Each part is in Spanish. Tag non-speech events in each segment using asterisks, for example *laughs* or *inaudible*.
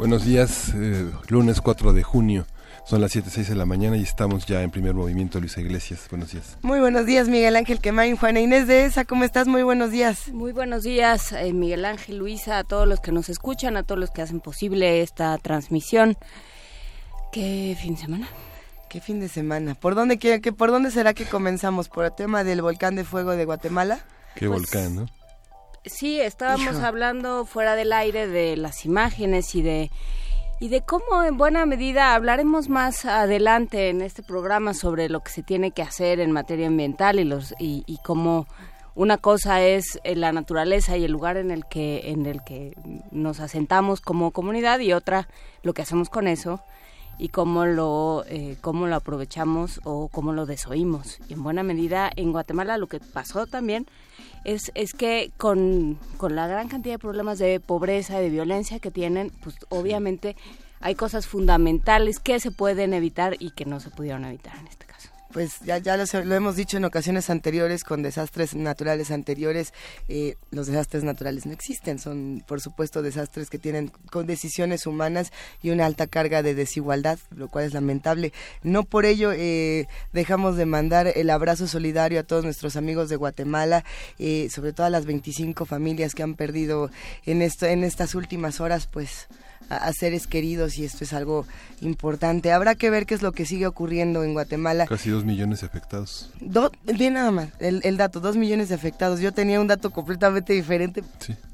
Buenos días, eh, lunes 4 de junio. Son las 7.06 de la mañana y estamos ya en primer movimiento, Luisa Iglesias. Buenos días. Muy buenos días, Miguel Ángel Quemain, Juana Inés de ESA, ¿cómo estás? Muy buenos días. Muy buenos días, eh, Miguel Ángel, Luisa, a todos los que nos escuchan, a todos los que hacen posible esta transmisión. ¿Qué fin de semana? ¿Qué fin de semana? ¿Por dónde, qué, por dónde será que comenzamos? ¿Por el tema del volcán de fuego de Guatemala? Qué pues, volcán, ¿no? Sí, estábamos hablando fuera del aire de las imágenes y de y de cómo en buena medida hablaremos más adelante en este programa sobre lo que se tiene que hacer en materia ambiental y los y, y cómo una cosa es eh, la naturaleza y el lugar en el que en el que nos asentamos como comunidad y otra lo que hacemos con eso y cómo lo eh, cómo lo aprovechamos o cómo lo desoímos. Y en buena medida en Guatemala lo que pasó también es, es que con, con la gran cantidad de problemas de pobreza y de violencia que tienen, pues obviamente hay cosas fundamentales que se pueden evitar y que no se pudieron evitar en este pues ya, ya lo, hemos dicho en ocasiones anteriores con desastres naturales anteriores, eh, los desastres naturales no existen, son por supuesto desastres que tienen con decisiones humanas y una alta carga de desigualdad, lo cual es lamentable. No por ello eh, dejamos de mandar el abrazo solidario a todos nuestros amigos de Guatemala, eh, sobre todo a las 25 familias que han perdido en, esto, en estas últimas horas, pues a, seres queridos y esto es algo importante. Habrá que ver qué es lo que sigue ocurriendo en Guatemala. Casi dos millones de afectados. bien nada más, el, dato, dos millones de afectados. Yo tenía un dato completamente diferente.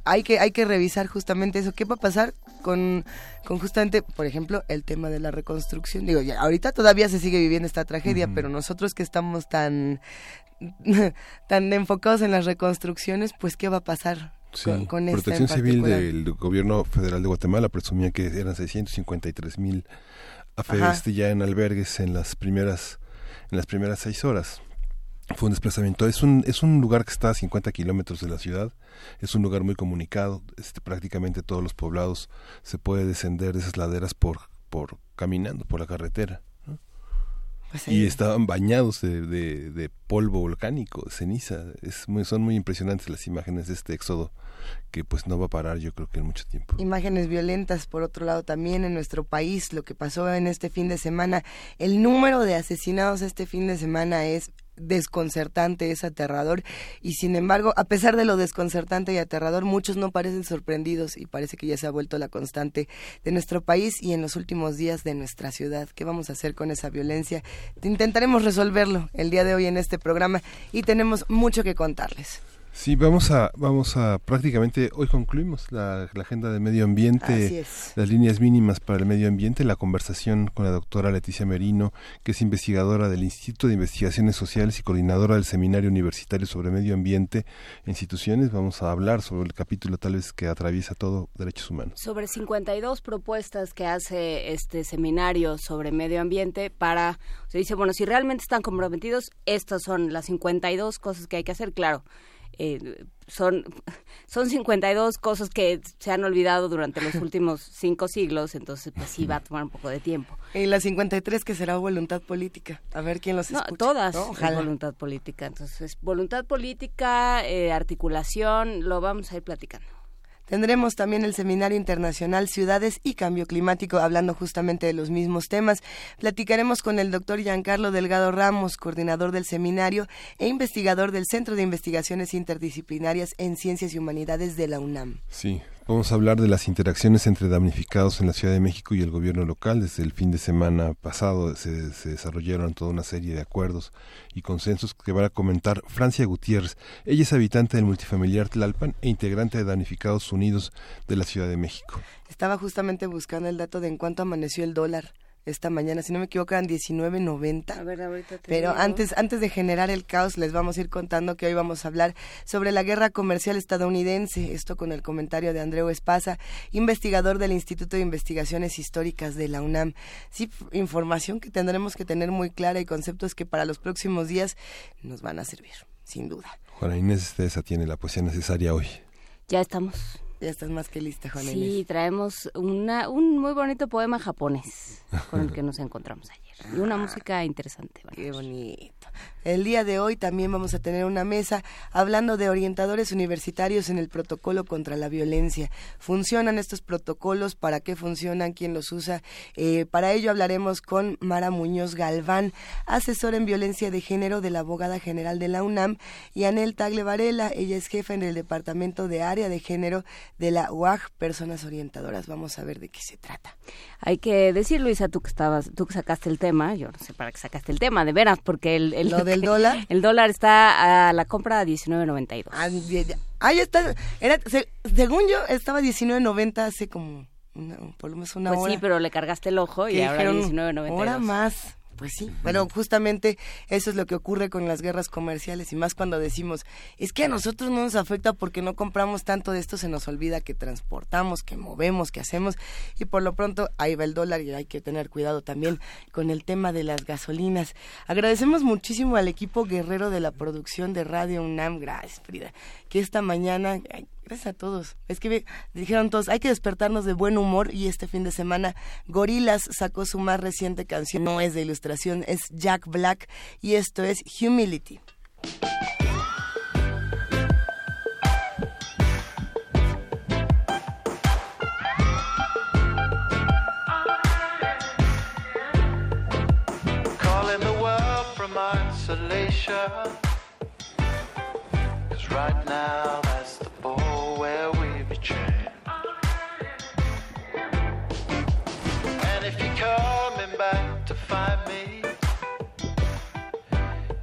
Hay, que, hay que revisar justamente eso. ¿Qué va a pasar con, con justamente, por ejemplo, el tema de la reconstrucción? Digo, ya, ahorita todavía se sigue viviendo esta tragedia, pero nosotros que estamos tan *laughs* tan enfocados en las reconstrucciones, pues qué va a pasar Sí, Protección Civil del Gobierno Federal de Guatemala presumía que eran 653 mil este ya en albergues en las primeras en las primeras seis horas. Fue un desplazamiento. Es un, es un lugar que está a 50 kilómetros de la ciudad. Es un lugar muy comunicado. Este, prácticamente todos los poblados se puede descender de esas laderas por, por caminando por la carretera. Pues y estaban bañados de, de, polvo volcánico, ceniza. Es muy, son muy impresionantes las imágenes de este éxodo que pues no va a parar yo creo que en mucho tiempo. Imágenes violentas por otro lado también en nuestro país, lo que pasó en este fin de semana, el número de asesinados este fin de semana es desconcertante, es aterrador y sin embargo, a pesar de lo desconcertante y aterrador, muchos no parecen sorprendidos y parece que ya se ha vuelto la constante de nuestro país y en los últimos días de nuestra ciudad. ¿Qué vamos a hacer con esa violencia? Intentaremos resolverlo el día de hoy en este programa y tenemos mucho que contarles. Sí, vamos a, vamos a prácticamente, hoy concluimos la, agenda de medio ambiente, las líneas mínimas para el medio ambiente, la conversación con la doctora Leticia Merino, que es investigadora del Instituto de Investigaciones Sociales y coordinadora del Seminario Universitario sobre Medio Ambiente e Instituciones. Vamos a hablar sobre el capítulo tal vez que atraviesa todo derechos humanos. Sobre 52 propuestas que hace este seminario sobre medio ambiente para, se dice, bueno, si realmente están comprometidos, estas son las 52 cosas que hay que hacer, claro eh, son, son 52 cosas que se han olvidado durante los *laughs* últimos cinco siglos, entonces pues sí va a tomar un poco de tiempo. Y las 53 que será voluntad política, a ver quién los escucha. Todas voluntad política, entonces voluntad política, eh, articulación, lo vamos a ir platicando. Tendremos también el Seminario Internacional Ciudades y Cambio Climático, hablando justamente de los mismos temas. Platicaremos con el doctor Giancarlo Delgado Ramos, coordinador del seminario e investigador del Centro de Investigaciones Interdisciplinarias en Ciencias y Humanidades de la UNAM. Sí, Vamos a hablar de las interacciones entre damnificados en la Ciudad de México y el gobierno local. Desde el fin de semana pasado se, desarrollaron toda una serie de acuerdos y consensos que van a comentar Francia Gutiérrez. Ella es habitante del multifamiliar Tlalpan e integrante de Damnificados Unidos de la Ciudad de México. Estaba justamente buscando el dato de en cuánto amaneció el dólar esta mañana, si no me equivoco eran 19.90. A ver, ahorita te Pero antes antes de generar el caos les vamos a ir contando que hoy vamos a hablar sobre la guerra comercial estadounidense, esto con el comentario de Andreu Espasa, investigador del Instituto de Investigaciones Históricas de la UNAM. Sí, información que tendremos que tener muy clara y conceptos que para los próximos días nos van a servir, sin duda. Juana Inés esa tiene la poesía necesaria hoy. Ya estamos. Ya estás más que lista, Juana Sí, traemos una, un muy bonito poema japonés con el que nos encontramos ayer. Y una música interesante. Qué bonito. El día de hoy también vamos a tener una mesa hablando de orientadores universitarios en el protocolo contra la violencia. ¿Funcionan estos protocolos? ¿Para qué funcionan? ¿Quién los usa? Eh, para ello hablaremos con Mara Muñoz Galván, asesora en violencia de género de la abogada general de la UNAM, y Anel Tagle Varela, ella es jefa en el departamento de área de género de la UAG Personas Orientadoras. Vamos a ver de qué se trata. Hay que decir, Luisa, tú que estabas, tú que sacaste el tema, yo no sé para qué sacaste el tema, de veras, porque el, el ¿Lo del *laughs* dólar? El dólar está a la compra a 19.92. Ah, ah, ya está, era, según yo, estaba 19.90 hace como por lo menos una pues hora. sí, pero le cargaste el ojo y ahora 19.92. Hora más. Pues sí, bueno, justamente eso es lo que ocurre con las guerras comerciales y más cuando decimos, es que a nosotros no nos afecta porque no compramos tanto de esto, se nos olvida que transportamos, que movemos, que hacemos y por lo pronto ahí va el dólar y hay que tener cuidado también con el tema de las gasolinas. Agradecemos muchísimo al equipo guerrero de la producción de Radio UNAM, gracias Frida, que esta mañana... Gracias a todos. Es que dijeron todos, hay que despertarnos de buen humor y este fin de semana Gorilas sacó su más reciente canción, no es de ilustración, es Jack Black y esto es Humility. Right now that's the ball where we betray. And if you're coming back to find me,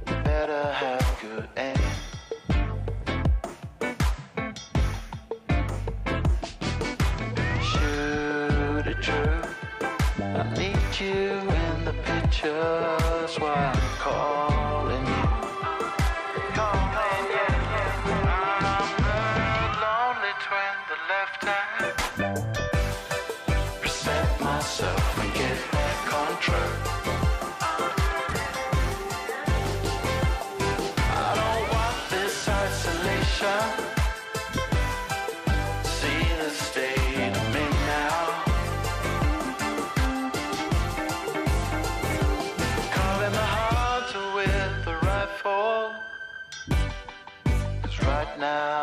you better have good aim. Shoot it true. I need you in the picture,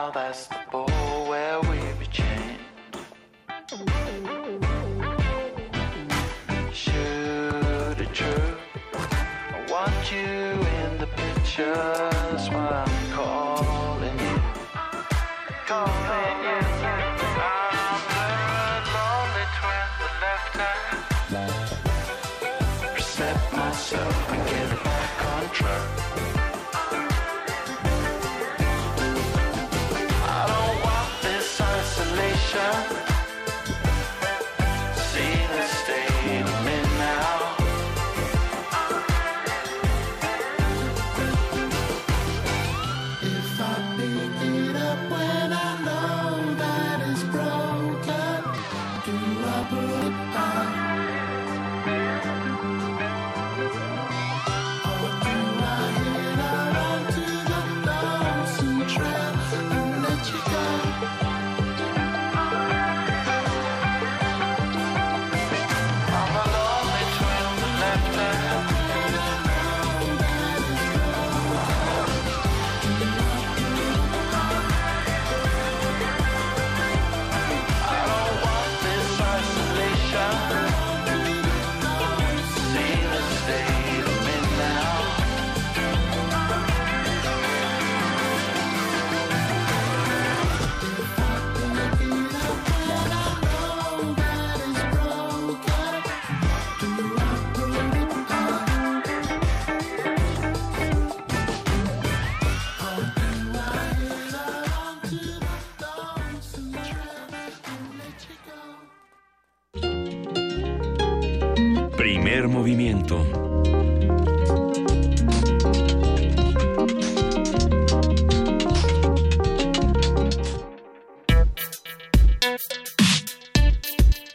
now, that's the ball where we be chained. Shoot it true. I want you in the picture,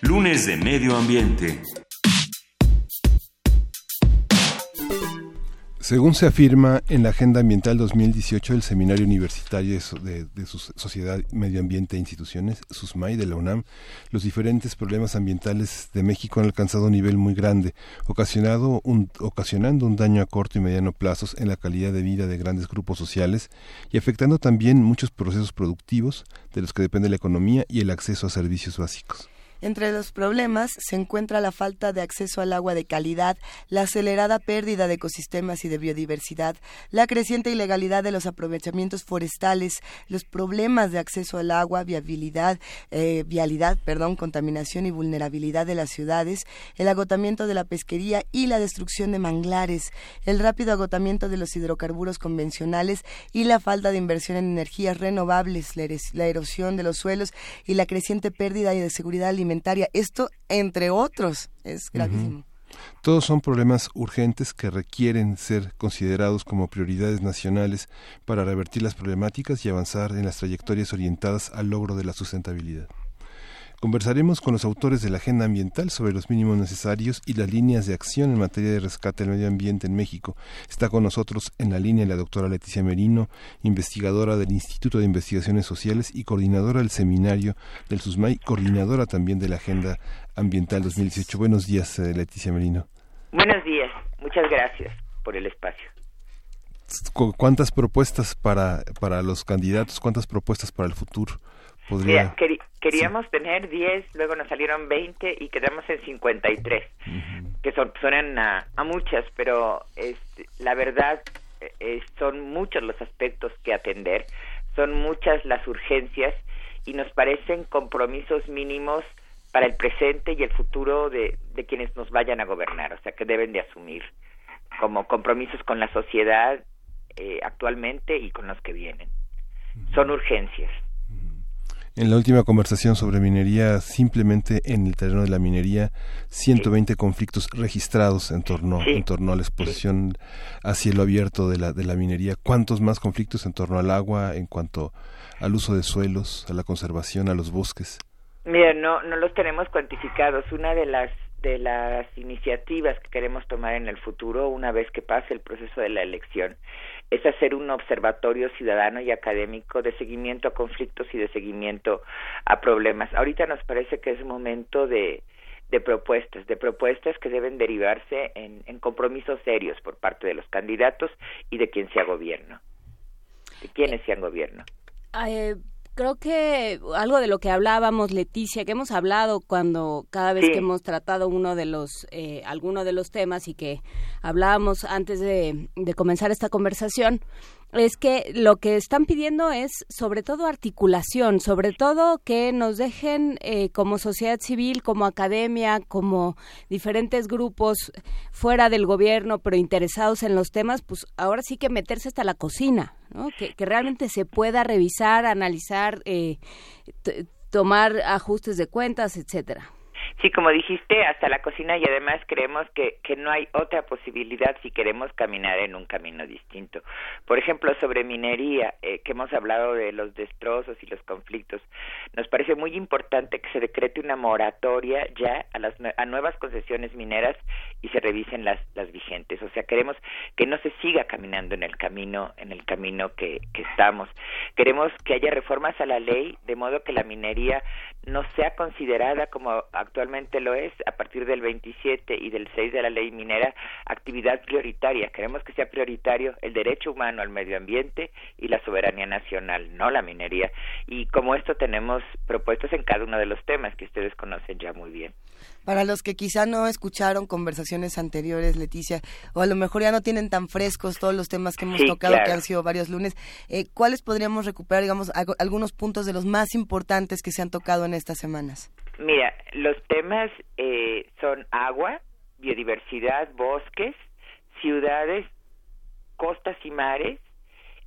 Lunes de Medio Ambiente. Según se afirma en la Agenda Ambiental 2018 del Seminario Universitario de, su Sociedad, Medio Ambiente e Instituciones, SUSMAI de la UNAM, los diferentes problemas ambientales de México han alcanzado un nivel muy grande, ocasionado un, ocasionando un daño a corto y mediano plazos en la calidad de vida de grandes grupos sociales y afectando también muchos procesos productivos de los que depende la economía y el acceso a servicios básicos. Entre los problemas se encuentra la falta de acceso al agua de calidad, la acelerada pérdida de ecosistemas y de biodiversidad, la creciente ilegalidad de los aprovechamientos forestales, los problemas de acceso al agua, viabilidad, eh, vialidad, perdón, contaminación y vulnerabilidad de las ciudades, el agotamiento de la pesquería y la destrucción de manglares, el rápido agotamiento de los hidrocarburos convencionales y la falta de inversión en energías renovables, la, erosión de los suelos y la creciente pérdida de seguridad alimentaria esto, entre otros, es gravísimo. Todos son problemas urgentes que requieren ser considerados como prioridades nacionales para revertir las problemáticas y avanzar en las trayectorias orientadas al logro de la sustentabilidad. Conversaremos con los autores de la Agenda Ambiental sobre los mínimos necesarios y las líneas de acción en materia de rescate del medio ambiente en México. Está con nosotros en la línea la doctora Leticia Merino, investigadora del Instituto de Investigaciones Sociales y coordinadora del seminario del SUSMAI, coordinadora también de la Agenda Ambiental 2018. Buenos días, eh, Leticia Merino. Buenos días, muchas gracias por el espacio. ¿Cuántas propuestas para, para los candidatos, cuántas propuestas para el futuro? Queríamos tener 10, luego nos salieron 20 y quedamos en 53, que son, suenan a, muchas, pero es, la verdad eh, son muchos los aspectos que atender, son muchas las urgencias y nos parecen compromisos mínimos para el presente y el futuro de, de quienes nos vayan a gobernar, o sea, que deben de asumir como compromisos con la sociedad eh, actualmente y con los que vienen. Son urgencias. En la última conversación sobre minería, simplemente en el terreno de la minería, 120 conflictos registrados en torno, en torno a la exposición a cielo abierto de la, de la minería. ¿Cuántos más conflictos en torno al agua, en cuanto al uso de suelos, a la conservación, a los bosques? Mira, no, no los tenemos cuantificados. Una de las de las iniciativas que queremos tomar en el futuro, una vez que pase el proceso de la elección, es hacer un observatorio ciudadano y académico de seguimiento a conflictos y de seguimiento a problemas. Ahorita nos parece que es momento de, de propuestas, de propuestas que deben derivarse en, en compromisos serios por parte de los candidatos y de quien sea gobierno, de sean gobierno. Eh, creo que algo de lo que hablábamos, Leticia, que hemos hablado cuando cada vez que hemos tratado uno de los, eh, alguno de los temas y que hablábamos antes de, de comenzar esta conversación, es que lo que están pidiendo es sobre todo articulación, sobre todo que nos dejen eh, como sociedad civil, como academia, como diferentes grupos fuera del gobierno, pero interesados en los temas, pues ahora sí que meterse hasta la cocina, ¿no? que, que realmente se pueda revisar, analizar, eh, tomar ajustes de cuentas, etcétera. Sí, como dijiste, hasta la cocina y además creemos que, que no hay otra posibilidad si queremos caminar en un camino distinto. Por ejemplo, sobre minería, eh, que hemos hablado de los destrozos y los conflictos, nos parece muy importante que se decrete una moratoria ya a, las, a nuevas concesiones mineras y se revisen las, las vigentes. O sea, queremos que no se siga caminando en el camino, en el camino que, que estamos. Queremos que haya reformas a la ley de modo que la minería no sea considerada como actualmente lo es a partir del 27 y del 6 de la ley minera actividad prioritaria. Queremos que sea prioritario el derecho humano al medio ambiente y la soberanía nacional, no la minería. Y como esto tenemos propuestas en cada uno de los temas que ustedes conocen ya muy bien. Para los que quizá no escucharon conversaciones anteriores, Leticia, o a lo mejor ya no tienen tan frescos todos los temas que hemos tocado, que han sido varios lunes, eh, ¿cuáles podríamos recuperar, digamos, algunos puntos de los más importantes que se han tocado en estas semanas? Mira, los temas eh, son agua, biodiversidad, bosques, ciudades, costas y mares,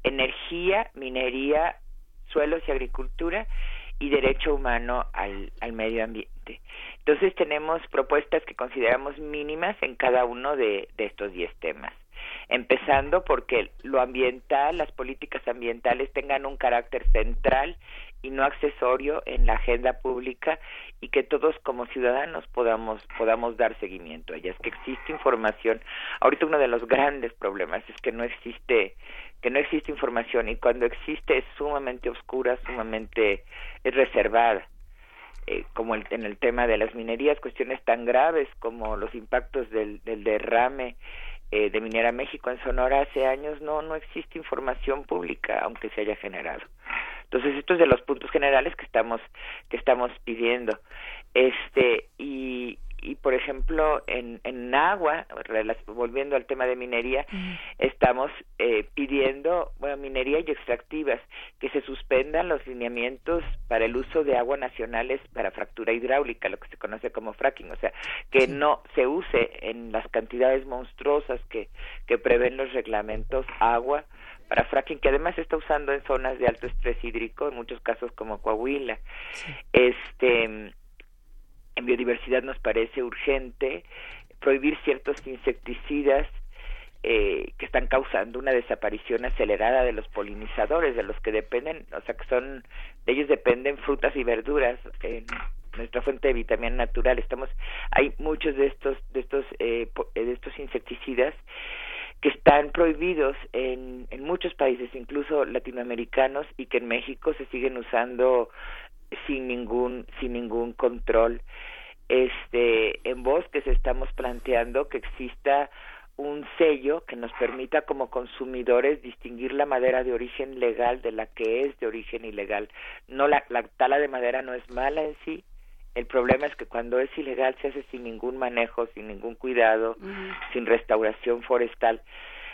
energía, minería, suelos y agricultura y derecho humano al, al medio ambiente. Entonces tenemos propuestas que consideramos mínimas en cada uno de, de estos diez temas empezando porque lo ambiental, las políticas ambientales tengan un carácter central y no accesorio en la agenda pública y que todos como ciudadanos podamos podamos dar seguimiento a ellas que existe información ahorita uno de los grandes problemas es que no existe que no existe información y cuando existe es sumamente oscura sumamente reservada eh, como el, en el tema de las minerías cuestiones tan graves como los impactos del, del derrame eh, de Minera México en Sonora hace años no no existe información pública aunque se haya generado entonces, esto es de los puntos generales que estamos que estamos pidiendo. Este y y por ejemplo en, en agua volviendo al tema de minería estamos eh, pidiendo bueno minería y extractivas que se suspendan los lineamientos para el uso de agua nacionales para fractura hidráulica lo que se conoce como fracking o sea que no se use en las cantidades monstruosas que que prevén los reglamentos agua para fracking, que además se está usando en zonas de alto estrés hídrico, en muchos casos como Coahuila. Este, en biodiversidad nos parece urgente prohibir ciertos insecticidas eh, que están causando una desaparición acelerada de los polinizadores, de los que dependen, o sea, que son, de ellos dependen frutas y verduras. En nuestra fuente de vitamina natural estamos hay muchos de estos de estos eh, de estos insecticidas que están prohibidos en, en muchos países, incluso latinoamericanos, y que en México se siguen usando sin ningún sin ningún control. Este, en bosques estamos planteando que exista un sello que nos permita como consumidores distinguir la madera de origen legal de la que es de origen ilegal. No la, la tala de madera no es mala en sí, el problema es que cuando es ilegal se hace sin ningún manejo, sin ningún cuidado, sin restauración forestal.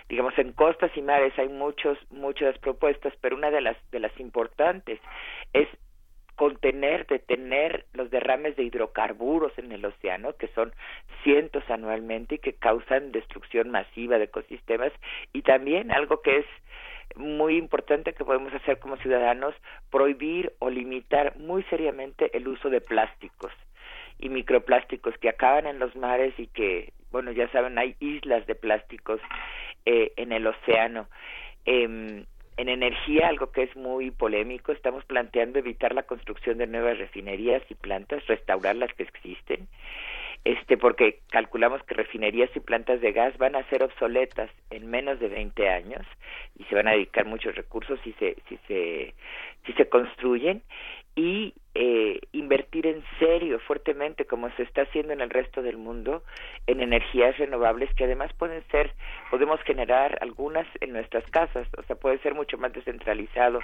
Digamos, en costas y mares hay muchos, muchas propuestas, pero una de las, de las importantes es contener, detener los derrames de hidrocarburos en el océano, que son cientos anualmente y que causan destrucción masiva de ecosistemas, y también algo que es muy importante que podemos hacer como ciudadanos, prohibir o limitar muy seriamente el uso de plásticos y microplásticos que acaban en los mares y que, bueno, ya saben, hay islas de plásticos eh, en el océano. Eh, en energía, algo que es muy polémico, estamos planteando evitar la construcción de nuevas refinerías y plantas, restaurar las que existen este porque calculamos que refinerías y plantas de gas van a ser obsoletas en menos de 20 años y se van a dedicar muchos recursos si se si se si se construyen. Y eh, invertir en serio, fuertemente, como se está haciendo en el resto del mundo, en energías renovables que además pueden ser, podemos generar algunas en nuestras casas, o sea, puede ser mucho más descentralizado,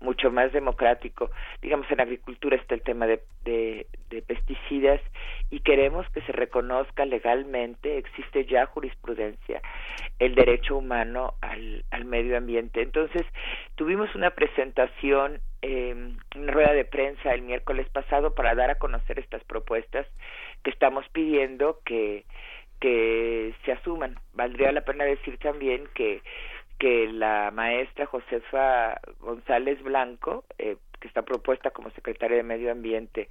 mucho más democrático. Digamos, en agricultura está el tema de, de, pesticidas y queremos que se reconozca legalmente, existe ya jurisprudencia, el derecho humano al, al medio ambiente. Entonces, tuvimos una presentación eh, una rueda de prensa el miércoles pasado para dar a conocer estas propuestas que estamos pidiendo que que se asuman. Valdría la pena decir también que que la maestra Josefa González Blanco, eh, que está propuesta como secretaria de Medio Ambiente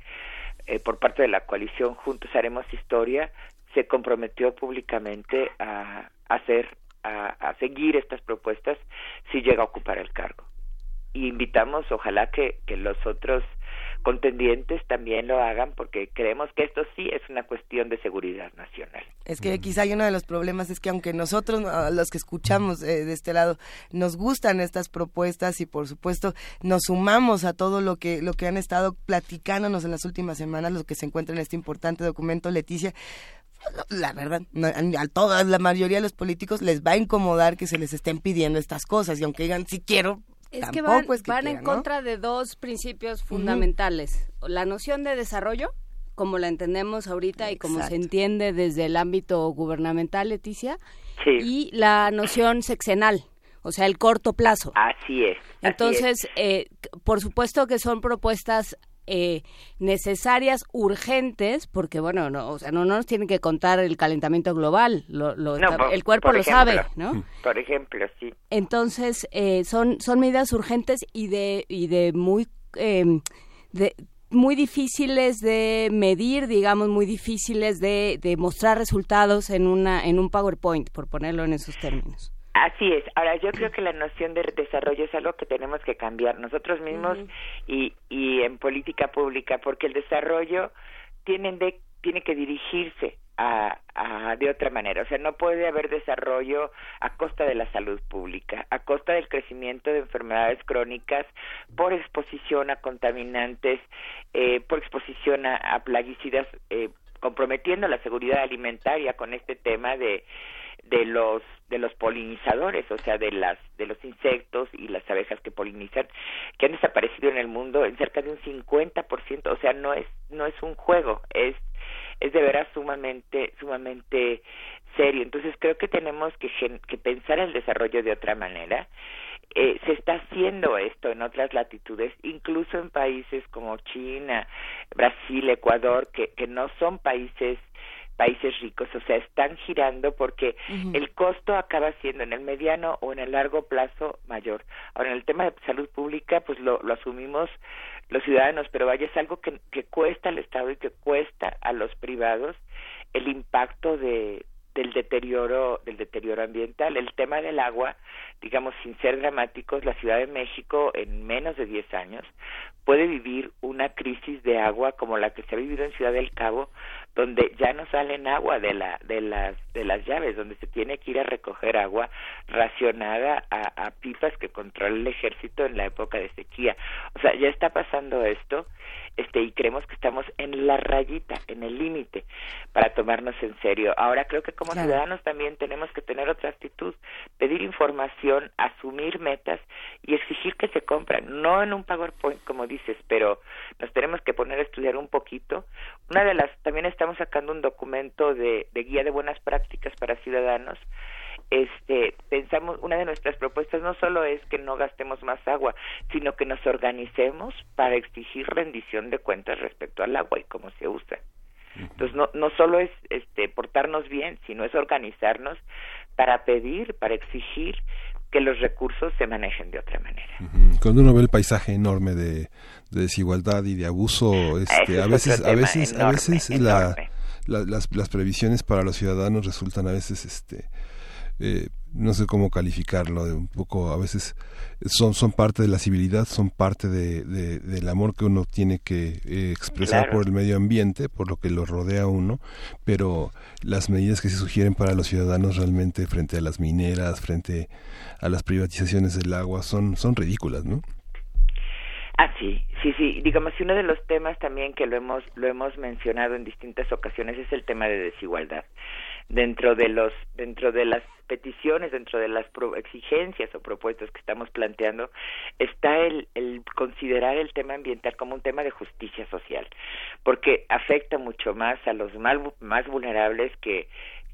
eh, por parte de la coalición Juntos Haremos Historia, se comprometió públicamente a hacer, a, a seguir estas propuestas si llega a ocupar el cargo y invitamos ojalá que, que los otros contendientes también lo hagan porque creemos que esto sí es una cuestión de seguridad nacional. Es que quizá uno de los problemas es que aunque nosotros, los que escuchamos eh, de este lado, nos gustan estas propuestas y por supuesto nos sumamos a todo lo que, lo que han estado platicándonos en las últimas semanas, lo que se encuentra en este importante documento, Leticia, la verdad, a toda la mayoría de los políticos les va a incomodar que se les estén pidiendo estas cosas y aunque digan si quiero, es que van, en contra de dos principios fundamentales. La noción de desarrollo, como la entendemos ahorita y como se entiende desde el ámbito gubernamental, Leticia, y la noción sexenal, o sea, el corto plazo. Así es. Entonces, Eh, por supuesto que son propuestas eh, necesarias, urgentes, porque bueno, no, o sea, no, nos tienen que contar el calentamiento global, lo, el cuerpo lo sabe, ¿no? Por ejemplo, sí. Entonces, eh, son, son medidas urgentes y de, y de muy... Eh, de muy difíciles de medir, digamos, muy difíciles de, de mostrar resultados en una en un PowerPoint, por ponerlo en esos términos. Así es. Ahora, yo creo que la noción de desarrollo es algo que tenemos que cambiar nosotros mismos y, y en política pública, porque el desarrollo tiene, de, tiene que dirigirse a, a, de otra manera. O sea, no puede haber desarrollo a costa de la salud pública, a costa del crecimiento de enfermedades crónicas por exposición a contaminantes, eh, por exposición a, a plaguicidas, eh, comprometiendo la seguridad alimentaria con este tema de de los de los polinizadores, o sea, de las de los insectos y las abejas que polinizan, que han desaparecido en el mundo en cerca de un 50%, o sea, no es no es un juego, es es de veras sumamente sumamente serio. Entonces creo que tenemos que, que pensar el desarrollo de otra manera. Eh, se está haciendo esto en otras latitudes, incluso en países como China, Brasil, Ecuador, que, que no son países países ricos, o sea, están girando porque el costo acaba siendo en el mediano o en el largo plazo mayor. Ahora, en el tema de salud pública, pues lo, lo asumimos los ciudadanos, pero vaya, es algo que, que cuesta al Estado y que cuesta a los privados el impacto de, del deterioro del deterioro ambiental el tema del agua digamos sin ser dramáticos la Ciudad de México en menos de 10 años puede vivir una crisis de agua como la que se ha vivido en Ciudad del Cabo donde ya no salen agua de la de las de las llaves donde se tiene que ir a recoger agua racionada a, pipas que controla el ejército en la época de sequía. O sea ya está pasando esto este y creemos que estamos en la rayita en el límite para tomarnos en serio. Ahora creo que como ciudadanos también tenemos que tener otra actitud pedir información asumir metas y exigir que se compren no en un PowerPoint como dices pero nos tenemos que poner a estudiar un poquito. Una de las también estamos sacando un documento de, de guía de buenas prácticas para ciudadanos este pensamos una de nuestras propuestas no solo es que no gastemos más agua sino que nos organicemos para exigir rendición de cuentas respecto al agua y cómo se usa. Entonces no no solo es este portarnos bien sino es organizarnos para pedir para exigir que los recursos se manejen de otra manera. Cuando uno ve el paisaje enorme de, desigualdad y de abuso, este, a veces, a veces, a veces la, las, las previsiones para los ciudadanos resultan a veces, este, eh, no sé cómo calificarlo, de un poco, a veces son, son parte de la civilidad, son parte de, del amor que uno tiene que eh, expresar por el medio ambiente, por lo que lo rodea a uno, pero las medidas que se sugieren para los ciudadanos realmente frente a las mineras, frente a las privatizaciones del agua, son, son ridículas, ¿no? Ah, sí, sí, sí. Digamos, uno de los temas también que lo hemos, lo hemos mencionado en distintas ocasiones es el tema de desigualdad dentro de los dentro de las peticiones dentro de las exigencias o propuestas que estamos planteando está el, el considerar el tema ambiental como un tema de justicia social porque afecta mucho más a los más, más vulnerables que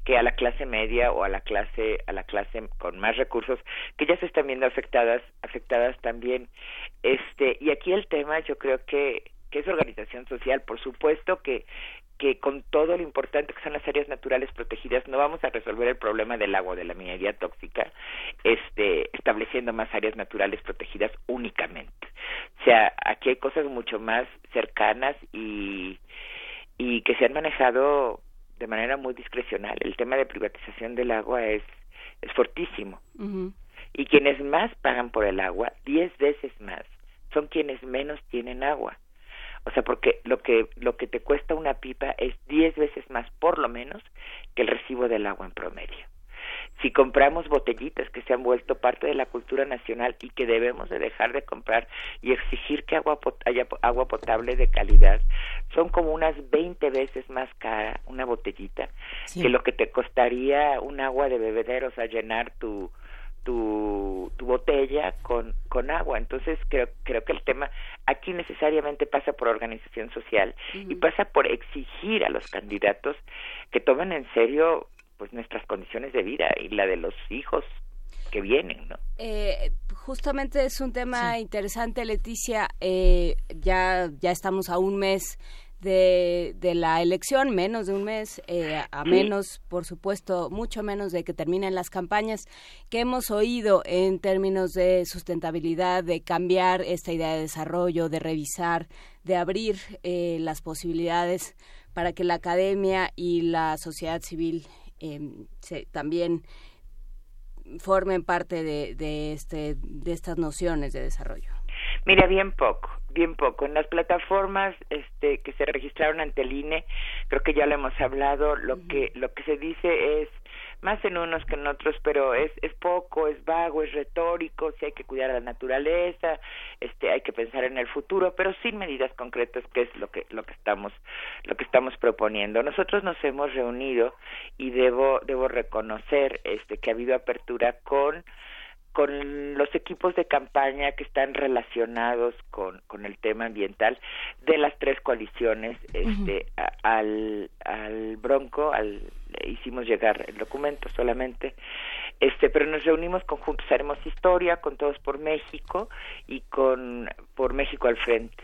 que a la clase media o a la clase a la clase con más recursos que ya se están viendo afectadas afectadas también. Este y aquí el tema yo creo que que es organización social. Por supuesto que que con todo lo importante que son las áreas naturales protegidas no vamos a resolver el problema del agua de la minería tóxica este estableciendo más áreas naturales protegidas únicamente. O sea aquí hay cosas mucho más cercanas y y que se han manejado de manera muy discrecional. El tema de privatización del agua es es fortísimo. Y quienes más pagan por el agua diez veces más son quienes menos tienen agua o sea, porque lo que lo que te cuesta una pipa es diez veces más, por lo menos, que el recibo del agua en promedio. Si compramos botellitas que se han vuelto parte de la cultura nacional y que debemos de dejar de comprar y exigir que agua haya agua potable de calidad, son como unas 20 veces más cara una botellita que lo que te costaría un agua de bebedero, o sea, llenar tu tu, tu botella con, con agua. Entonces creo, creo que el tema aquí necesariamente pasa por organización social y pasa por exigir a los candidatos que tomen en serio pues nuestras condiciones de vida y la de los hijos que vienen, ¿no? Eh, justamente es un tema interesante, Leticia. Eh, ya ya estamos a un mes de, de la elección, menos de un mes, eh, a menos, por supuesto, mucho menos de que terminen las campañas, que hemos oído en términos de sustentabilidad, de cambiar esta idea de desarrollo, de revisar, de abrir eh, las posibilidades para que la academia y la sociedad civil em, se, también formen parte de, de, este, de estas nociones de desarrollo. Mira, bien poco, bien poco. En las plataformas este, que se registraron ante el INE, creo que ya lo hemos hablado, lo que lo que se dice es más en unos que en otros, pero es, es poco, es vago, es retórico, si hay que cuidar la naturaleza, este, hay que pensar en el futuro, pero sin medidas concretas, que es lo que, lo que estamos, lo que estamos proponiendo. Nosotros nos hemos reunido y debo, debo reconocer este, que ha habido apertura con con los equipos de campaña que están relacionados con, con el tema ambiental de las tres coaliciones este al al Bronco al hicimos llegar el documento solamente este pero nos reunimos con Juntos Haremos Historia con Todos por México y con por México al frente.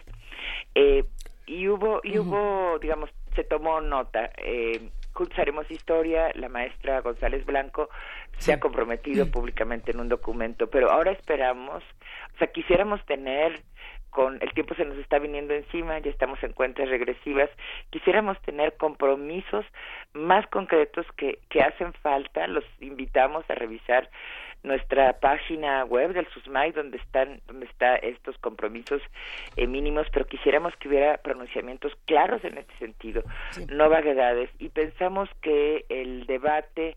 Eh, y hubo y hubo digamos se tomó nota eh, Haremos Historia. La maestra González Blanco se ha comprometido públicamente en un documento, pero ahora esperamos, o sea, quisiéramos tener con el tiempo se nos está viniendo encima, ya estamos en cuentas regresivas, quisiéramos tener compromisos más concretos que, que hacen falta, los invitamos a revisar nuestra página web del SUSMAI donde están donde está estos compromisos eh, mínimos pero quisiéramos que hubiera pronunciamientos claros en este sentido no vaguedades. Y pensamos que el debate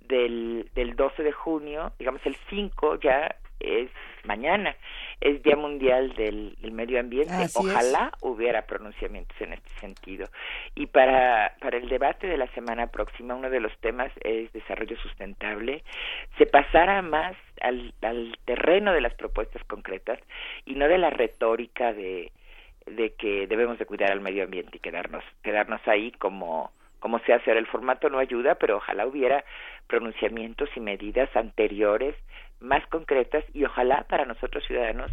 del, del 12 de junio, digamos el 5 ya es mañana, es Día Mundial del, Medio Ambiente. Ojalá hubiera pronunciamientos en este sentido. Y para, para el debate de la semana próxima, uno de los temas es desarrollo sustentable. Se pasara más al, al terreno de las propuestas concretas y no de la retórica de, de que debemos de cuidar al medio ambiente y quedarnos, quedarnos ahí como como se hace ahora. El formato no ayuda, pero ojalá hubiera pronunciamientos y medidas anteriores más concretas y ojalá para nosotros ciudadanos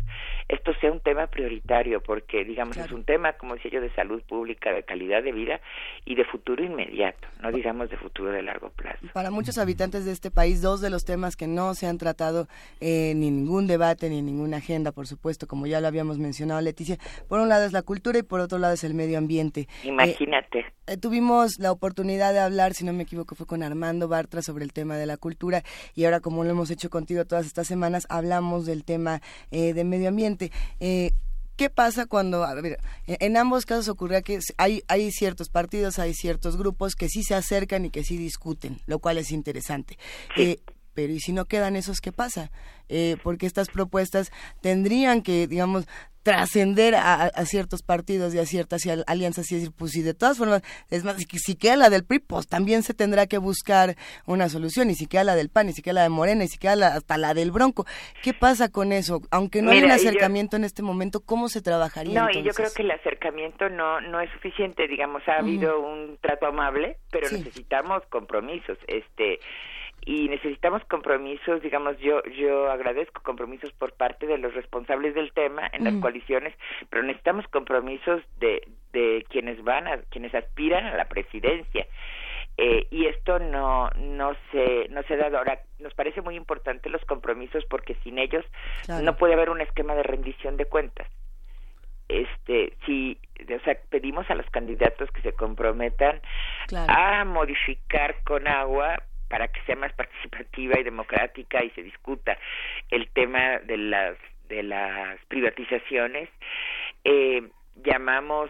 esto sea un tema prioritario porque digamos es un tema como decía yo de salud pública de calidad de vida y de futuro inmediato no digamos de futuro de largo plazo. Para muchos habitantes de este país dos de los temas que no se han tratado en ningún debate ni en ninguna agenda por supuesto como ya lo habíamos mencionado Leticia por un lado es la cultura y por otro lado es el medio ambiente. Eh, imagínate. eh, tuvimos la oportunidad de hablar si no me equivoco fue con Armando Bartra sobre el tema de la cultura y ahora como lo hemos hecho contigo todas estas semanas hablamos del tema eh, de medio ambiente. Eh, ¿Qué pasa cuando, a ver, en ambos casos ocurría que hay, hay ciertos partidos, hay ciertos grupos que sí se acercan y que sí discuten, lo cual es interesante. Eh, pero ¿y si no quedan esos, qué pasa? Eh, porque estas propuestas tendrían que, digamos, trascender a, ciertos partidos y a ciertas alianzas y decir, pues si de todas formas, es más, si, queda la del PRI, pues también se tendrá que buscar una solución, y si queda la del PAN, y si queda la de Morena, y si queda hasta la del Bronco. ¿Qué pasa con eso? Aunque no hay un acercamiento en este momento, ¿cómo se trabajaría? No, y yo creo que el acercamiento no, no es suficiente, digamos, ha habido un trato amable, pero necesitamos compromisos. Este, y necesitamos compromisos, digamos, yo yo agradezco compromisos por parte de los responsables del tema en las coaliciones, pero necesitamos compromisos de de quienes van a quienes aspiran a la presidencia. Eh, y esto no no se no se da ahora nos parece muy importante los compromisos porque sin ellos no puede haber un esquema de rendición de cuentas. Este si o sea pedimos a los candidatos que se comprometan a modificar con agua para que sea más participativa y democrática y se discuta el tema de las de las privatizaciones eh, llamamos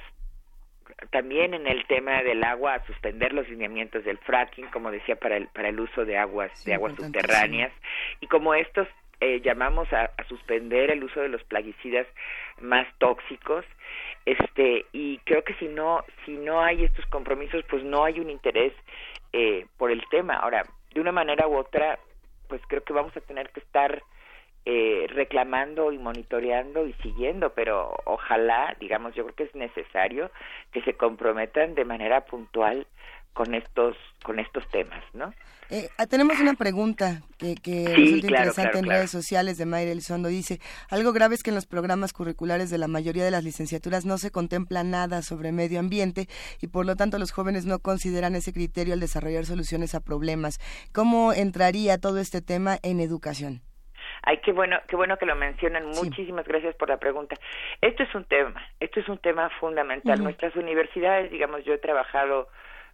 también en el tema del agua a suspender los lineamientos del fracking como decía para el para el uso de aguas de aguas subterráneas. Y como estos eh, llamamos a, a, suspender el uso de los plaguicidas más tóxicos este y creo que si no si no hay estos compromisos pues no hay un interés eh, por el tema. Ahora, de una manera u otra, pues creo que vamos a tener que estar eh, reclamando y monitoreando y siguiendo, pero ojalá, digamos, yo creo que es necesario que se comprometan de manera puntual con estos con estos temas, ¿no? Eh, ah, tenemos una pregunta que, que resulta interesante en redes sociales de Mayra Elizondo. Dice, algo grave es que en los programas curriculares de la mayoría de las licenciaturas no se contempla nada sobre medio ambiente y por lo tanto los jóvenes no consideran ese criterio al desarrollar soluciones a problemas. ¿Cómo entraría todo este tema en educación? Ay, qué bueno, qué bueno que lo mencionan. Muchísimas gracias por la pregunta. Esto es un tema, esto es un tema fundamental. Nuestras universidades, digamos, yo he trabajado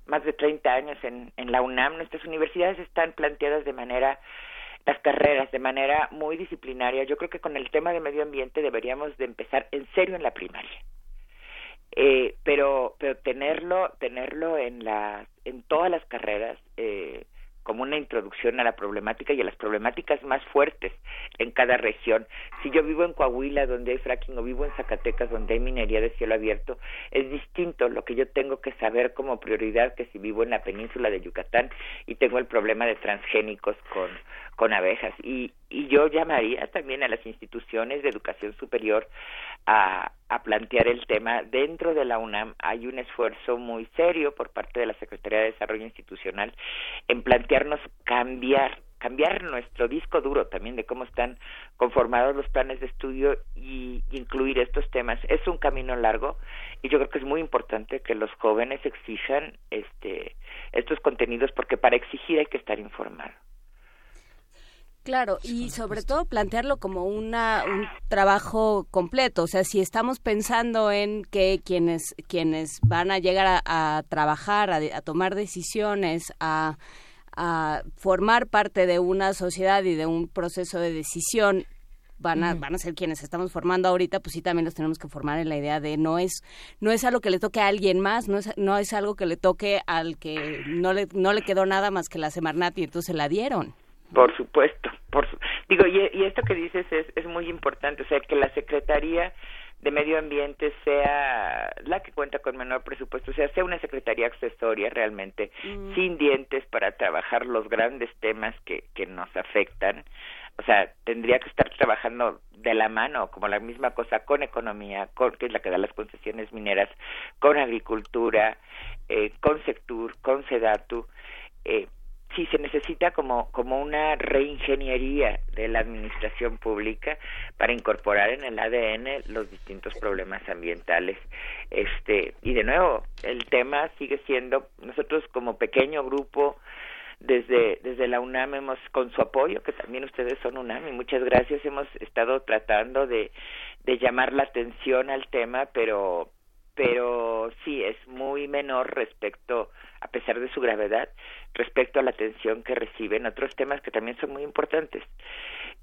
más de 30 años en, en la UNAM, nuestras universidades están planteadas de manera las carreras de manera muy disciplinaria. Yo creo que con el tema de medio ambiente deberíamos de empezar en serio en la primaria. Eh, pero pero tenerlo tenerlo en las en todas las carreras eh, como una introducción a la problemática y a las problemáticas más fuertes en cada región. Si yo vivo en Coahuila, donde hay fracking, o vivo en Zacatecas, donde hay minería de cielo abierto, es distinto lo que yo tengo que saber como prioridad que si vivo en la península de Yucatán y tengo el problema de transgénicos con, con abejas. Y, y yo llamaría también a las instituciones de educación superior a, plantear el tema. Dentro de la UNAM hay un esfuerzo muy serio por parte de la Secretaría de Desarrollo Institucional en plantearnos cambiar cambiar nuestro disco duro también de cómo están conformados los planes de estudio y, incluir estos temas es un camino largo y yo creo que es muy importante que los jóvenes exijan este estos contenidos porque para exigir hay que estar informado Claro, y sobre todo plantearlo como una, un trabajo completo. O sea, si estamos pensando en que quienes, quienes van a llegar a, trabajar, a, tomar decisiones, a, a formar parte de una sociedad y de un proceso de decisión, van a, van a ser quienes estamos formando ahorita, pues sí también los tenemos que formar en la idea de no es, no es algo que le toque a alguien más, no es, no es algo que le toque al que no le, no le quedó nada más que la Semarnat y entonces la dieron. Por supuesto, por digo y, y, esto que dices es, es muy importante, o sea que la secretaría de medio ambiente sea la que cuenta con menor presupuesto, o sea sea una secretaría accesoria realmente mm. sin dientes para trabajar los grandes temas que que nos afectan, o sea tendría que estar trabajando de la mano como la misma cosa con economía, con que es la que da las concesiones mineras, con agricultura, eh, con Sectur, con Sedatu. Eh, sí se necesita como como una reingeniería de la administración pública para incorporar en el ADN los distintos problemas ambientales. Este y de nuevo el tema sigue siendo nosotros como pequeño grupo desde desde la UNAM hemos con su apoyo que también ustedes son UNAM y muchas gracias hemos estado tratando de de llamar la atención al tema pero pero sí es muy menor respecto pesar de su gravedad, respecto a la atención que reciben otros temas que también son muy importantes.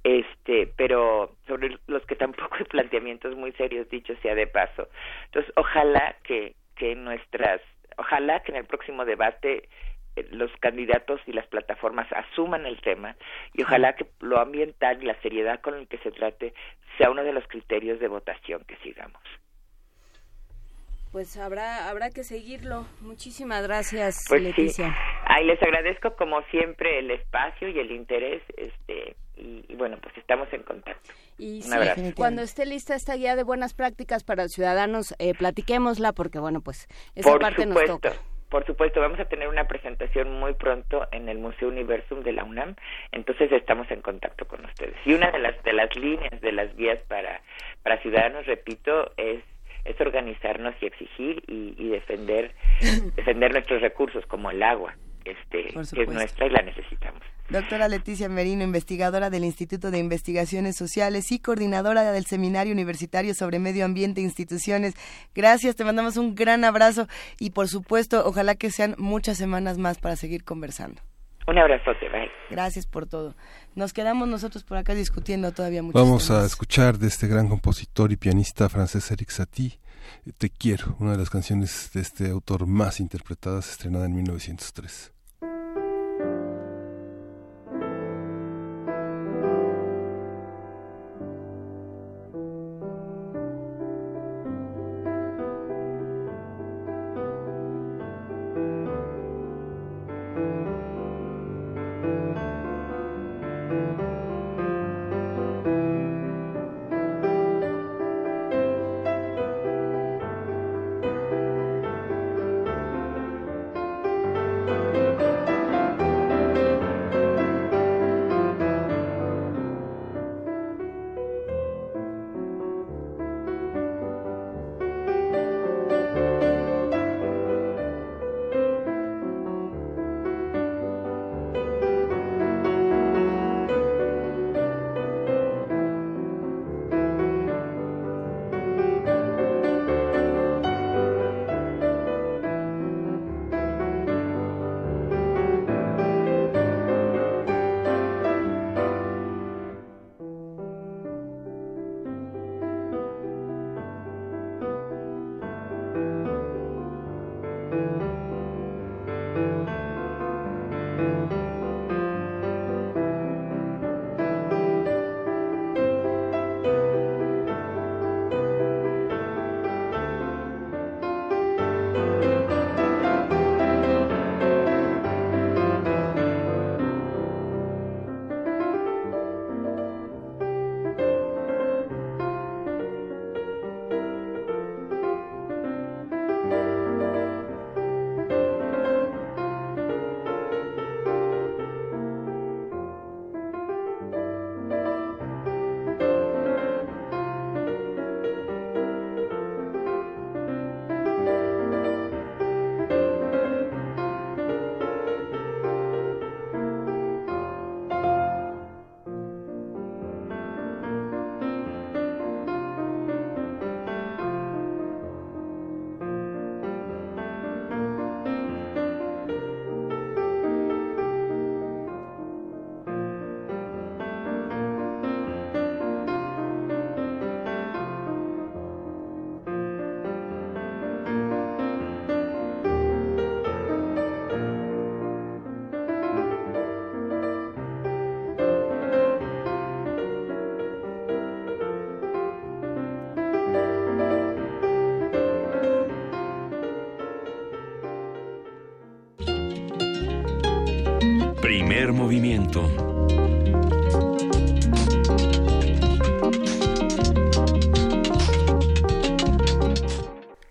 Este, pero sobre los que tampoco hay planteamientos muy serios, dicho sea de paso. Entonces, ojalá que, que nuestras, ojalá que en el próximo debate eh, los candidatos y las plataformas asuman el tema y ojalá que lo ambiental y la seriedad con el que se trate sea uno de los criterios de votación que sigamos pues habrá habrá que seguirlo. Muchísimas gracias, pues Leticia. Ay, les agradezco como siempre el espacio y el interés, este y, bueno, pues estamos en contacto. Y cuando esté lista esta guía de buenas prácticas para ciudadanos, eh, platiquémosla porque bueno, pues esa Por parte supuesto. nos toca. Por supuesto, vamos a tener una presentación muy pronto en el Museo Universum de la UNAM, entonces estamos en contacto con ustedes. Y una de las de las líneas de las guías para para ciudadanos, repito, es es organizarnos y exigir y, defender *laughs* defender nuestros recursos como el agua este que es nuestra y la necesitamos Doctora Leticia Merino, investigadora del Instituto de Investigaciones Sociales y coordinadora del Seminario Universitario sobre Medio Ambiente e Instituciones. Gracias, te mandamos un gran abrazo y por supuesto, ojalá que sean muchas semanas más para seguir conversando. Un abrazote, bye. Gracias por todo. Nos quedamos nosotros por acá discutiendo todavía mucho. Vamos a escuchar de este gran compositor y pianista francés Eric Satie, Te quiero, una de las canciones de este autor más interpretadas, estrenada en 1903.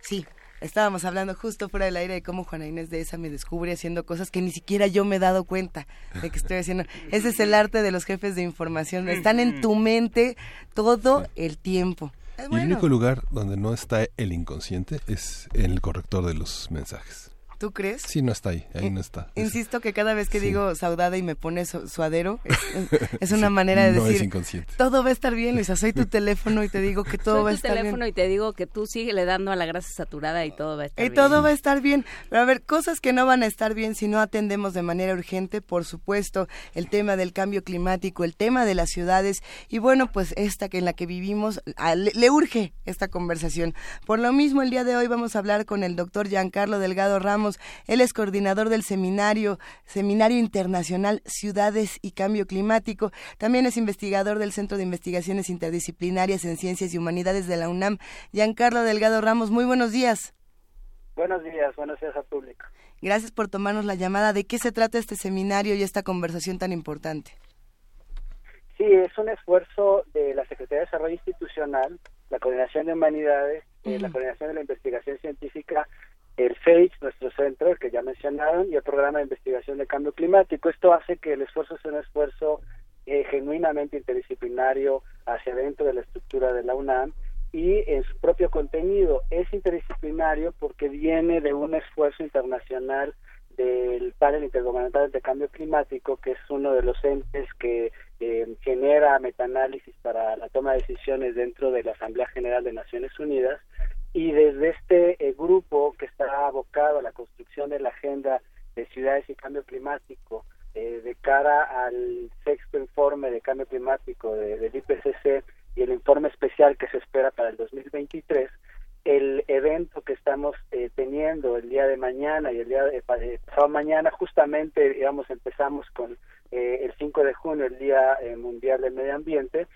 Sí, estábamos hablando justo fuera del aire de cómo Juana Inés de esa me descubre haciendo cosas que ni siquiera yo me he dado cuenta de que estoy haciendo. Ese es el arte de los jefes de información. Están en tu mente todo el tiempo. Y el único lugar donde no está el inconsciente es en el corrector de los mensajes. ¿Tú crees? Sí, no está ahí, ahí no está. Insisto que cada vez que digo saudade y me pone suadero, *laughs* es, una manera de decir, es inconsciente. todo va a estar bien, Luisa, soy tu *laughs* teléfono y te digo que todo va a estar bien. tu teléfono y te digo que tú sigue le dando a la grasa saturada y todo va a estar bien. Y todo va a estar bien. Pero a ver, cosas que no van a estar bien si no atendemos de manera urgente, por supuesto, el tema del cambio climático, el tema de las ciudades y bueno, pues esta que en la que vivimos, le, le urge esta conversación. Por lo mismo, el día de hoy vamos a hablar con el doctor Giancarlo Delgado Ramos, él es coordinador del seminario, Seminario Internacional Ciudades y Cambio Climático. También es investigador del Centro de Investigaciones Interdisciplinarias en Ciencias y Humanidades de la UNAM. Giancarlo Delgado Ramos, muy buenos días. Buenos días, buenos días al público. Gracias por tomarnos la llamada. ¿De qué se trata este seminario y esta conversación tan importante? Sí, es un esfuerzo de la Secretaría de Desarrollo Institucional, la Coordinación de Humanidades, eh, la Coordinación de la Investigación Científica el FACE, nuestro centro, que ya mencionaron, y el programa de investigación de cambio climático. Esto hace que el esfuerzo sea un esfuerzo eh, genuinamente interdisciplinario hacia dentro de la estructura de la UNAM y en su propio contenido es interdisciplinario porque viene de un esfuerzo internacional del panel intergubernamental de cambio climático, que es uno de los entes que eh, genera metaanálisis para la toma de decisiones dentro de la Asamblea General de Naciones Unidas y desde este eh, grupo que está abocado a la construcción de la agenda de ciudades y cambio climático eh, de cara al sexto informe de cambio climático de, del IPCC y el informe especial que se espera para el 2023, el evento que estamos eh, teniendo el día de mañana y el día de pasado mañana, justamente, digamos, empezamos con el 5 de junio, el Día Mundial del Medio Ambiente,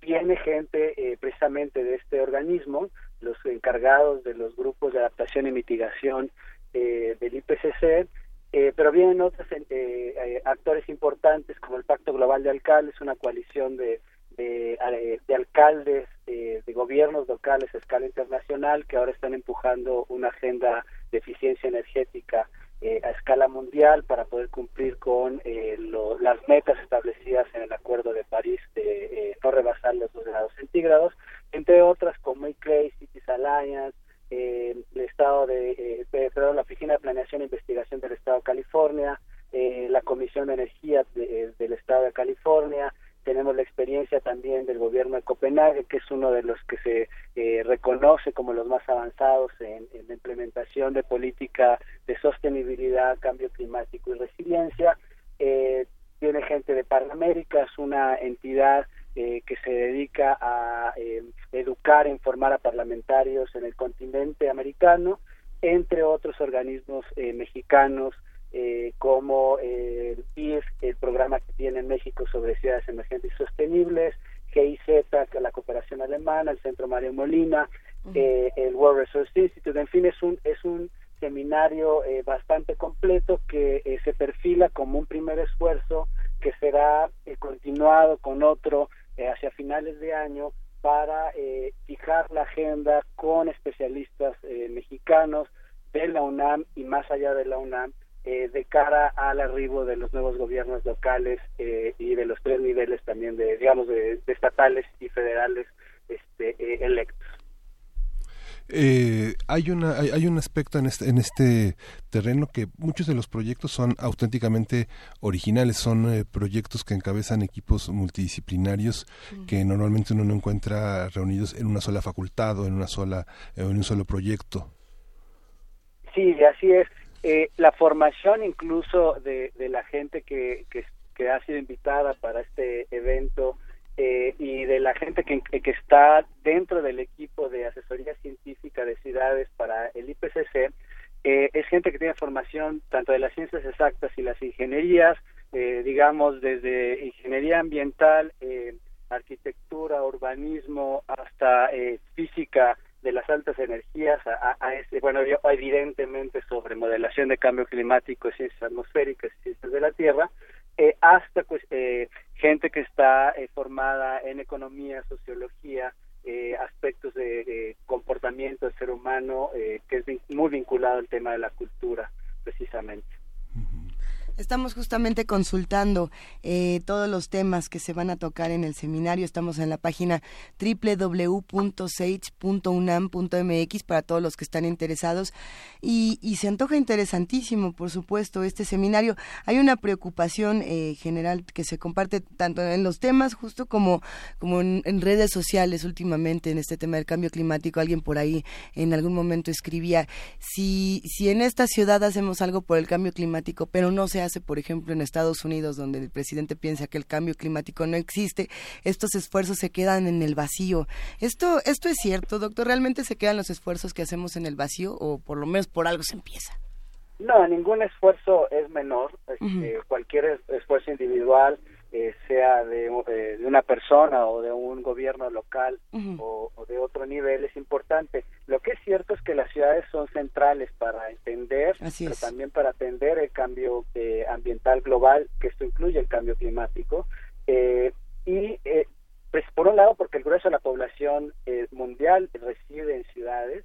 viene gente precisamente de este organismo, los encargados de los grupos de adaptación y mitigación eh, del IPCC, eh, pero vienen otros eh, actores importantes como el Pacto Global de Alcaldes, una coalición de, de, alcaldes de gobiernos locales a escala internacional que ahora están empujando una agenda de eficiencia energética a escala mundial para poder cumplir con las metas establecidas en el Acuerdo de París de no rebasar los dos grados centígrados entre otras como ICLEI, Cities Alliance, eh, el Estado de, eh, perdón, la Oficina de Planeación e Investigación del Estado de California, eh, la Comisión de Energía del Estado de California, tenemos la experiencia también del gobierno de Copenhague, que es uno de los que se reconoce como los más avanzados en, en, la implementación de política de sostenibilidad, cambio climático y resiliencia. tiene gente de Panamérica, es una entidad eh, que se dedica a eh, educar e informar a parlamentarios en el continente americano, entre otros organismos eh, mexicanos como el PIF, el programa que tiene México sobre ciudades emergentes y sostenibles, GIZ, la cooperación alemana, el Centro Mario Molina, el World Resource Institute, en fin, es un, es un seminario bastante completo que se perfila como un primer esfuerzo que será continuado con otro eh, hacia finales de año para eh, fijar la agenda con especialistas eh, mexicanos de la UNAM y más allá de la UNAM de cara al arribo de los nuevos gobiernos locales y de los tres niveles también de digamos de, estatales y federales este, electos eh, hay, una, hay, un aspecto en este, en este terreno que muchos de los proyectos son auténticamente originales, son eh, proyectos que encabezan equipos multidisciplinarios que normalmente uno no encuentra reunidos en una sola facultad o en, una sola, en un solo proyecto. Sí, así es. Eh, la formación incluso de, de la gente que, que, que ha sido invitada para este evento eh, y de la gente que, que, está dentro del equipo de asesoría científica de ciudades para el IPCC, eh, es gente que tiene formación tanto de las ciencias exactas y las ingenierías, eh, digamos desde ingeniería ambiental, arquitectura, urbanismo, hasta física de las altas energías a, a, ese, bueno, evidentemente sobre modelación de cambio climático, ciencias atmosféricas ciencias de la Tierra, eh, hasta pues eh, gente que está eh, formada en economía, sociología, eh, aspectos de, comportamiento del ser humano, que es muy vinculado al tema de la cultura, precisamente. Estamos justamente consultando eh, todos los temas que se van a tocar en el seminario. Estamos en la página www.sage.unam.mx para todos los que están interesados. Y, se antoja interesantísimo, por supuesto, este seminario. Hay una preocupación eh, general que se comparte tanto en los temas justo como, como en, redes sociales últimamente en este tema del cambio climático. Alguien por ahí en algún momento escribía, si, si en esta ciudad hacemos algo por el cambio climático, pero no se hace, por ejemplo, en Estados Unidos, donde el presidente piensa que el cambio climático no existe, estos esfuerzos se quedan en el vacío. ¿Esto, esto es cierto, doctor? ¿Realmente se quedan los esfuerzos que hacemos en el vacío o por lo menos por algo se empieza? No, ningún esfuerzo es menor. Este, cualquier esfuerzo individual eh, sea de, eh, de, una persona o de un gobierno local o, de otro nivel es importante. Lo que es cierto es que las ciudades son centrales para entender, pero también para atender el cambio eh, ambiental global, que esto incluye el cambio climático. y pues por un lado porque el grueso de la población mundial reside en ciudades,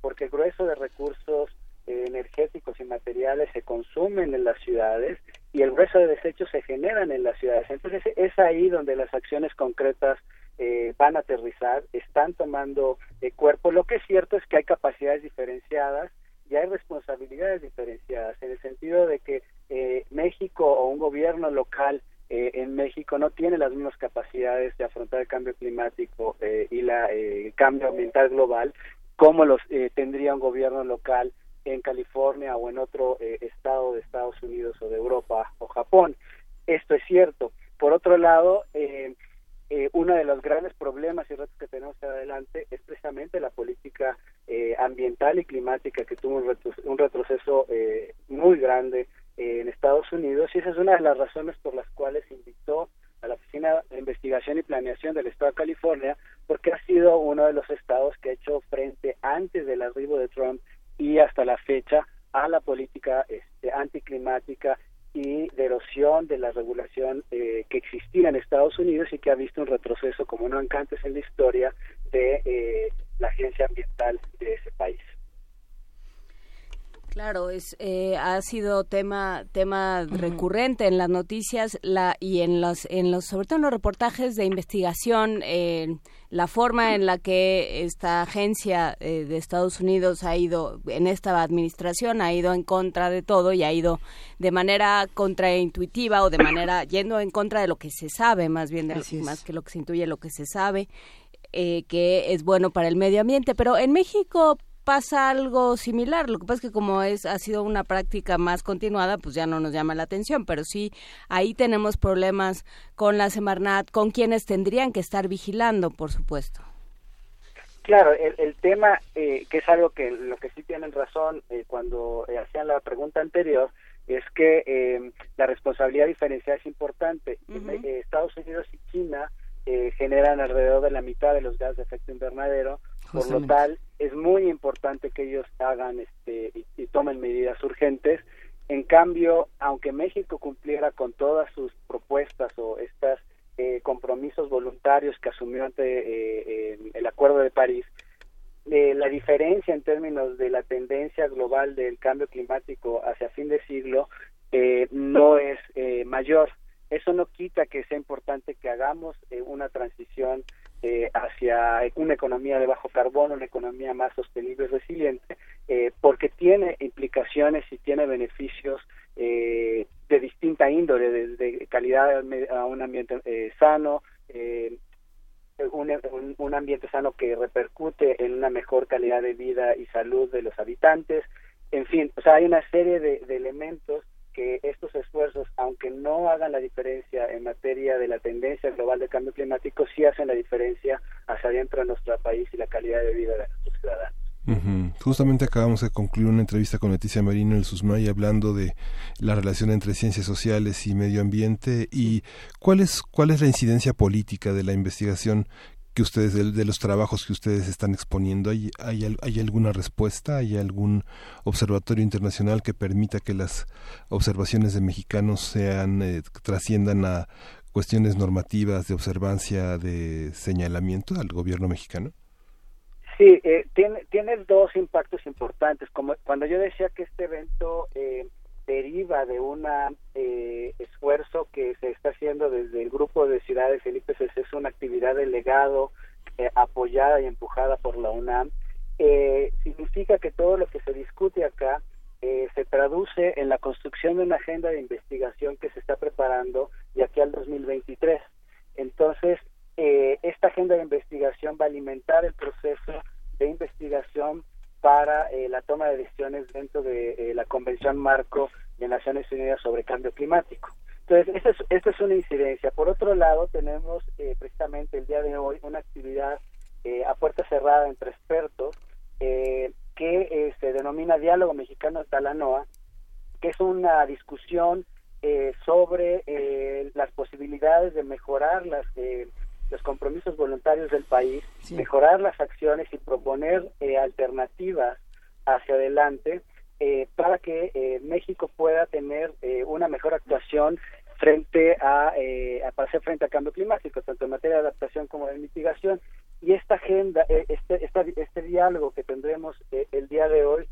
porque el grueso de recursos energéticos y materiales se consumen en las ciudades y el grueso de desechos se generan en las ciudades. Entonces es ahí donde las acciones concretas eh, van a aterrizar, están tomando eh, cuerpo. Lo que es cierto es que hay capacidades diferenciadas y hay responsabilidades diferenciadas, en el sentido de que eh, México o un gobierno local en México no tiene las mismas capacidades de afrontar el cambio climático y la, el cambio ambiental global como los tendría un gobierno local en California o en otro eh, estado de Estados Unidos o de Europa o Japón. Esto es cierto. Por otro lado, eh, eh, uno de los grandes problemas y retos que tenemos adelante es precisamente la política ambiental y climática que tuvo un, retroceso muy grande en Estados Unidos y esa es una de las razones por las cuales invitó a la Oficina de Investigación y Planeación del Estado de California porque ha sido uno de los estados que ha hecho frente antes del arribo de Trump y hasta la fecha a la política este, anticlimática y de erosión de la regulación eh, que existía en Estados Unidos y que ha visto un retroceso como no antes en la historia de eh, la agencia ambiental de ese país. Claro, es eh, ha sido tema tema recurrente en las noticias la y en los en los sobre todo en los reportajes de investigación eh, la forma en la que esta agencia eh, de Estados Unidos ha ido en esta administración ha ido en contra de todo y ha ido de manera contraintuitiva o de manera yendo en contra de lo que se sabe más bien más que lo que se intuye lo que se sabe que es bueno para el medio ambiente. Pero en México pasa algo similar. Lo que pasa es que como es ha sido una práctica más continuada, pues ya no nos llama la atención, pero sí ahí tenemos problemas con la Semarnat, con quienes tendrían que estar vigilando, por supuesto. Claro, el, tema, eh, que es algo que lo que sí tienen razón eh, cuando eh, hacían la pregunta anterior, es que la responsabilidad diferencial es importante. Estados Unidos y China generan alrededor de la mitad de los gases de efecto invernadero, por lo tal, es muy importante que ellos hagan este y, tomen medidas urgentes. En cambio, aunque México cumpliera con todas sus propuestas o estos eh, compromisos voluntarios que asumió ante eh, el Acuerdo de París, eh, la diferencia en términos de la tendencia global del cambio climático hacia fin de siglo no *laughs* es mayor. Eso no quita que sea importante que hagamos una transición eh, hacia una economía de bajo carbono, una economía más sostenible y resiliente, eh, porque tiene implicaciones y tiene beneficios eh, de distinta índole, desde calidad a un ambiente sano, un, un, ambiente sano que repercute en una mejor calidad de vida y salud de los habitantes, en fin, o sea, hay una serie de elementos que estos esfuerzos, aunque no hagan la diferencia en materia de la tendencia global de cambio climático, sí hacen la diferencia hacia adentro de nuestro país y la calidad de vida de nuestros ciudadanos. Justamente acabamos de concluir una entrevista con Leticia Marino el SUSMAI hablando de la relación entre ciencias sociales y medio ambiente y cuál es, cuál es la incidencia política de la investigación que ustedes, de, los trabajos que ustedes están exponiendo, ¿hay, hay, hay alguna respuesta? ¿Hay algún observatorio internacional que permita que las observaciones de mexicanos sean, eh, trasciendan a cuestiones normativas de observancia, de señalamiento al gobierno mexicano? Sí, eh, tiene, tiene dos impactos importantes. Como cuando yo decía que este evento eh, deriva de un eh, esfuerzo que se está haciendo desde el grupo de ciudades, el IPCC es una actividad de legado eh, apoyada y empujada por la UNAM, eh, significa que todo lo que se discute acá eh, se traduce en la construcción de una agenda de investigación que se está preparando de aquí al 2023. Entonces, esta agenda de investigación va a alimentar el proceso de investigación para eh, la toma de decisiones dentro de eh, la Convención Marco de Naciones Unidas sobre Cambio Climático. Entonces, esta es, esta es una incidencia. Por otro lado, tenemos eh, precisamente el día de hoy una actividad a puerta cerrada entre expertos que se denomina Diálogo Mexicano Talanoa, que es una discusión sobre las posibilidades de mejorar las los compromisos voluntarios del país, mejorar las acciones y proponer eh, alternativas hacia adelante eh, para que eh, México pueda tener una mejor actuación frente a, para hacer frente al cambio climático, tanto en materia de adaptación como de mitigación. Y esta agenda, este, este diálogo que tendremos el día de hoy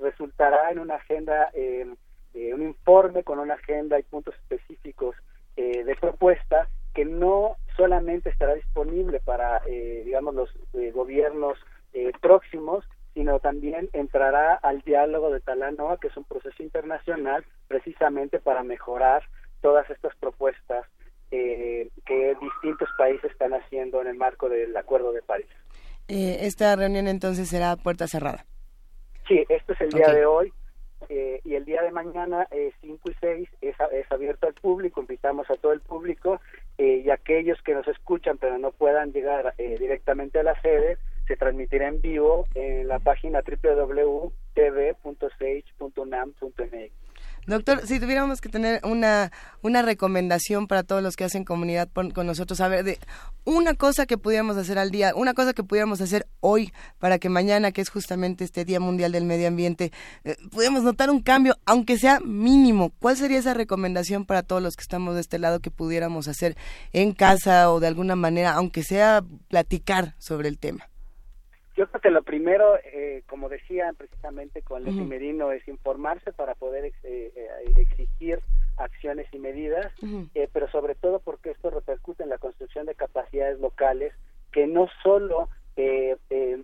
resultará en una agenda, un informe con una agenda y puntos específicos de propuesta que no solamente estará disponible para, eh, digamos, los eh, gobiernos eh, próximos, sino también entrará al diálogo de Talanoa, que es un proceso internacional precisamente para mejorar todas estas propuestas que distintos países están haciendo en el marco del Acuerdo de París. esta reunión entonces será puerta cerrada. Sí, esto es el día de hoy. Eh, y el día de mañana, eh, 5 y 6, es, es, abierto al público, invitamos a todo el público eh, y aquellos que nos escuchan pero no puedan llegar eh, directamente a la sede, se transmitirá en vivo en la página www.tv.sage.unam.mx. Doctor, si tuviéramos que tener una, una recomendación para todos los que hacen comunidad con nosotros, a ver, de una cosa que pudiéramos hacer al día, una cosa que pudiéramos hacer hoy para que mañana, que es justamente este Día Mundial del Medio Ambiente, eh, pudiéramos notar un cambio, aunque sea mínimo. ¿Cuál sería esa recomendación para todos los que estamos de este lado que pudiéramos hacer en casa o de alguna manera, aunque sea platicar sobre el tema? Yo creo que lo primero, eh, como decía precisamente con Leti Merino, es informarse para poder eh, eh, exigir acciones y medidas, pero sobre todo porque esto repercute en la construcción de capacidades locales que no solo,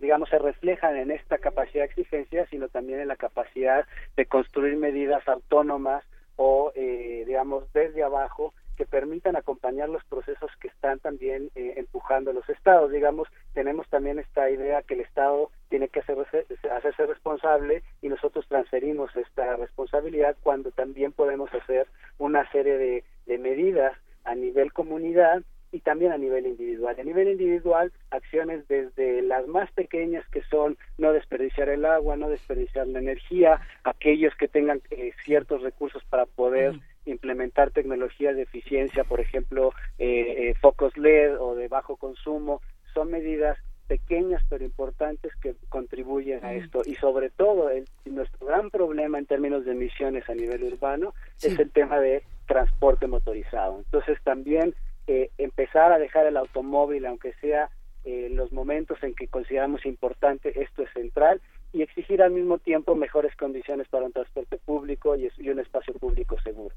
digamos, se reflejan en esta capacidad de exigencia, sino también en la capacidad de construir medidas autónomas o, digamos, desde abajo que permitan acompañar los procesos que están también eh, empujando los estados. Digamos, tenemos también esta idea que el Estado tiene que hacerse, hacerse responsable y nosotros transferimos esta responsabilidad cuando también podemos hacer una serie de, de medidas a nivel comunidad y también a nivel individual. A nivel individual, acciones desde las más pequeñas que son no desperdiciar el agua, no desperdiciar la energía, aquellos que tengan eh, ciertos recursos para poder implementar tecnologías de eficiencia, por ejemplo, eh, eh, focos LED o de bajo consumo, son medidas pequeñas pero importantes que contribuyen a esto. Y sobre todo el, nuestro gran problema en términos de emisiones a nivel urbano es el tema de transporte motorizado. Entonces también eh, empezar a dejar el automóvil, aunque sea eh, los momentos en que consideramos importante, esto es central, y exigir al mismo tiempo mejores condiciones para un transporte público y, y un espacio público seguro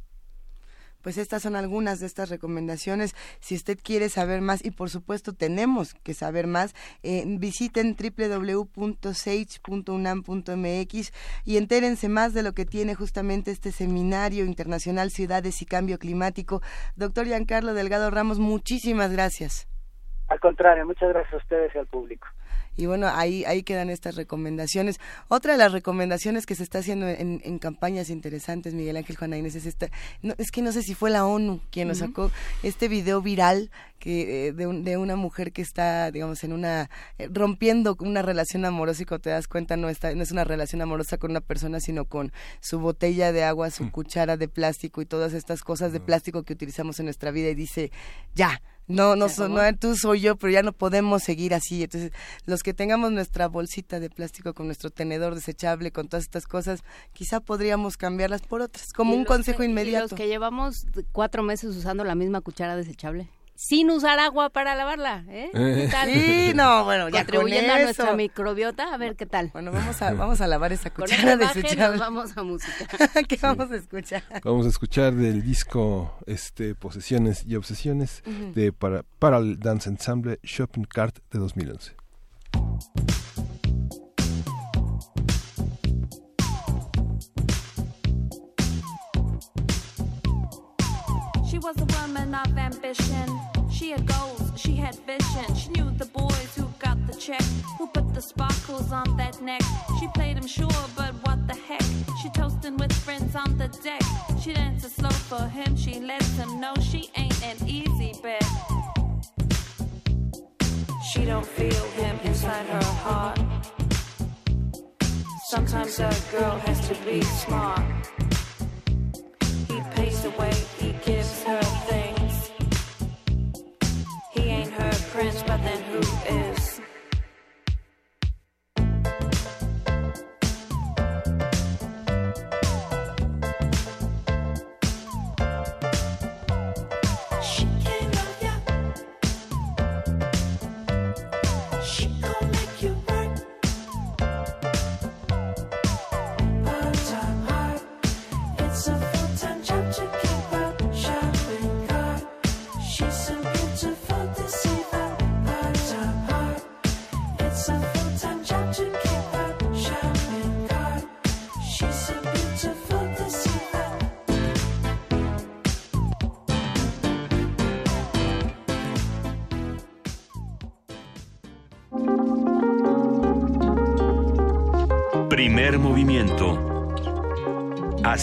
pues estas son algunas de estas recomendaciones. Si usted quiere saber más, y por supuesto tenemos que saber más, eh, visiten www.sage.unam.mx y entérense más de lo que tiene justamente este seminario internacional Ciudades y Cambio Climático. Doctor Giancarlo Delgado Ramos, muchísimas gracias. Al contrario, muchas gracias a ustedes y al público. Y bueno, ahí, ahí quedan estas recomendaciones. Otra de las recomendaciones que se está haciendo en, en campañas interesantes, Miguel Ángel Juana Inés, es esta, no, es que no sé si fue la ONU quien nos sacó este video viral que eh, de, de, una mujer que está, digamos, en una, eh, rompiendo una relación amorosa y cuando te das cuenta no, está, no es una relación amorosa con una persona, sino con su botella de agua, su mm. cuchara de plástico y todas estas cosas de mm. plástico que utilizamos en nuestra vida y dice, ya, No, no, no, tú soy yo, pero ya no podemos seguir así. Entonces, los que tengamos nuestra bolsita de plástico con nuestro tenedor desechable, con todas estas cosas, quizá podríamos cambiarlas por otras, como un consejo inmediato. los que llevamos cuatro meses usando la misma cuchara desechable sin usar agua para lavarla, ¿eh? ¿Qué eh. tal? Sí, no, bueno, ya Contribuyendo a nuestra microbiota, a ver qué tal. Bueno, vamos a, vamos a lavar esa cuchara desechable. vamos a música. *laughs* ¿Qué vamos a escuchar? Vamos a escuchar del disco este Posesiones y Obsesiones de para, para el Dance Ensemble Shopping Cart de 2011. She was of ambition. She had goals, she had vision. She knew the boys who got the check, who put the sparkles on that neck. She played him sure, but what the heck? She toasting with friends on the deck. She dances slow for him, she lets him know she ain't an easy bet. She don't feel him inside her heart. Sometimes a girl has to be smart. He pays the way he gives her things. Prince, but then who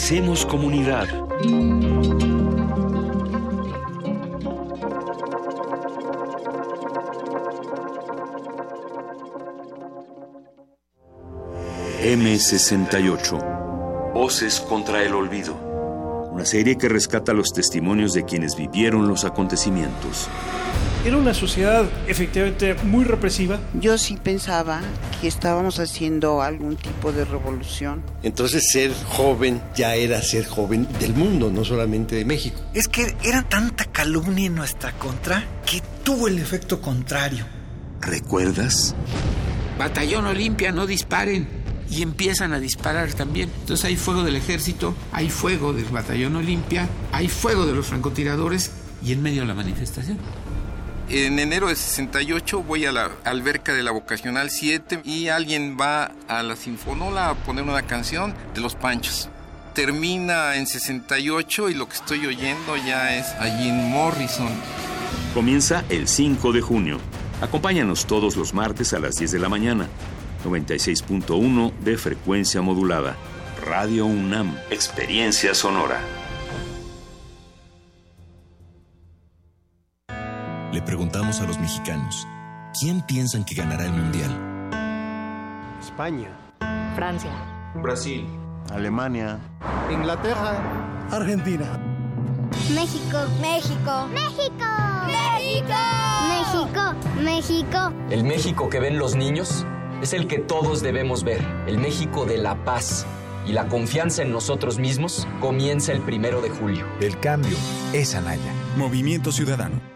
Hacemos comunidad. M68. Voces contra el olvido. Una serie que rescata los testimonios de quienes vivieron los acontecimientos. Era una sociedad efectivamente muy represiva. Yo sí pensaba que estábamos haciendo algún tipo de revolución. Entonces ser joven ya era ser joven del mundo, no solamente de México. Es que era tanta calumnia en nuestra contra que tuvo el efecto contrario. ¿Recuerdas? Batallón Olimpia, no disparen. Y empiezan a disparar también. Entonces hay fuego del ejército, hay fuego del batallón Olimpia, hay fuego de los francotiradores y en medio de la manifestación. En enero de 68 voy a la alberca de la Vocacional 7 y alguien va a la Sinfonola a poner una canción de Los Panchos. Termina en 68 y lo que estoy oyendo ya es a Jim Morrison. Comienza el 5 de junio. Acompáñanos todos los martes a las 10 de la mañana. 96.1 de frecuencia modulada. Radio UNAM. Experiencia sonora. Le preguntamos a los mexicanos, ¿quién piensan que ganará el Mundial? España. Francia. Brasil. Alemania. Inglaterra. Argentina. México. México. México. México. México. México. El México que ven los niños es el que todos debemos ver. El México de la paz. Y la confianza en nosotros mismos comienza el primero de julio. El cambio es Anaya. Movimiento Ciudadano.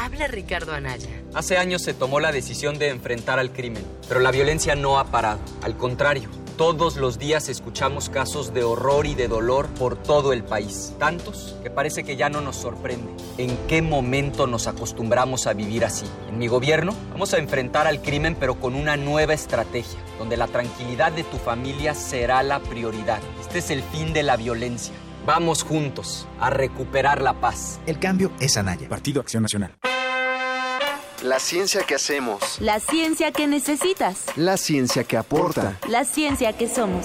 Habla Ricardo Anaya. Hace años se tomó la decisión de enfrentar al crimen, pero la violencia no ha parado. Al contrario, todos los días escuchamos casos de horror y de dolor por todo el país. Tantos que parece que ya no nos sorprende. ¿En qué momento nos acostumbramos a vivir así? En mi gobierno vamos a enfrentar al crimen pero con una nueva estrategia, donde la tranquilidad de tu familia será la prioridad. Este es el fin de la violencia. Vamos juntos a recuperar la paz. El cambio es Anaya. Partido Acción Nacional. La ciencia que hacemos. La ciencia que necesitas. La ciencia que aporta. La ciencia que somos.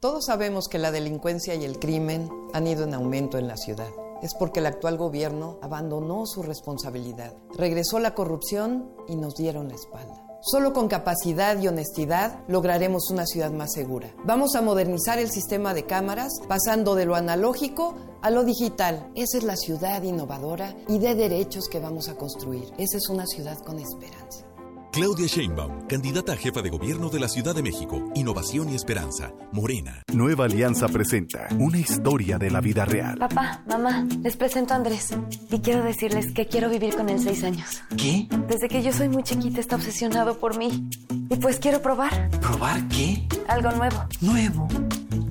Todos sabemos que la delincuencia y el crimen han ido en aumento en la ciudad. Es porque el actual gobierno abandonó su responsabilidad. Regresó la corrupción y nos dieron la espalda. Solo con capacidad y honestidad lograremos una ciudad más segura. Vamos a modernizar el sistema de cámaras pasando de lo analógico a lo digital. Esa es la ciudad innovadora y de derechos que vamos a construir. Esa es una ciudad con esperanza. Claudia Sheinbaum, candidata a jefa de gobierno de la Ciudad de México. Innovación y esperanza. Morena. Nueva Alianza presenta una historia de la vida real. Papá, mamá, les presento a Andrés. Y quiero decirles que quiero vivir con él seis años. ¿Qué? Desde que yo soy muy chiquita está obsesionado por mí. Y pues quiero probar. ¿Probar qué? Algo nuevo. ¿Nuevo?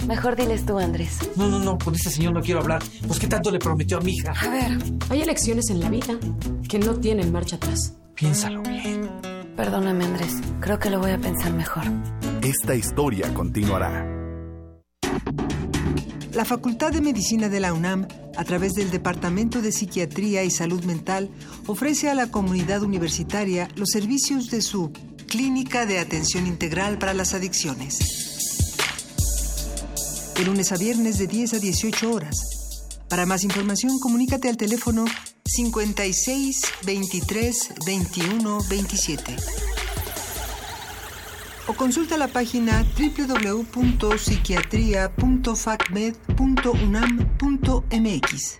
Mejor diles tú, Andrés. No, no, no, con ese señor no quiero hablar. Pues qué tanto le prometió a mi hija. A ver. Hay elecciones en la vida que no tienen marcha atrás. Piénsalo bien. Perdóname, Andrés. Creo que lo voy a pensar mejor. Esta historia continuará. La Facultad de Medicina de la UNAM, a través del Departamento de Psiquiatría y Salud Mental, ofrece a la comunidad universitaria los servicios de su Clínica de Atención Integral para las Adicciones. De lunes a viernes de 10 a 18 horas. Para más información, comunícate al teléfono 56 23 21 27. O consulta la página www.psiquiatria.facmed.unam.mx.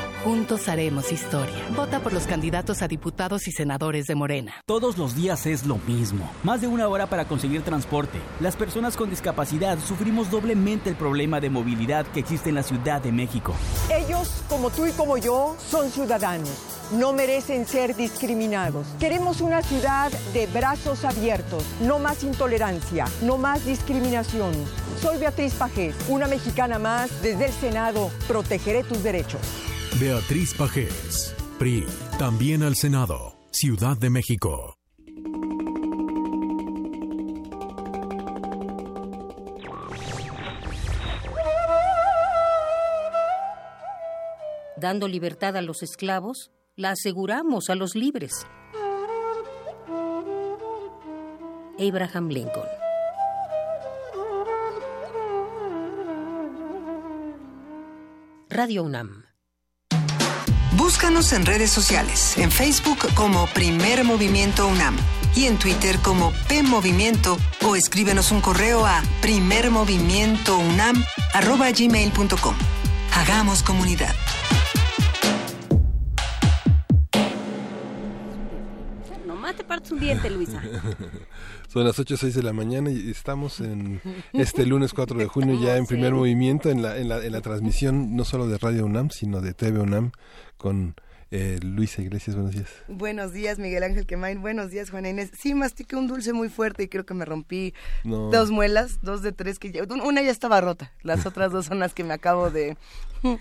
Juntos haremos historia. Vota por los candidatos a diputados y senadores de Morena. Todos los días es lo mismo. Más de una hora para conseguir transporte. Las personas con discapacidad sufrimos doblemente el problema de movilidad que existe en la Ciudad de México. Ellos, como tú y como yo, son ciudadanos. No merecen ser discriminados. Queremos una ciudad de brazos abiertos, no más intolerancia, no más discriminación. Soy Beatriz Pajés, una mexicana más desde el Senado. Protegeré tus derechos. Beatriz Pajés, PRI, también al Senado, Ciudad de México. Dando libertad a los esclavos, la aseguramos a los libres. Abraham Lincoln. Radio UNAM. Búscanos en redes sociales, en Facebook como Primer Movimiento UNAM y en Twitter como P Movimiento o escríbenos un correo a primermovimientounam@gmail.com. Hagamos comunidad. Nomás te partes un diente, Luisa. *laughs* Son las 8 o 6 de la mañana y estamos en este lunes 4 de junio ya en *laughs* primer movimiento en la, en la, en la transmisión no solo de Radio UNAM, sino de TV UNAM con eh, Luisa Iglesias. Buenos días. Buenos días, Miguel Ángel Quemain. Buenos días, Juana Inés. Sí, mastiqué un dulce muy fuerte y creo que me rompí dos muelas, dos de tres que ya... Una ya estaba rota, las otras dos son las que me acabo de... *laughs*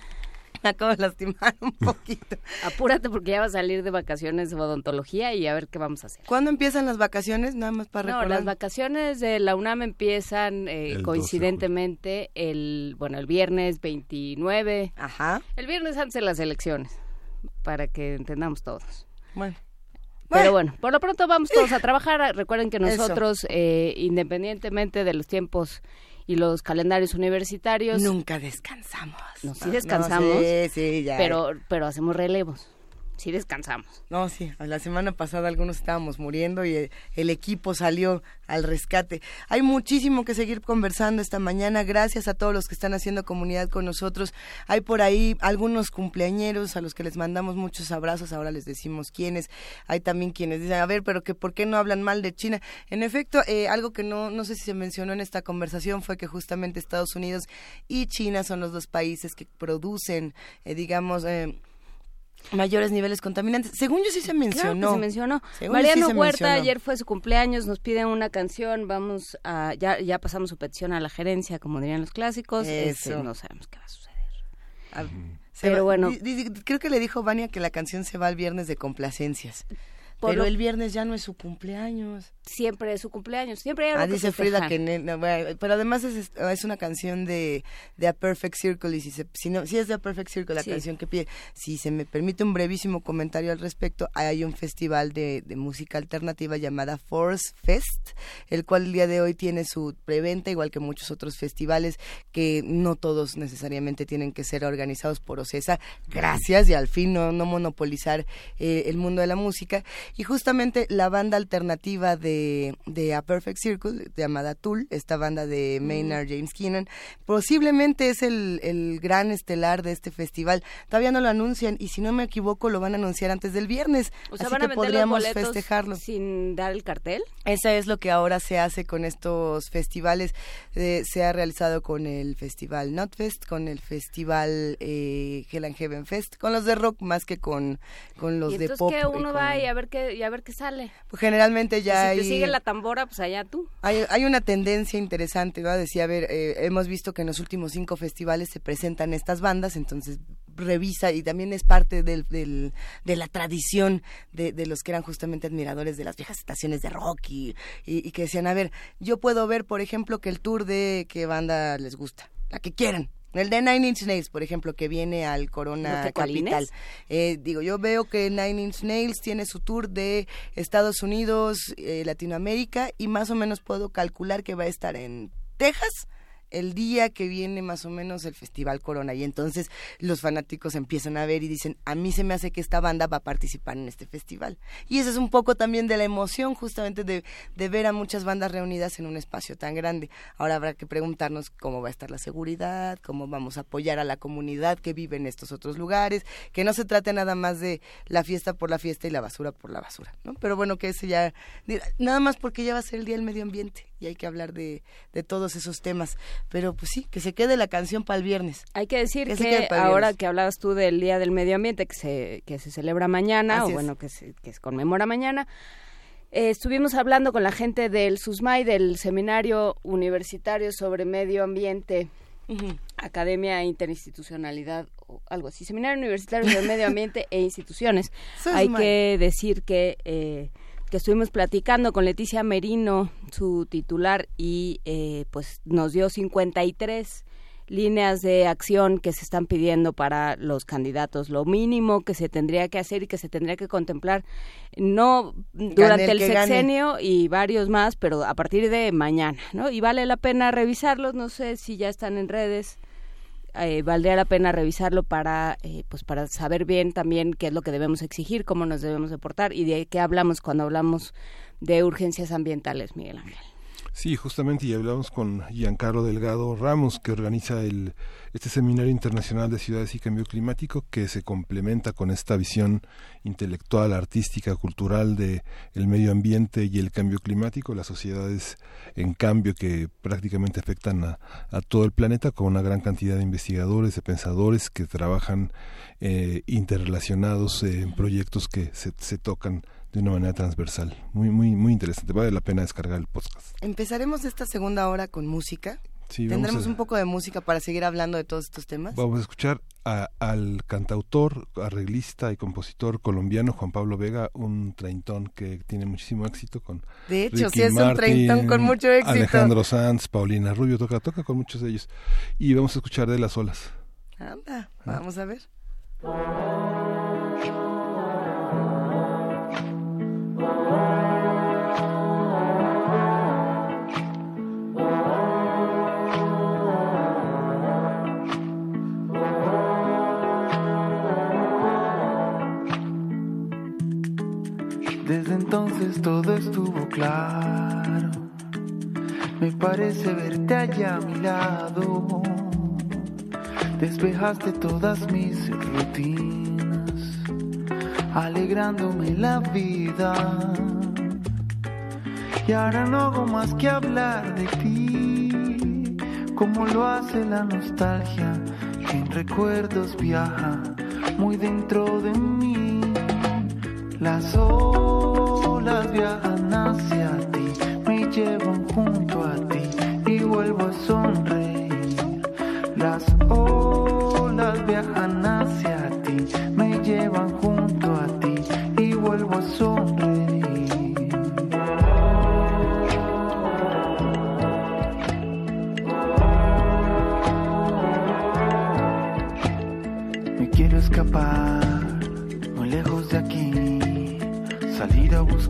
Me acabo de lastimar un poquito. Apúrate porque ya va a salir de vacaciones de odontología y a ver qué vamos a hacer. ¿Cuándo empiezan las vacaciones? Nada más para recordar. No, las vacaciones de la UNAM empiezan eh, coincidentemente el, bueno, el viernes 29. Ajá. El viernes antes de las elecciones, para que entendamos todos. Bueno. Pero bueno, por lo pronto vamos todos a trabajar. Recuerden que nosotros, eh, independientemente de los tiempos y los calendarios universitarios. Nunca descansamos. No, sí descansamos. sí, sí, ya. Pero, pero hacemos relevos. Sí descansamos. No, sí, la semana pasada algunos estábamos muriendo y el, equipo salió al rescate. Hay muchísimo que seguir conversando esta mañana. Gracias a todos los que están haciendo comunidad con nosotros. Hay por ahí algunos cumpleañeros a los que les mandamos muchos abrazos. Ahora les decimos quiénes. Hay también quienes dicen, a ver, pero que por qué no hablan mal de China. En efecto, eh, algo que no, no sé si se mencionó en esta conversación fue que justamente Estados Unidos y China son los dos países que producen, eh, digamos, eh, mayores niveles contaminantes. Según yo sí se mencionó. se mencionó. Mariano Huerta ayer fue su cumpleaños, nos piden una canción, vamos a ya ya pasamos su petición a la gerencia, como dirían los clásicos. Este, no sabemos qué va a suceder. Pero bueno, creo que le dijo Vania que la canción se va el viernes de complacencias. Pero el viernes ya no es su cumpleaños. Siempre es su cumpleaños, siempre hay algo ah, dice Frida que... pero además es, es, una canción de, de A Perfect Circle y si, si, no, si es de A Perfect Circle la canción que pide, si se me permite un brevísimo comentario al respecto, hay un festival de, de música alternativa llamada Force Fest, el cual el día de hoy tiene su preventa, igual que muchos otros festivales que no todos necesariamente tienen que ser organizados por OCESA. Gracias y al fin no, no monopolizar eh, el mundo de la música. Y justamente la banda alternativa de, de A Perfect Circle, llamada Tool, esta banda de Maynard James Keenan, posiblemente es el, el gran estelar de este festival. Todavía no lo anuncian y si no me equivoco lo van a anunciar antes del viernes. O sea, van a que podríamos festejarlo. Sin dar el cartel. Esa es lo que ahora se hace con estos festivales. Eh, se ha realizado con el festival Notfest, con el festival eh, Hell and Heaven Fest, con los de rock más que con, con los de pop. que uno va y a ver qué y a ver qué sale. Pues generalmente ya si te sigue la tambora, pues allá tú. Hay, hay una tendencia interesante, ¿no? Decía, a ver, eh, hemos visto que en los últimos cinco festivales se presentan estas bandas, entonces revisa y también es parte del, del, de la tradición de, de, los que eran justamente admiradores de las viejas estaciones de rock y, y, que decían, a ver, yo puedo ver, por ejemplo, que el tour de qué banda les gusta, la que quieran, el de Nine Inch Nails, por ejemplo, que viene al Corona Capital. Eh, digo, yo veo que Nine Inch Nails tiene su tour de Estados Unidos, eh, Latinoamérica, y más o menos puedo calcular que va a estar en Texas, el día que viene más o menos el Festival Corona y entonces los fanáticos empiezan a ver y dicen, a mí se me hace que esta banda va a participar en este festival. Y eso es un poco también de la emoción justamente de, de ver a muchas bandas reunidas en un espacio tan grande. Ahora habrá que preguntarnos cómo va a estar la seguridad, cómo vamos a apoyar a la comunidad que vive en estos otros lugares, que no se trate nada más de la fiesta por la fiesta y la basura por la basura, ¿no? Pero bueno, que ese ya, nada más porque ya va a ser el Día del Medio Ambiente y hay que hablar de, de todos esos temas. Pero pues sí, que se quede la canción para el viernes. Hay que decir que, ahora que hablabas tú del Día del Medio Ambiente, que se, que se celebra mañana, o bueno, que se, que se conmemora mañana, eh, estuvimos hablando con la gente del SUSMAI, del Seminario Universitario sobre Medio Ambiente, Academia e Interinstitucionalidad, o algo así, Seminario Universitario sobre Medio Ambiente e Instituciones. *laughs* Hay que decir que... Eh, que estuvimos platicando con Leticia Merino, su titular, y eh, pues nos dio 53 líneas de acción que se están pidiendo para los candidatos. Lo mínimo que se tendría que hacer y que se tendría que contemplar, no durante el, sexenio y varios más, pero a partir de mañana, ¿no? Y vale la pena revisarlos, no sé si ya están en redes eh, valdría la pena revisarlo para eh, pues para saber bien también qué es lo que debemos exigir cómo nos debemos deportar y de qué hablamos cuando hablamos de urgencias ambientales Miguel Ángel Sí, justamente, y hablamos con Giancarlo Delgado Ramos, que organiza el, este Seminario Internacional de Ciudades y Cambio Climático, que se complementa con esta visión intelectual, artística, cultural de el medio ambiente y el cambio climático, las sociedades en cambio que prácticamente afectan a, todo el planeta, con una gran cantidad de investigadores, de pensadores que trabajan eh, interrelacionados en proyectos que se, se tocan de una manera transversal. Muy, muy, muy interesante. Vale la pena descargar el podcast. Empezaremos esta segunda hora con música. Tendremos un poco de música para seguir hablando de todos estos temas. Vamos a escuchar al cantautor, arreglista y compositor colombiano Juan Pablo Vega, un treintón que tiene muchísimo éxito con De hecho, sí es un treintón con mucho éxito. Alejandro Sanz, Paulina Rubio, toca, toca con muchos de ellos. Y vamos a escuchar de las olas. Anda, vamos a ver. Entonces todo estuvo claro. Me parece verte allá a mi lado. Despejaste todas mis rutinas, alegrándome la vida. Y ahora no hago más que hablar de ti, como lo hace la nostalgia, que en recuerdos viaja muy dentro de mí. Las olas viajan hacia ti, me llevan junto a ti y vuelvo a sonreír. Las olas viajan hacia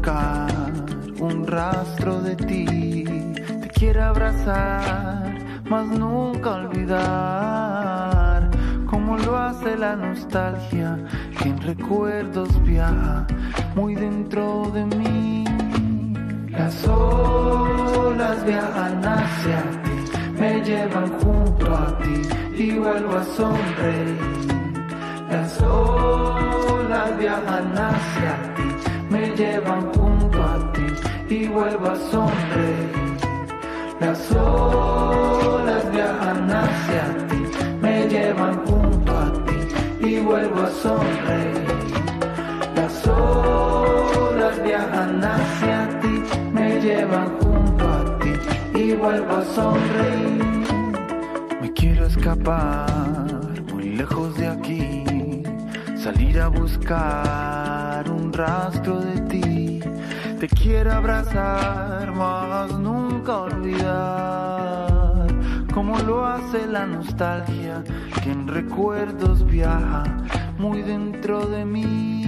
un rastro de ti. Te quiero abrazar, mas nunca olvidar como lo hace la nostalgia que en recuerdos viaja muy dentro de mí. Las olas viajan hacia ti, me llevan junto a ti y vuelvo a sonreír. Las olas viajan hacia ti, me llevan junto a ti y vuelvo a sonreír. Las olas viajan hacia ti, me llevan junto a ti y vuelvo a sonreír. Las olas viajan hacia ti, me llevan junto a ti y vuelvo a sonreír. Me quiero escapar muy lejos de aquí, salir a buscar rastro de ti. Te quiero abrazar, mas nunca olvidar como lo hace la nostalgia que en recuerdos viaja muy dentro de mí.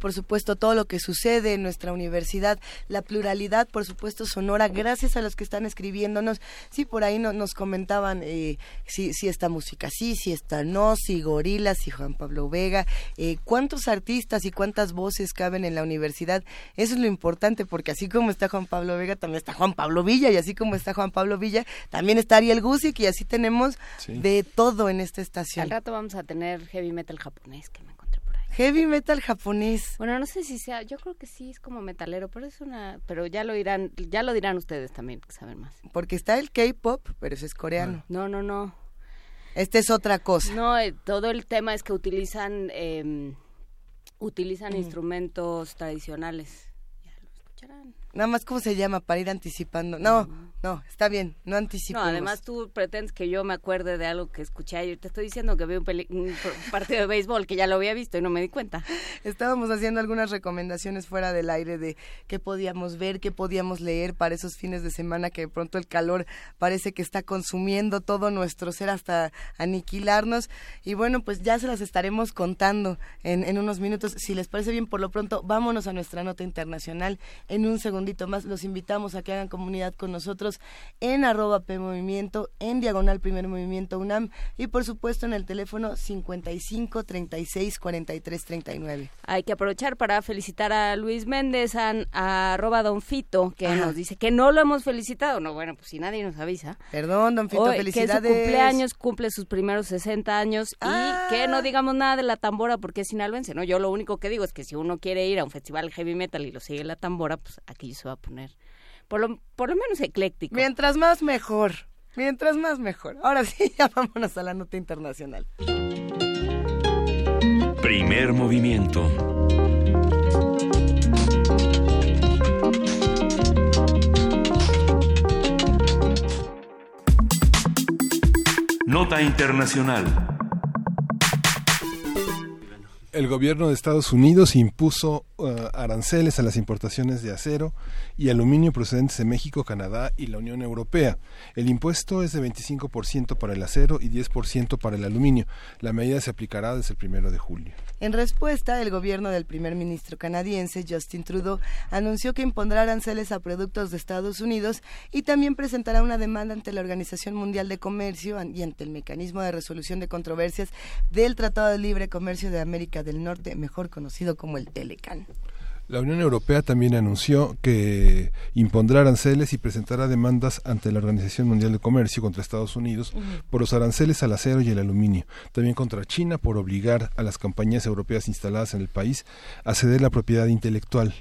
Por supuesto, todo lo que sucede en nuestra universidad, la pluralidad, por supuesto, sonora, gracias a los que están escribiéndonos. Sí, por ahí no, nos comentaban eh, si, si esta música sí, si esta no, si Gorilas, si Juan Pablo Vega, eh, cuántos artistas y cuántas voces caben en la universidad. Eso es lo importante, porque así como está Juan Pablo Vega, también está Juan Pablo Villa, y así como está Juan Pablo Villa, también está Ariel Gusick, y así tenemos Sí. de todo en esta estación. Al rato vamos a tener heavy metal japonés que Heavy metal japonés. Bueno, no sé si sea, yo creo que sí es como metalero, pero es una, pero ya lo dirán, ya lo dirán ustedes también que saben más. Porque está el K-pop, pero ese es coreano. No, no, no. Este es otra cosa. No, eh, todo el tema es que utilizan eh, utilizan Mm. instrumentos tradicionales. Ya lo escucharán. Nada más cómo se llama para ir anticipando. No, no, está bien, no No, anticipemos. además tú pretendes que yo me acuerde de algo que escuché ayer. Te estoy diciendo que vi un, peli- un partido de béisbol que ya lo había visto y no me di cuenta. *laughs* Estábamos haciendo algunas recomendaciones fuera del aire de qué podíamos ver, qué podíamos leer para esos fines de semana que de pronto el calor parece que está consumiendo todo nuestro ser hasta aniquilarnos. Y bueno, pues ya se las estaremos contando en, en unos minutos. Si les parece bien, por lo pronto, vámonos a nuestra nota internacional. En un segundito más los invitamos a que hagan comunidad con nosotros en arroba P Movimiento, en diagonal Primer Movimiento UNAM y por supuesto en el teléfono 55 36 43 39. Hay que aprovechar para felicitar a Luis Méndez, a, a arroba Don Fito, que Ajá. nos dice que no lo hemos felicitado. No, bueno, pues si nadie nos avisa. Perdón, don Fito, Hoy, felicidades. Que su cumpleaños cumple sus primeros 60 años Ah. y que no digamos nada de la tambora porque es sinaloense, ¿no? Yo lo único que digo es que si uno quiere ir a un festival heavy metal y lo sigue la tambora, pues aquí se va a poner por lo, por lo menos ecléctico. Mientras más mejor, mientras más mejor. Ahora sí, *laughs* ya vámonos a la nota internacional. Primer movimiento. Nota internacional. El gobierno de Estados Unidos impuso aranceles a las importaciones de acero y aluminio procedentes de México, Canadá y la Unión Europea. El impuesto es de 25% para el acero y 10% para el aluminio. La medida se aplicará desde el primero de julio. En respuesta, el gobierno del primer ministro canadiense Justin Trudeau anunció que impondrá aranceles a productos de Estados Unidos y también presentará una demanda ante la Organización Mundial de Comercio y ante el Mecanismo de Resolución de Controversias del Tratado de Libre Comercio de América del Norte, mejor conocido como el Telecan. La Unión Europea también anunció que impondrá aranceles y presentará demandas ante la Organización Mundial de Comercio contra Estados Unidos por los aranceles al acero y el aluminio, también contra China por obligar a las compañías europeas instaladas en el país a ceder la propiedad intelectual.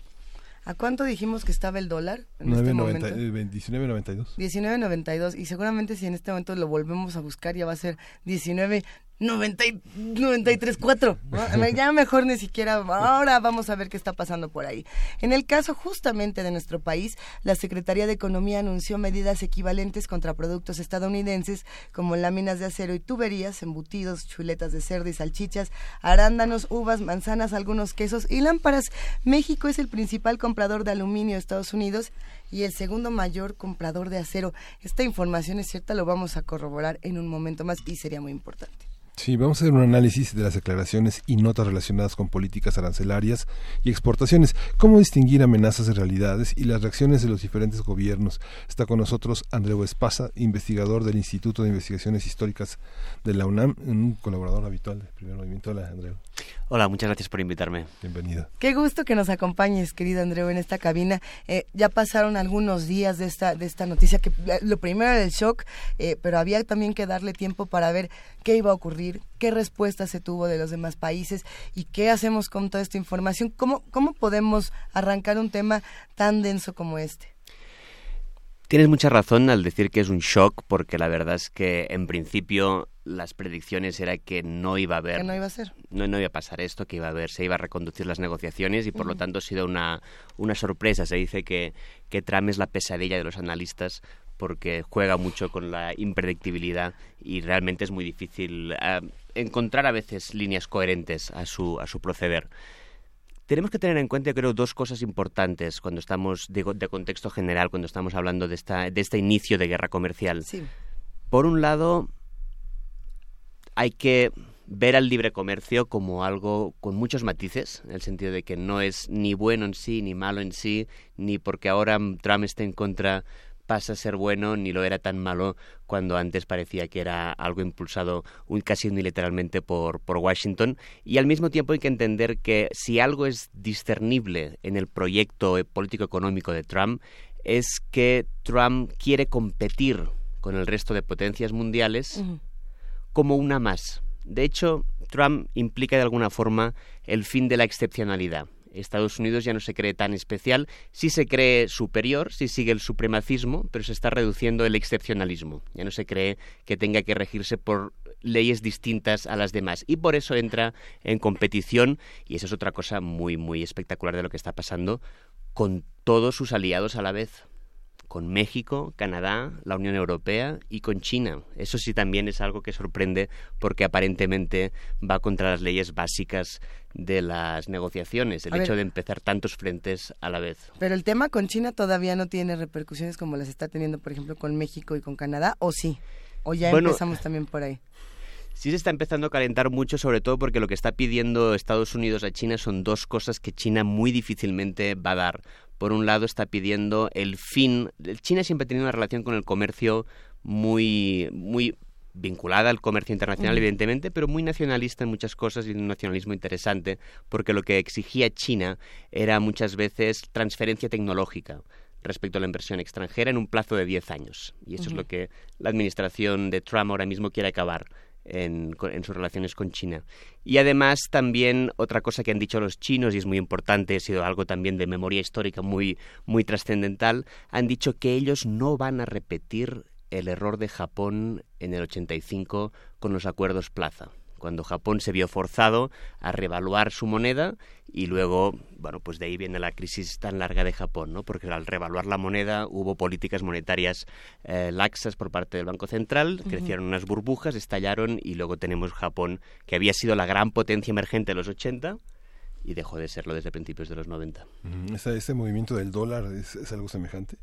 ¿A cuánto dijimos que estaba el dólar? En 19.92. 19.92 y seguramente si en este momento lo volvemos a buscar ya va a ser 19 93.4. Ya mejor ni siquiera. Ahora vamos a ver qué está pasando por ahí. En el caso justamente de nuestro país, la Secretaría de Economía anunció medidas equivalentes contra productos estadounidenses como láminas de acero y tuberías, embutidos, chuletas de cerdo y salchichas, arándanos, uvas, manzanas, algunos quesos y lámparas. México es el principal comprador de aluminio de Estados Unidos y el segundo mayor comprador de acero. Esta información es cierta, lo vamos a corroborar en un momento más y sería muy importante. Sí, vamos a hacer un análisis de las declaraciones y notas relacionadas con políticas arancelarias y exportaciones, cómo distinguir amenazas de realidades y las reacciones de los diferentes gobiernos. Está con nosotros Andreu Espasa, investigador del Instituto de Investigaciones Históricas de la UNAM, un colaborador habitual del primer movimiento. Hola, Andreu. Hola, muchas gracias por invitarme. Bienvenido. Qué gusto que nos acompañes, querido Andreu, en esta cabina. Eh, ya pasaron algunos días de esta, de esta noticia, que lo primero era el shock, eh, pero había también que darle tiempo para ver qué iba a ocurrir, qué respuesta se tuvo de los demás países y qué hacemos con toda esta información. ¿Cómo, cómo podemos arrancar un tema tan denso como este? Tienes mucha razón al decir que es un shock, porque la verdad es que en principio las predicciones era que no iba a haber. Que no iba a ser. No, no iba a pasar esto, que iba a haber, se iba a reconducir las negociaciones y por lo tanto ha sido una, una sorpresa. Se dice que, que Trump es la pesadilla de los analistas porque juega mucho con la impredictibilidad y realmente es muy difícil eh, encontrar a veces líneas coherentes a su, a su proceder. Tenemos que tener en cuenta, creo, dos cosas importantes cuando estamos, de, de contexto general, cuando estamos hablando de, esta, de este inicio de guerra comercial. Sí. Por un lado, hay que ver al libre comercio como algo con muchos matices, en el sentido de que no es ni bueno en sí, ni malo en sí, ni porque ahora Trump esté en contra pasa a ser bueno ni lo era tan malo cuando antes parecía que era algo impulsado casi unilateralmente por, por Washington. Y al mismo tiempo hay que entender que si algo es discernible en el proyecto político-económico de Trump, es que Trump quiere competir con el resto de potencias mundiales como una más. De hecho, Trump implica de alguna forma el fin de la excepcionalidad. Estados Unidos ya no se cree tan especial, sí se cree superior, sí sigue el supremacismo, pero se está reduciendo el excepcionalismo. Ya no se cree que tenga que regirse por leyes distintas a las demás y por eso entra en competición y eso es otra cosa muy muy espectacular de lo que está pasando con todos sus aliados a la vez con México, Canadá, la Unión Europea y con China. Eso sí también es algo que sorprende porque aparentemente va contra las leyes básicas de las negociaciones, el hecho de empezar tantos frentes a la vez. Pero el tema con China todavía no tiene repercusiones como las está teniendo, por ejemplo, con México y con Canadá, ¿o sí? ¿O ya empezamos también por ahí? Sí se está empezando a calentar mucho, sobre todo porque lo que está pidiendo Estados Unidos a China son dos cosas que China muy difícilmente va a dar. Por un lado, está pidiendo el fin. China siempre ha tenido una relación con el comercio muy, muy vinculada al comercio internacional, evidentemente, pero muy nacionalista en muchas cosas y un nacionalismo interesante, porque lo que exigía China era muchas veces transferencia tecnológica respecto a la inversión extranjera en un plazo de 10 años. Y eso es lo que la administración de Trump ahora mismo quiere acabar en, sus relaciones con China. Y además también otra cosa que han dicho los chinos, y es muy importante, ha sido algo también de memoria histórica muy, muy trascendental, han dicho que ellos no van a repetir el error de Japón en el 85 con los acuerdos Plaza cuando Japón se vio forzado a revaluar su moneda y luego, bueno, pues de ahí viene la crisis tan larga de Japón, ¿no? Porque al revaluar la moneda hubo políticas monetarias eh, laxas por parte del Banco Central, crecieron unas burbujas, estallaron y luego tenemos Japón, que había sido la gran potencia emergente de los 80 y dejó de serlo desde principios de los 90. ¿Ese, movimiento del dólar es, algo semejante?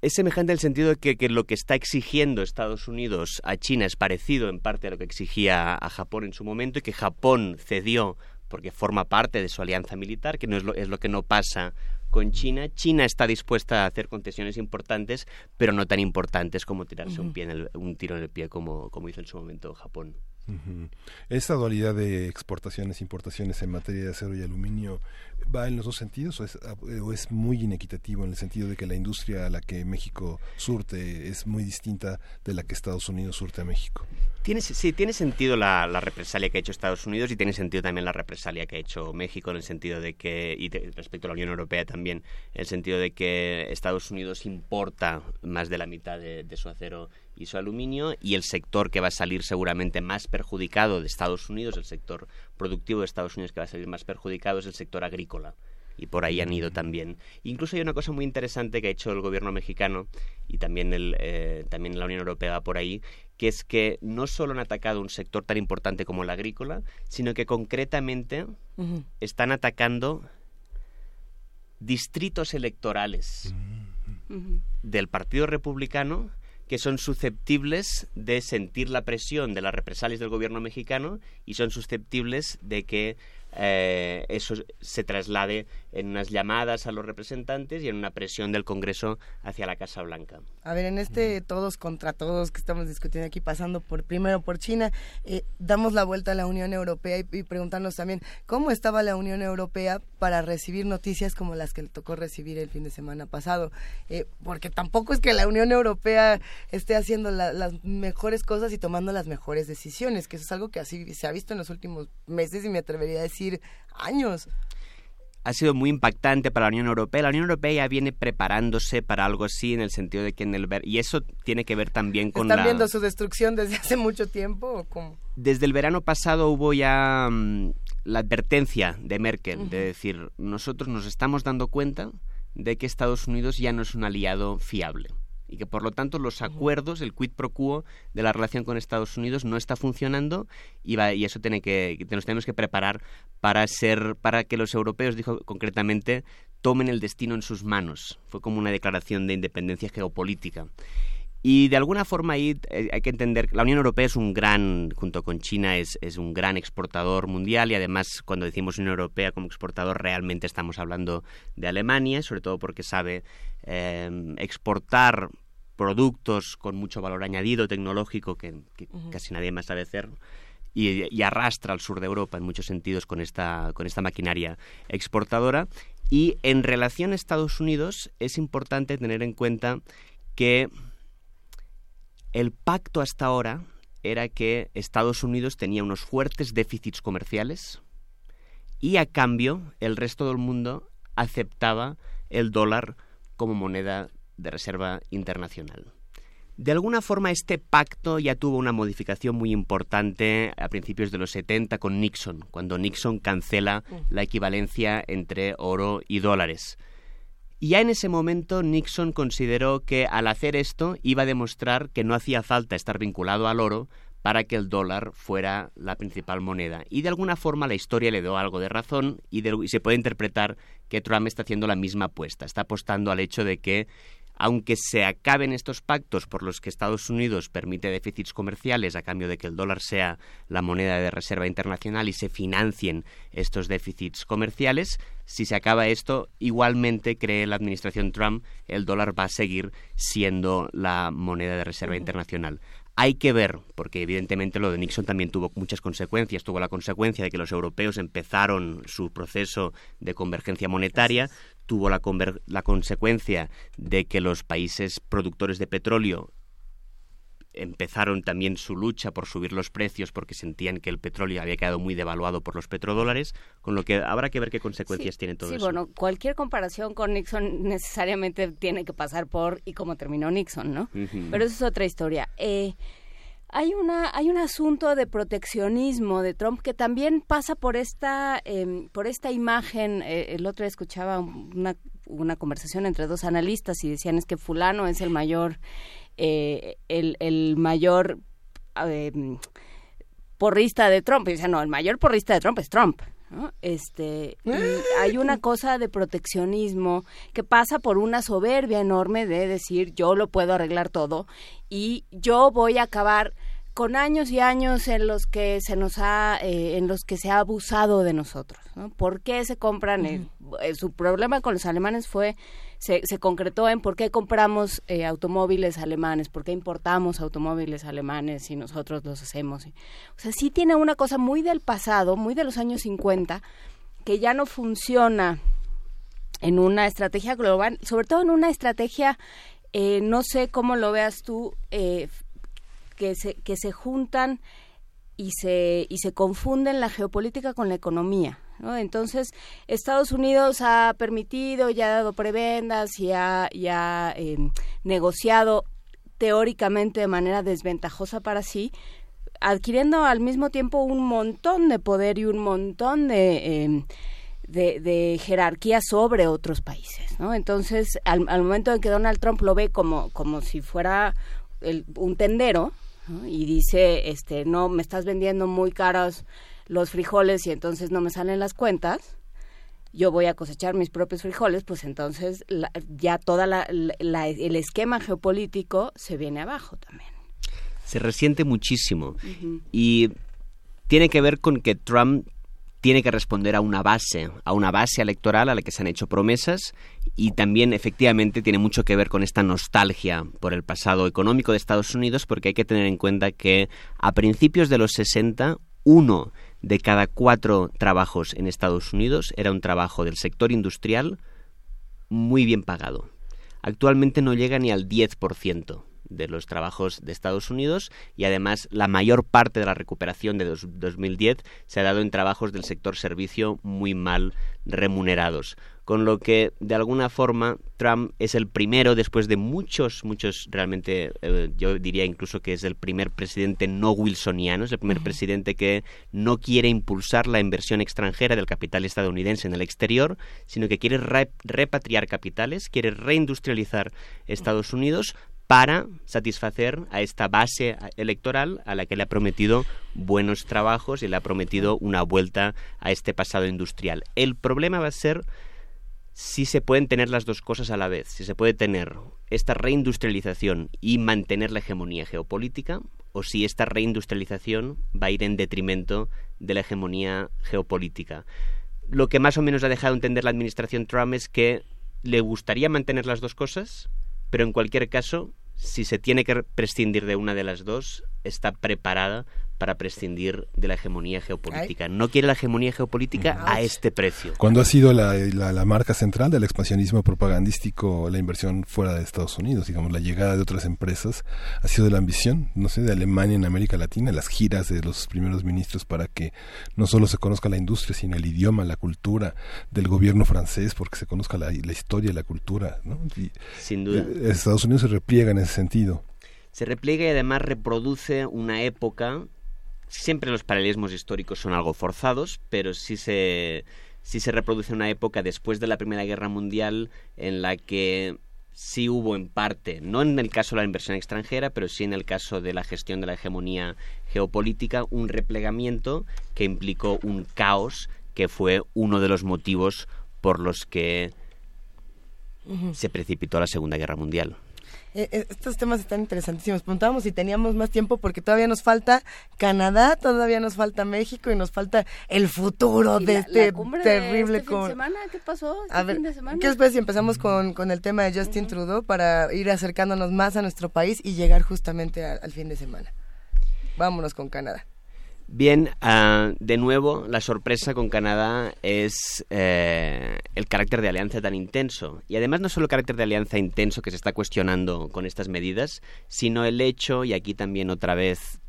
Es semejante en el sentido de que, que, lo que está exigiendo Estados Unidos a China es parecido en parte a lo que exigía a Japón en su momento y que Japón cedió porque forma parte de su alianza militar, que no es lo, es lo que no pasa con China. China está dispuesta a hacer concesiones importantes, pero no tan importantes como tirarse un, pie en un tiro en el pie como, como hizo en su momento Japón. ¿Esta dualidad de exportaciones e importaciones en materia de acero y aluminio va en los dos sentidos o es, muy inequitativo en el sentido de que la industria a la que México surte es muy distinta de la que Estados Unidos surte a México? Sí, tiene sentido la, represalia que ha hecho Estados Unidos y tiene sentido también la represalia que ha hecho México en el sentido de que, y respecto a la Unión Europea también, en el sentido de que Estados Unidos importa más de la mitad de su acero y su aluminio y el sector que va a salir seguramente más perjudicado de Estados Unidos, el sector productivo de Estados Unidos que va a salir más perjudicado es el sector agrícola. Y por ahí han ido también. Incluso hay una cosa muy interesante que ha hecho el gobierno mexicano y también, el, eh, también la Unión Europea va por ahí, que es que no solo han atacado un sector tan importante como el agrícola, sino que concretamente están atacando distritos electorales del Partido Republicano que son susceptibles de sentir la presión de las represalias del gobierno mexicano y son susceptibles de que eh, eso se traslade en unas llamadas a los representantes y en una presión del Congreso hacia la Casa Blanca. A ver, en este todos contra todos que estamos discutiendo aquí, pasando por primero por China, eh, damos la vuelta a la Unión Europea y, y, preguntarnos también cómo estaba la Unión Europea para recibir noticias como las que le tocó recibir el fin de semana pasado, eh, porque tampoco es que la Unión Europea esté haciendo las mejores cosas y tomando las mejores decisiones, que eso es algo que así se ha visto en los últimos meses y me atrevería a decir años ha sido muy impactante para la Unión Europea. La Unión Europea ya viene preparándose para algo así en el sentido de que en el ver y eso tiene que ver también con ¿Están viendo su destrucción desde hace mucho tiempo o cómo? Desde el verano pasado hubo ya mm, la advertencia de Merkel de decir, nosotros nos estamos dando cuenta de que Estados Unidos ya no es un aliado fiable y que por lo tanto los acuerdos, el quid pro quo de la relación con Estados Unidos no está funcionando y, y eso tiene que, nos tenemos que preparar para ser, para que los europeos, dijo concretamente, tomen el destino en sus manos. Fue como una declaración de independencia geopolítica. Y de alguna forma ahí eh, hay que entender que la Unión Europea es un gran, junto con China, es, es, un gran exportador mundial y además cuando decimos Unión Europea como exportador realmente estamos hablando de Alemania, sobre todo porque sabe eh, exportar productos con mucho valor añadido tecnológico que, casi nadie más sabe hacer. Y, arrastra al sur de Europa en muchos sentidos con esta, con esta maquinaria exportadora. Y en relación a Estados Unidos es importante tener en cuenta que el pacto hasta ahora era que Estados Unidos tenía unos fuertes déficits comerciales y a cambio el resto del mundo aceptaba el dólar como moneda de reserva internacional. De alguna forma este pacto ya tuvo una modificación muy importante a principios de los 70 con Nixon, cuando Nixon cancela mm. la equivalencia entre oro y dólares. Y ya en ese momento Nixon consideró que al hacer esto iba a demostrar que no hacía falta estar vinculado al oro para que el dólar fuera la principal moneda. Y de alguna forma la historia le dio algo de razón y, y se puede interpretar que Trump está haciendo la misma apuesta. Está apostando al hecho de que aunque se acaben estos pactos por los que Estados Unidos permite déficits comerciales a cambio de que el dólar sea la moneda de reserva internacional y se financien estos déficits comerciales, si se acaba esto, igualmente cree la administración Trump el dólar va a seguir siendo la moneda de reserva internacional. Hay que ver, porque evidentemente lo de Nixon también tuvo muchas consecuencias. Tuvo la consecuencia de que los europeos empezaron su proceso de convergencia monetaria, tuvo la, la consecuencia de que los países productores de petróleo empezaron también su lucha por subir los precios porque sentían que el petróleo había quedado muy devaluado por los petrodólares, con lo que habrá que ver qué consecuencias tiene todo sí, eso. bueno, cualquier comparación con Nixon necesariamente tiene que pasar por y cómo terminó Nixon, ¿no? Pero eso es otra historia. Eh, Hay, una, hay un asunto de proteccionismo de Trump que también pasa por esta, em, por esta imagen. Eh, el otro día escuchaba una, una conversación entre dos analistas y decían es que fulano es el mayor, eh, el, el mayor em, porrista de Trump. Y dicen, no, el mayor porrista de Trump es Trump. Este, hay una cosa de proteccionismo que pasa por una soberbia enorme de decir yo lo puedo arreglar todo y yo voy a acabar con años y años en los que se nos ha eh, en los que se ha abusado de nosotros ¿no? ¿por qué se compran eh, su problema con los alemanes fue se, se concretó en por qué compramos eh, automóviles alemanes, por qué importamos automóviles alemanes y nosotros los hacemos. O sea, sí tiene una cosa muy del pasado, muy de los años 50, que ya no funciona en una estrategia global, sobre todo en una estrategia, eh, no sé cómo lo veas tú, eh, que, se, que se juntan y se, y se confunden la geopolítica con la economía. Entonces, Estados Unidos ha permitido y ha dado prebendas y ha, em, negociado teóricamente de manera desventajosa para sí, adquiriendo al mismo tiempo un montón de poder y un montón de, em, de, jerarquía sobre otros países. Entonces, al, momento en que Donald Trump lo ve como, como si fuera un tendero y dice, este, no, me estás vendiendo muy caros los frijoles y entonces no me salen las cuentas, yo voy a cosechar mis propios frijoles, pues entonces ya toda la, el esquema geopolítico se viene abajo también. Se resiente muchísimo y tiene que ver con que Trump tiene que responder a una base, a una base electoral a la que se han hecho promesas y también efectivamente tiene mucho que ver con esta nostalgia por el pasado económico de Estados Unidos porque hay que tener en cuenta que a principios de los 60 uno de cada cuatro trabajos en Estados Unidos era un trabajo del sector industrial muy bien pagado. Actualmente no llega ni al 10% de los trabajos de Estados Unidos y además la mayor parte de la recuperación de 2010 se ha dado en trabajos del sector servicio muy mal remunerados. Con lo que de alguna forma Trump es el primero después de muchos, muchos realmente, eh, yo diría incluso que es el primer presidente no wilsoniano, es el primer presidente que no quiere impulsar la inversión extranjera del capital estadounidense en el exterior, sino que quiere repatriar capitales, quiere reindustrializar Estados Unidos para satisfacer a esta base electoral a la que le ha prometido buenos trabajos y le ha prometido una vuelta a este pasado industrial. El problema va a ser si se pueden tener las dos cosas a la vez, si se puede tener esta reindustrialización y mantener la hegemonía geopolítica, o si esta reindustrialización va a ir en detrimento de la hegemonía geopolítica. Lo que más o menos ha dejado entender la administración Trump es que le gustaría mantener las dos cosas, pero en cualquier caso, si se tiene que prescindir de una de las dos, está preparada para prescindir de la hegemonía geopolítica. No quiere la hegemonía geopolítica a este precio. Cuando ha sido la, la, marca central del expansionismo propagandístico la inversión fuera de Estados Unidos, digamos, la llegada de otras empresas ha sido la ambición, no sé, de Alemania en América Latina, las giras de los primeros ministros para que no solo se conozca la industria, sino el idioma, la cultura del gobierno francés, porque se conozca la, la historia, la cultura. ¿no? Sin duda. Eh, Estados Unidos se repliega en ese sentido. Se repliega y además reproduce una época siempre los paralelismos históricos son algo forzados, pero sí se, sí se reproduce una época después de la Primera Guerra Mundial en la que sí hubo en parte, no en el caso de la inversión extranjera, pero sí en el caso de la gestión de la hegemonía geopolítica, un replegamiento que implicó un caos que fue uno de los motivos por los que se precipitó la Segunda Guerra Mundial. Eh, eh, estos temas están interesantísimos. Preguntábamos si teníamos más tiempo porque todavía nos falta Canadá, todavía nos falta México y nos falta el futuro de este terrible... este fin de semana? ¿Qué pasó este a ver, ¿Qué les si empezamos con, con el tema de Justin Trudeau para ir acercándonos más a nuestro país y llegar justamente al fin de semana? Vámonos con Canadá. Bien, ah, de nuevo, la sorpresa con Canadá es eh, el carácter de alianza tan intenso. Y además no solo el carácter de alianza intenso que se está cuestionando con estas medidas, sino el hecho, y aquí también otra vez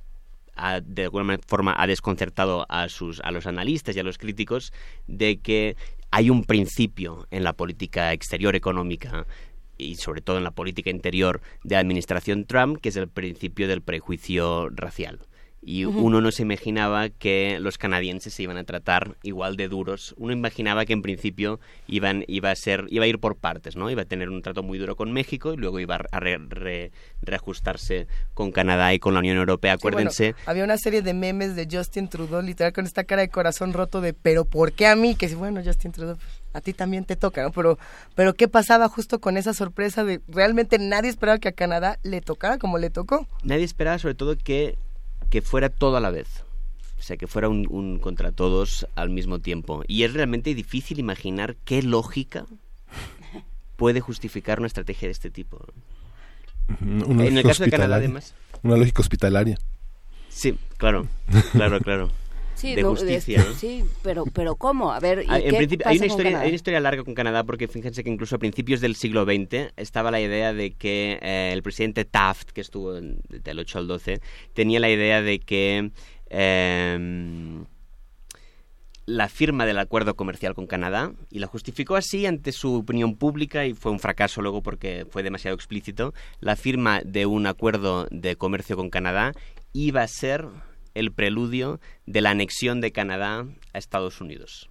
de alguna forma ha desconcertado a, sus, a los analistas y a los críticos, de que hay un principio en la política exterior económica y sobre todo en la política interior de la administración Trump, que es el principio del prejuicio racial y uno no se imaginaba que los canadienses se iban a tratar igual de duros. Uno imaginaba que en principio iban iba a ser iba a ir por partes, ¿no? Iba a tener un trato muy duro con México y luego iba a reajustarse con Canadá y con la Unión Europea. Acuérdense. había una serie de memes de Justin Trudeau literal con esta cara de corazón roto de pero ¿por qué a mí? Que bueno, Justin Trudeau pues, a ti también te toca, ¿no? Pero, pero ¿qué pasaba justo con esa sorpresa de realmente nadie esperaba que a Canadá le tocara como le tocó? Nadie esperaba sobre todo que que fuera todo a la vez. O sea, que fuera un, contra todos al mismo tiempo. Y es realmente difícil imaginar qué lógica puede justificar una estrategia de este tipo. en el caso de Canadá, además. Una lógica hospitalaria. Sí, claro, claro, claro. Sí, de justicia. Sí, pero, pero ¿cómo? A ver, ah, en principio, hay, una historia, hay una historia larga con Canadá porque fíjense que incluso a principios del siglo XX estaba la idea de que eh, el presidente Taft, que estuvo del 8 al 12, tenía la idea de que em, la firma del acuerdo comercial con Canadá y la justificó así ante su opinión pública y fue un fracaso luego porque fue demasiado explícito. La firma de un acuerdo de comercio con Canadá iba a ser el preludio de la anexión de Canadá a Estados Unidos.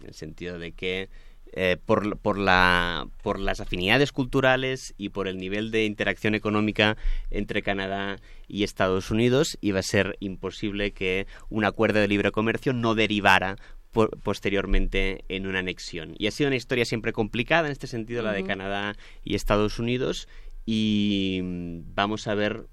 En el sentido de que eh, por, por, la, por las afinidades culturales y por el nivel de interacción económica entre Canadá y Estados Unidos, iba a ser imposible que un acuerdo de libre comercio no derivara posteriormente en una anexión. Y ha sido una historia siempre complicada en este sentido, la de Canadá y Estados Unidos, y mm, vamos a ver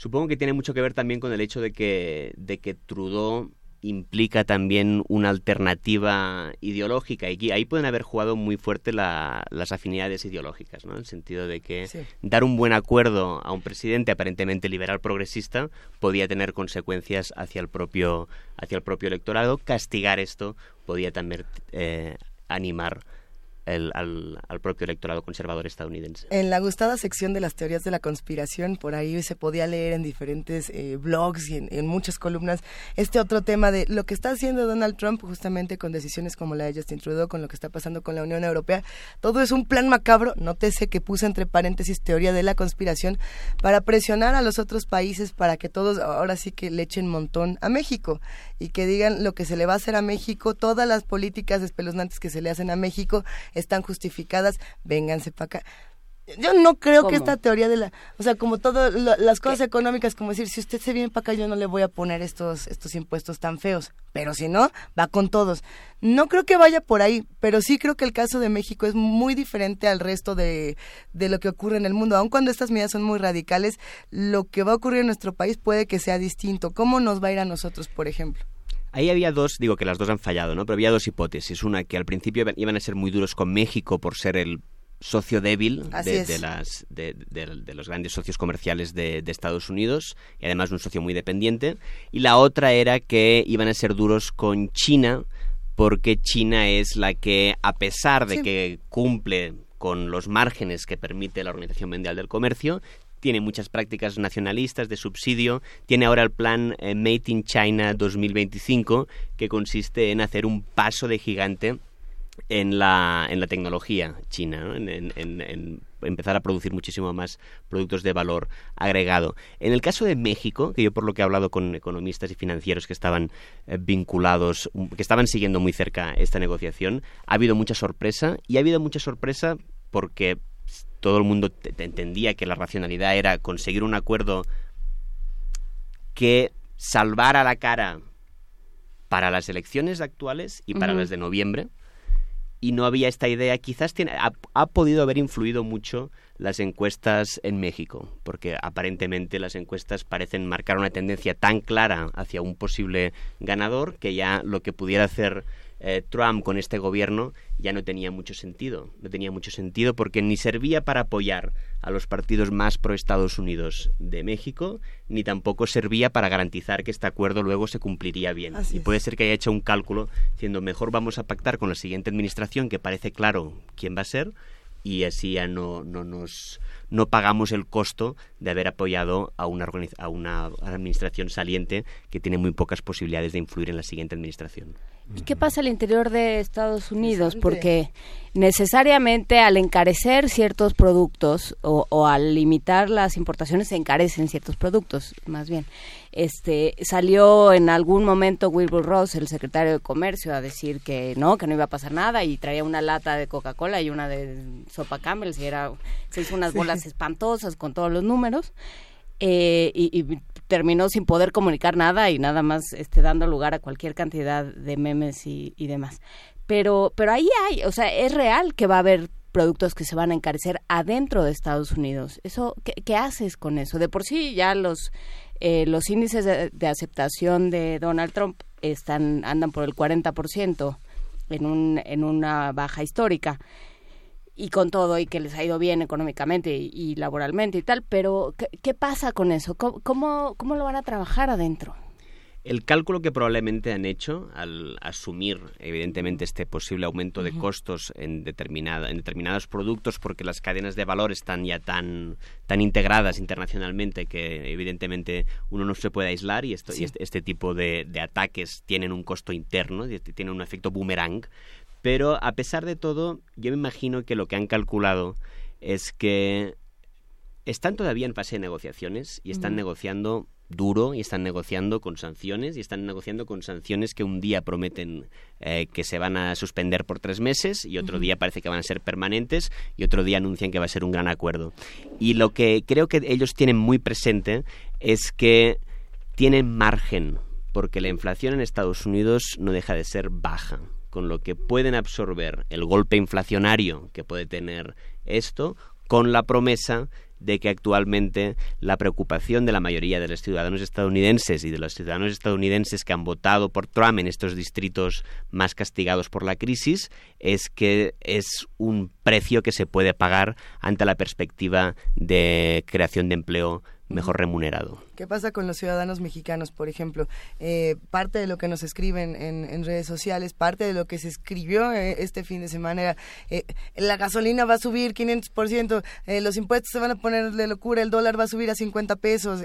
Supongo que tiene mucho que ver también con el hecho de que, de que Trudeau implica también una alternativa ideológica. Y ahí pueden haber jugado muy fuerte las afinidades ideológicas, ¿no? En el sentido de que dar un buen acuerdo a un presidente aparentemente liberal progresista podía tener consecuencias hacia el propio hacia el propio electorado, castigar esto podía también eh, animar al, propio electorado conservador estadounidense. En la gustada sección de las teorías de la conspiración, por ahí se podía leer en diferentes eh, blogs y en, muchas columnas este otro tema de lo que está haciendo Donald Trump justamente con decisiones como la de Justin Trudeau, con lo que está pasando con la Unión Europea. Todo es un plan macabro, nótese que puse entre paréntesis teoría de la conspiración para presionar a los otros países para que todos ahora sí que le echen montón a México y que digan lo que se le va a hacer a México, todas las políticas espeluznantes que se le hacen a México están justificadas, vénganse para acá. Yo no creo que esta teoría de la, o sea, como todas las cosas económicas, como decir, si usted se viene para acá, yo no le voy a poner estos, estos impuestos tan feos, pero si no, va con todos. No creo que vaya por ahí, pero sí creo que el caso de México es muy diferente al resto de, de lo que ocurre en el mundo. Aun cuando estas medidas son muy radicales, lo que va a ocurrir en nuestro país puede que sea distinto. ¿Cómo nos va a ir a nosotros, por ejemplo? Ahí había dos, digo que las dos han fallado, ¿no? Pero había dos hipótesis. Una, que al principio iban a ser muy duros con México por ser el socio débil de, las, de, los grandes socios comerciales de, Estados Unidos y además un socio muy dependiente. Y la otra era que iban a ser duros con China porque China es la que, a pesar de que cumple con los márgenes que permite la Organización Mundial del Comercio, tiene muchas prácticas nacionalistas de subsidio, tiene ahora el plan eh, Made in China 2025, que consiste en hacer un paso de gigante en la, en la tecnología china, en, empezar a producir muchísimo más productos de valor agregado. En el caso de México, que yo por lo que he hablado con economistas y financieros que estaban eh, vinculados, que estaban siguiendo muy cerca esta negociación, ha habido mucha sorpresa y ha habido mucha sorpresa porque todo el mundo entendía que la racionalidad era conseguir un acuerdo que salvara la cara para las elecciones actuales y para las de noviembre. Y no había esta idea. Quizás tiene, ha, podido haber influido mucho las encuestas en México, porque aparentemente las encuestas parecen marcar una tendencia tan clara hacia un posible ganador que ya lo que pudiera hacer eh, Trump con este gobierno ya no tenía mucho sentido. No tenía mucho sentido porque ni servía para apoyar a los partidos más pro Estados Unidos de México, ni tampoco servía para garantizar que este acuerdo luego se cumpliría bien. y puede ser que haya hecho un cálculo diciendo mejor vamos a pactar con la siguiente administración que parece claro quién va a ser y así ya no, no nos no pagamos el costo de haber apoyado a una, a una administración saliente que tiene muy pocas posibilidades de influir en la siguiente administración. ¿Y qué pasa al interior de Estados Unidos? Porque necesariamente al encarecer ciertos productos o, al limitar las importaciones se encarecen ciertos productos, más bien. Este salió en algún momento Wilbur Ross, el secretario de Comercio, a decir que no, que no iba a pasar nada y traía una lata de Coca-Cola y una de sopa Campbell y era se hizo unas bolas espantosas con todos los números. Eh, y, terminó sin poder comunicar nada y nada más este, dando lugar a cualquier cantidad de memes y, demás. Pero, pero ahí hay, o sea, es real que va a haber productos que se van a encarecer adentro de Estados Unidos. Eso, ¿qué, haces con eso? De por sí ya los eh, los índices de, de, aceptación de Donald Trump están andan por el 40% en un en una baja histórica y con todo y que les ha ido bien económicamente y, laboralmente y tal, pero ¿qué, pasa con eso? ¿Cómo, ¿Cómo, lo van a trabajar adentro? El cálculo que probablemente han hecho al asumir, evidentemente, este posible aumento de costos en, determinada, en determinados productos, porque las cadenas de valor están ya tan, tan integradas internacionalmente que, evidentemente, uno no se puede aislar y, esto, y este, este, tipo de, de, ataques tienen un costo interno, tienen un efecto boomerang pero a pesar de todo, yo me imagino que lo que han calculado es que están todavía en fase de negociaciones y están negociando duro y están negociando con sanciones y están negociando con sanciones que un día prometen eh, que se van a suspender por tres meses y otro día parece que van a ser permanentes y otro día anuncian que va a ser un gran acuerdo. Y lo que creo que ellos tienen muy presente es que tienen margen porque la inflación en Estados Unidos no deja de ser baja con lo que pueden absorber el golpe inflacionario que puede tener esto, con la promesa de que actualmente la preocupación de la mayoría de los ciudadanos estadounidenses y de los ciudadanos estadounidenses que han votado por Trump en estos distritos más castigados por la crisis es que es un precio que se puede pagar ante la perspectiva de creación de empleo mejor remunerado. ¿Qué pasa con los ciudadanos mexicanos, por ejemplo? Eh, parte de lo que nos escriben en, redes sociales, parte de lo que se escribió eh, este fin de semana era, eh, la gasolina va a subir 500%, los impuestos se van a poner de locura, el dólar va a subir a 50 pesos,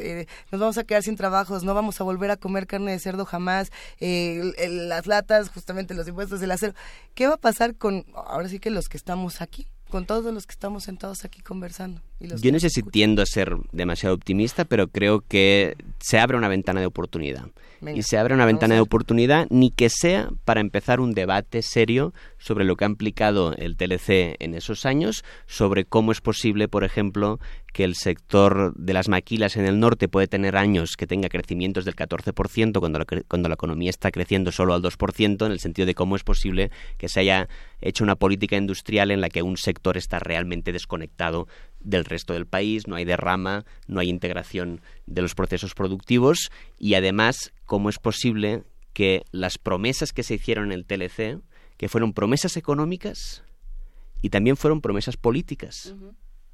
nos vamos a quedar sin trabajos, no vamos a volver a comer carne de cerdo jamás, las latas, justamente los impuestos del acero. ¿Qué va a pasar con, ahora sí que los que estamos aquí? con todos los que estamos sentados aquí conversando. Yo no sé si tiendo a ser demasiado optimista, pero creo que se abre una ventana de oportunidad. y se abre una ventana de oportunidad, ni que sea para empezar un debate serio sobre lo que ha implicado el TLC en esos años, sobre cómo es posible, por ejemplo, que el sector de las maquilas en el norte puede tener años que tenga crecimientos del 14% cuando la, cuando la economía está creciendo solo al 2%, en el sentido de cómo es posible que se haya hecho una política industrial en la que un sector está realmente desconectado del resto del país, no hay derrama, no hay integración de los procesos productivos y además cómo es posible que las promesas que se hicieron en el TLC, que fueron promesas económicas y también fueron promesas políticas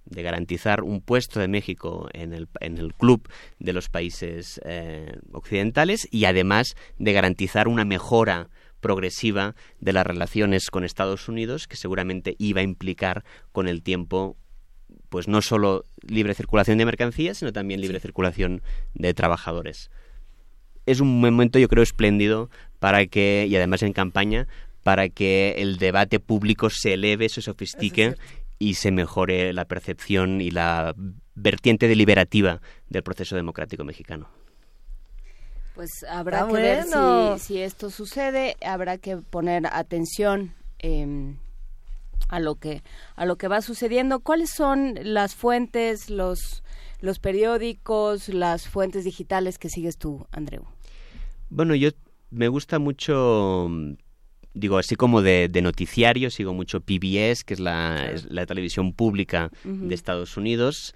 de garantizar un puesto de México en el, en el club de los países eh, occidentales y además de garantizar una mejora progresiva de las relaciones con Estados Unidos que seguramente iba a implicar con el tiempo pues no solo libre circulación de mercancías sino también libre circulación de trabajadores. Es un momento yo creo espléndido para que y además en campaña para que el debate público se eleve, se sofistique y se mejore la percepción y la vertiente deliberativa del proceso democrático mexicano. Pues habrá que ver si, esto sucede, habrá que poner atención em, a lo que a lo que va sucediendo. ¿Cuáles son las fuentes, los los periódicos, las fuentes digitales que sigues tú, Andreu? Bueno, yo me gusta mucho digo, así como de, noticiario, sigo mucho PBS, que es la, televisión pública de Estados Unidos,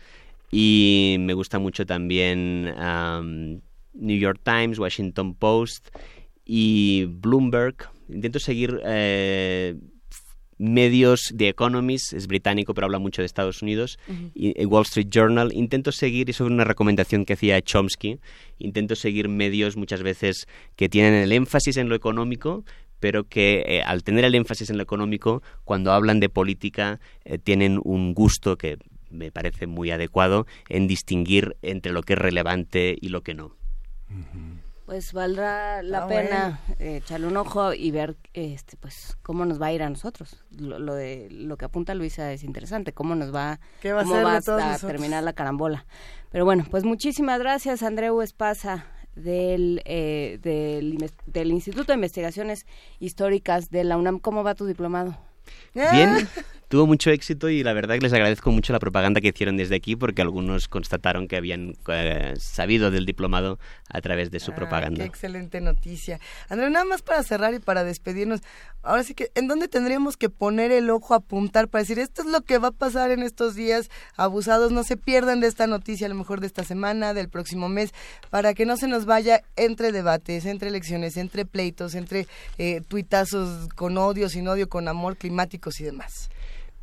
y me gusta mucho también New York Times, Washington Post y Bloomberg. Intento seguir eh, medios, The Economist, es británico pero habla mucho de Estados Unidos, y, Wall Street Journal. Intento seguir, eso es una recomendación que hacía Chomsky, intento seguir medios muchas veces que tienen el énfasis en lo económico, pero que eh, al tener el énfasis en lo económico, cuando hablan de política, eh, tienen un gusto que me parece muy adecuado en distinguir entre lo que es relevante y lo que no. Pues valdrá la ah, pena eh, echarle un ojo y ver este pues cómo nos va a ir a nosotros. Lo, de lo que apunta Luisa es interesante, cómo nos va, ¿Qué va cómo va a, terminar la carambola. Pero bueno, pues muchísimas gracias Andreu Espasa del, eh, del, del Instituto de Investigaciones Históricas de la UNAM. ¿Cómo va tu diplomado? Bien, tuvo mucho éxito y la verdad que les agradezco mucho la propaganda que hicieron desde aquí porque algunos constataron que habían eh, sabido del diplomado a través de su ah, propaganda. Qué excelente noticia. Andrea, nada más para cerrar y para despedirnos, ahora sí que, ¿en dónde tendríamos que poner el ojo a apuntar para decir, esto es lo que va a pasar en estos días abusados, no se pierdan de esta noticia, a lo mejor de esta semana, del próximo mes, para que no se nos vaya entre debates, entre elecciones, entre pleitos, entre eh, tuitazos con odio, sin odio, con amor, climáticos y demás?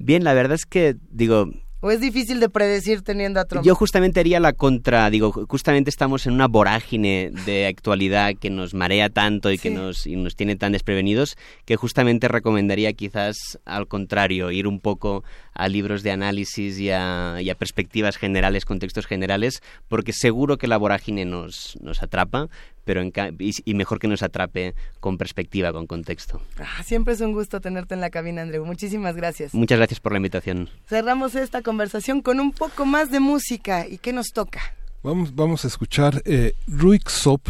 Bien, la verdad es que, digo, ¿O es difícil de predecir teniendo a Trump? Yo justamente haría la contra, digo, justamente estamos en una vorágine de actualidad que nos marea tanto y que nos, y nos tiene tan desprevenidos que justamente recomendaría quizás al contrario, ir un poco a libros de análisis y a, perspectivas generales, contextos generales, porque seguro que la vorágine nos, nos atrapa, pero y, mejor que nos atrape con perspectiva, con contexto. Ah, siempre es un gusto tenerte en la cabina, Andreu. Muchísimas gracias. Muchas gracias por la invitación. Cerramos esta conversación con un poco más de música. ¿Y qué nos toca? Vamos, vamos a escuchar eh, Ruik Sop,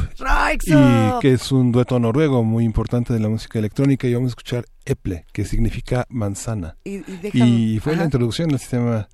que es un dueto noruego muy importante de la música electrónica, y vamos a escuchar Eple, que significa manzana. Y, fue la introducción al sistema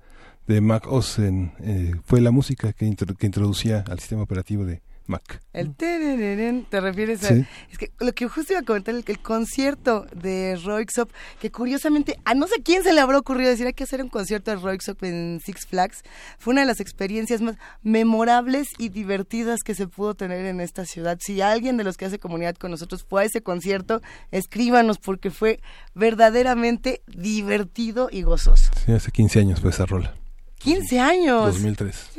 de Mac OS, eh, fue la música que, que introducía al sistema operativo de, Mac. El te refieres a... Es que lo que justo iba a comentar, el, el concierto de Roixop, que curiosamente a no sé quién se le habrá ocurrido decir hay que hacer un concierto de Roixop en Six Flags, fue una de las experiencias más memorables y divertidas que se pudo tener en esta ciudad. Si alguien de los que hace comunidad con nosotros fue a ese concierto, escríbanos porque fue verdaderamente divertido y gozoso. Sí, hace 15 años fue esa rola. 15 años. 2003.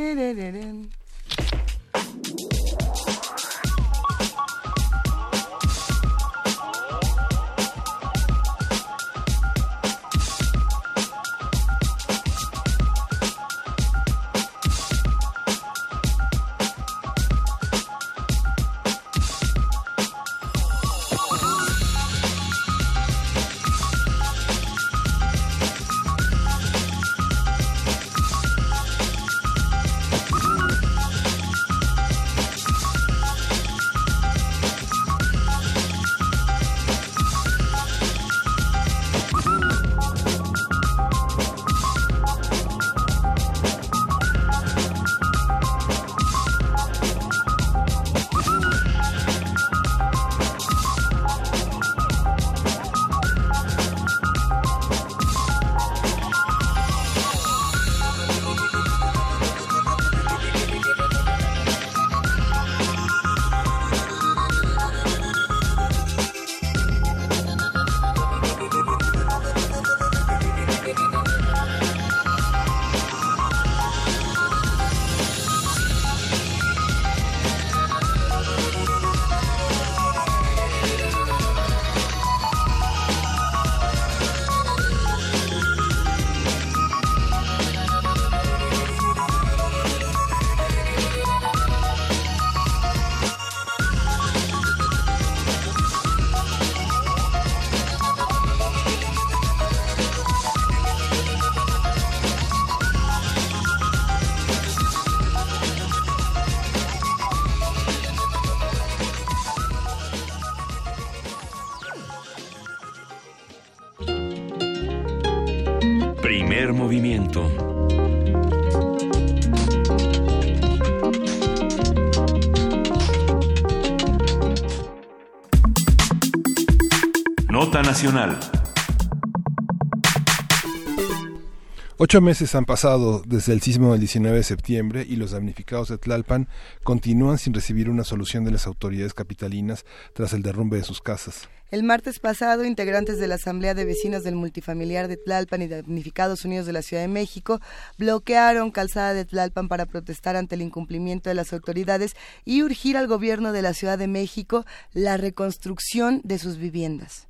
Ocho meses han pasado desde el sismo del 19 de septiembre y los damnificados de Tlalpan continúan sin recibir una solución de las autoridades capitalinas tras el derrumbe de sus casas. El martes pasado, integrantes de la Asamblea de Vecinos del Multifamiliar de Tlalpan y Damnificados Unidos de la Ciudad de México bloquearon Calzada de Tlalpan para protestar ante el incumplimiento de las autoridades y urgir al gobierno de la Ciudad de México la reconstrucción de sus viviendas.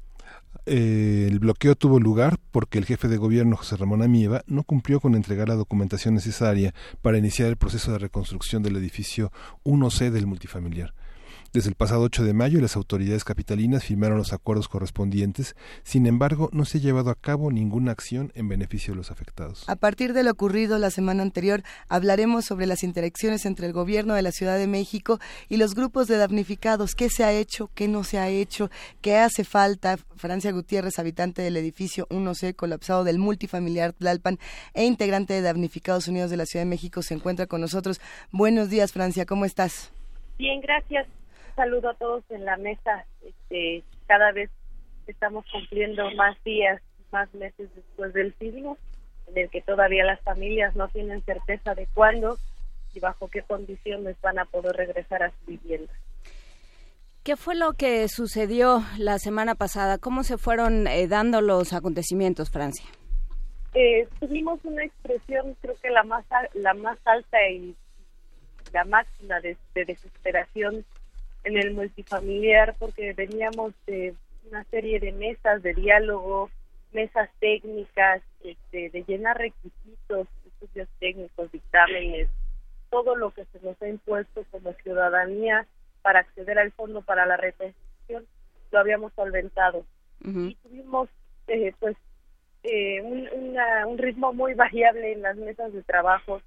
Eh, el bloqueo tuvo lugar porque el jefe de gobierno, José Ramón Amieva, no cumplió con entregar la documentación necesaria para iniciar el proceso de reconstrucción del edificio 1C del multifamiliar. Desde el pasado 8 de mayo, las autoridades capitalinas firmaron los acuerdos correspondientes. Sin embargo, no se ha llevado a cabo ninguna acción en beneficio de los afectados. A partir de lo ocurrido la semana anterior, hablaremos sobre las interacciones entre el gobierno de la Ciudad de México y los grupos de damnificados. ¿Qué se ha hecho? ¿Qué no se ha hecho? ¿Qué hace falta? Francia Gutiérrez, habitante del edificio 1C colapsado del multifamiliar Tlalpan e integrante de Damnificados Unidos de la Ciudad de México, se encuentra con nosotros. Buenos días, Francia. ¿Cómo estás? Bien, gracias saludo a todos en la mesa. Este, cada vez estamos cumpliendo más días, más meses después del sismo, en el que todavía las familias no tienen certeza de cuándo y bajo qué condiciones van a poder regresar a su vivienda. ¿Qué fue lo que sucedió la semana pasada? ¿Cómo se fueron eh, dando los acontecimientos, Francia? Eh, tuvimos una expresión, creo que la más la más alta y la máxima de desesperación en el multifamiliar porque veníamos de una serie de mesas de diálogo, mesas técnicas, este, de llenar requisitos, estudios técnicos, dictámenes, todo lo que se nos ha impuesto como ciudadanía para acceder al fondo para la reconstrucción, lo habíamos solventado. Y tuvimos eh, pues eh, un, un ritmo muy variable en las mesas de trabajo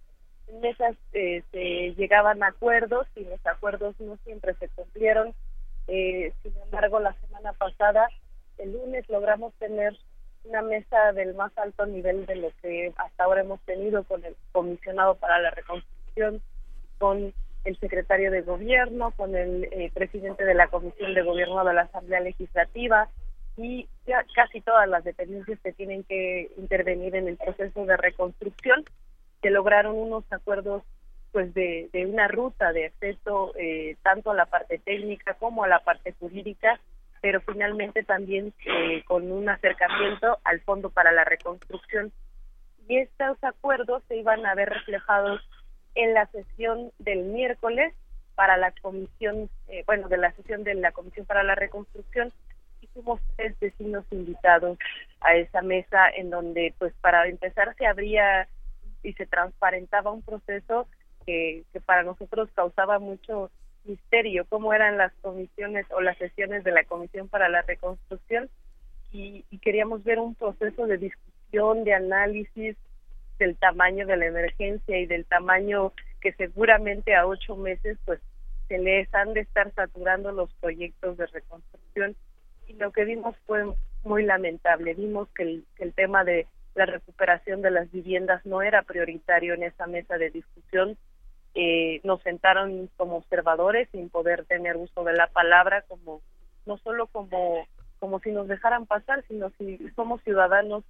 en esas eh, se llegaban acuerdos y los acuerdos no siempre se cumplieron. Eh, sin embargo, la semana pasada, el lunes, logramos tener una mesa del más alto nivel de lo que hasta ahora hemos tenido con el comisionado para la reconstrucción, con el secretario de gobierno, con el eh, presidente de la comisión de gobierno de la Asamblea Legislativa y ya casi todas las dependencias que tienen que intervenir en el proceso de reconstrucción se lograron unos acuerdos pues de, una ruta de acceso eh, tanto a la parte técnica como a la parte jurídica, pero finalmente también eh, con un acercamiento al Fondo para la Reconstrucción. Y estos acuerdos se iban a ver reflejados en la sesión del miércoles para la comisión, eh, bueno, de la sesión de la Comisión para la Reconstrucción. Hicimos tres vecinos invitados a esa mesa en donde, pues, para empezar se habría y se transparentaba un proceso que, para nosotros causaba mucho misterio, cómo eran las comisiones o las sesiones de la Comisión para la Reconstrucción y, queríamos ver un proceso de discusión, de análisis del tamaño de la emergencia y del tamaño que seguramente a ocho meses pues se les han de estar saturando los proyectos de reconstrucción y lo que vimos fue muy lamentable. Vimos que el, que el tema de la recuperación de las viviendas no era prioritario en esa mesa de discusión. Eh, nos sentaron como observadores sin poder tener uso de la palabra como no solo como como si nos dejaran pasar sino si somos ciudadanos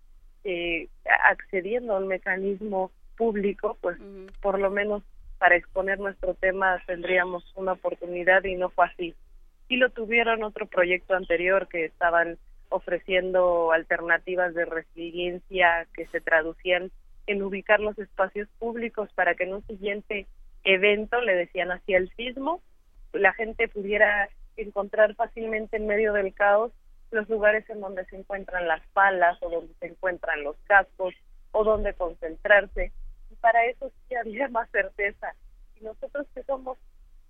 eh, accediendo a un mecanismo público pues por lo menos para exponer nuestro tema tendríamos una oportunidad y no fue así y lo tuvieron otro proyecto anterior que estaban ofreciendo alternativas de resiliencia que se traducían en ubicar los espacios públicos para que en un siguiente evento, le decían así el sismo, la gente pudiera encontrar fácilmente en medio del caos los lugares en donde se encuentran las palas o donde se encuentran los cascos o donde concentrarse. Y para eso sí había *laughs* más certeza. Y nosotros que somos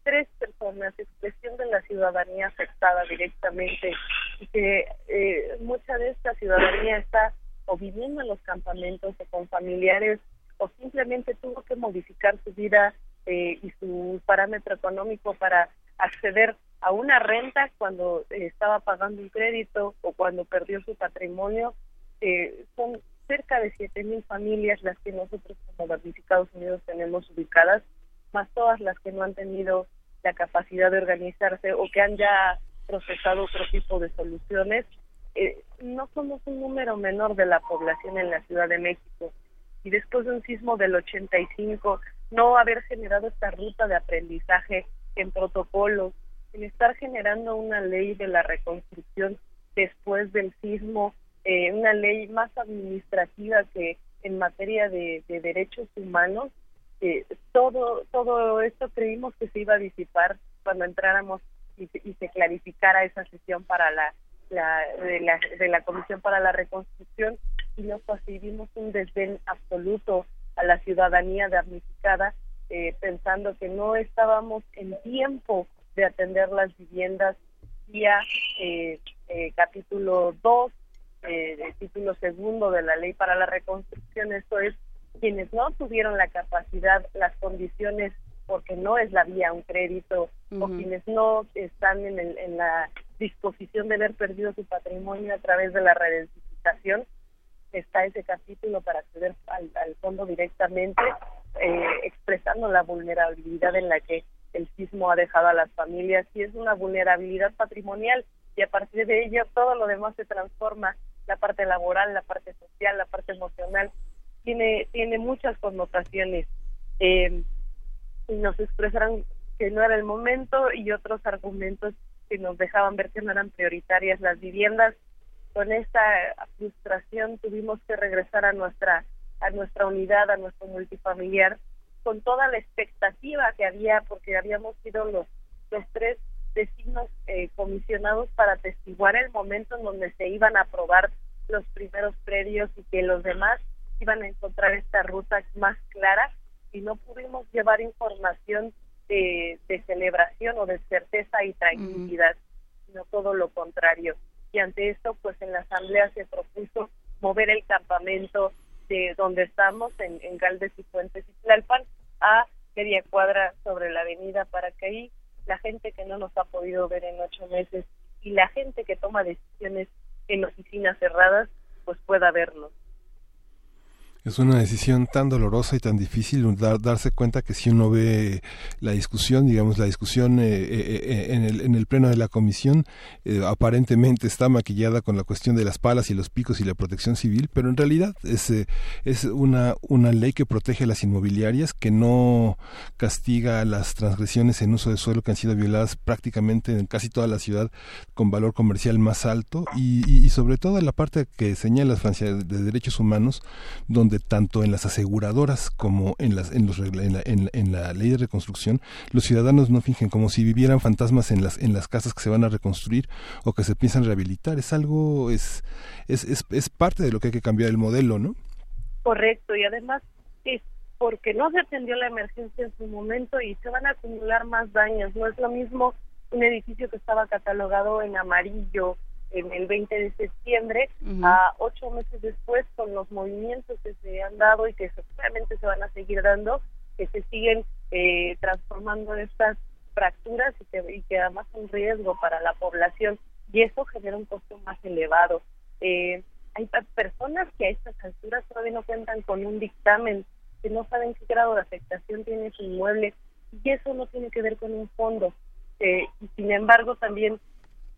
tres personas, expresión de la ciudadanía afectada directamente y que eh, mucha de esta ciudadanía está o viviendo en los campamentos o con familiares o simplemente tuvo que modificar su vida eh, y su parámetro económico para acceder a una renta cuando eh, estaba pagando un crédito o cuando perdió su patrimonio. son cerca de siete mil familias las que nosotros como damnificados unidos tenemos ubicadas más todas las que no han tenido la capacidad de organizarse o que han ya procesado otro tipo de soluciones. Eh, no somos un número menor de la población en la Ciudad de México y después de un sismo del 85 no haber generado esta ruta de aprendizaje en protocolos, en estar generando una ley de la reconstrucción después del sismo, eh, una ley más administrativa que en materia de derechos humanos, todo, todo esto creímos que se iba a disipar cuando entráramos y, se clarificara esa sesión para la, la, de, la, de la Comisión para la Reconstrucción y nos percibimos un desdén absoluto a la ciudadanía damnificada, eh, pensando que no estábamos en tiempo de atender las viviendas. Vía eh, eh, capítulo 2, eh, título segundo de la ley para la reconstrucción, esto es, quienes no tuvieron la capacidad, las condiciones, porque no es la vía un crédito, o quienes no están en, el, en la disposición de haber perdido su patrimonio a través de la redensificación, está ese capítulo para acceder al, fondo directamente, eh, expresando la vulnerabilidad en la que el sismo ha dejado a las familias y es una vulnerabilidad patrimonial y a partir de ello todo lo demás se transforma, la parte laboral, la parte social, la parte emocional, tiene, tiene muchas connotaciones. Eh, nos expresaron que no era el momento y otros argumentos que nos dejaban ver que no eran prioritarias las viviendas. Con esta frustración tuvimos que regresar a nuestra a nuestra unidad, a nuestro multifamiliar, con toda la expectativa que había, porque habíamos sido los, los tres vecinos eh, comisionados para atestiguar el momento en donde se iban a aprobar los primeros predios y que los demás iban a encontrar esta ruta más clara y no pudimos llevar información de, celebración o de certeza y tranquilidad, sino todo lo contrario. Y ante esto, pues en la asamblea se propuso mover el campamento de donde estamos, en, en Galdes y Fuentes y Tlalpan, a media cuadra sobre la avenida para que ahí la gente que no nos ha podido ver en ocho meses y la gente que toma decisiones en oficinas cerradas, pues pueda vernos. Es una decisión tan dolorosa y tan difícil darse cuenta que si uno ve la discusión, digamos, la discusión eh, eh, eh, en, el, en el pleno de la comisión, aparentemente está maquillada con la cuestión de las palas y los picos y la protección civil, pero en realidad es, es una, una ley que protege las inmobiliarias, que no castiga las transgresiones en uso de suelo que han sido violadas prácticamente en casi toda la ciudad con valor comercial más alto y, sobre todo en la parte que señala Francia de derechos humanos, donde tanto en las aseguradoras como en, las, en, los, en, la, en, la ley de reconstrucción, los ciudadanos no fingen como si vivieran fantasmas en las, en las casas que se van a reconstruir o que se piensan rehabilitar. Es algo, es, es, es, es parte de lo que hay que cambiar el modelo, ¿no? Correcto, y además es porque no se atendió la emergencia en su momento y se van a acumular más daños. No es lo mismo un edificio que estaba catalogado en amarillo, en el 20 de septiembre, a ocho meses después, con los movimientos que se han dado y que seguramente se van a seguir dando, que se siguen eh, transformando estas fracturas y que, y que además son riesgo para la población y eso genera un costo más elevado. Eh, hay personas que a estas alturas todavía no cuentan con un dictamen, que no saben qué grado de afectación tiene su inmueble y eso no tiene que ver con un fondo. Eh, y sin embargo, también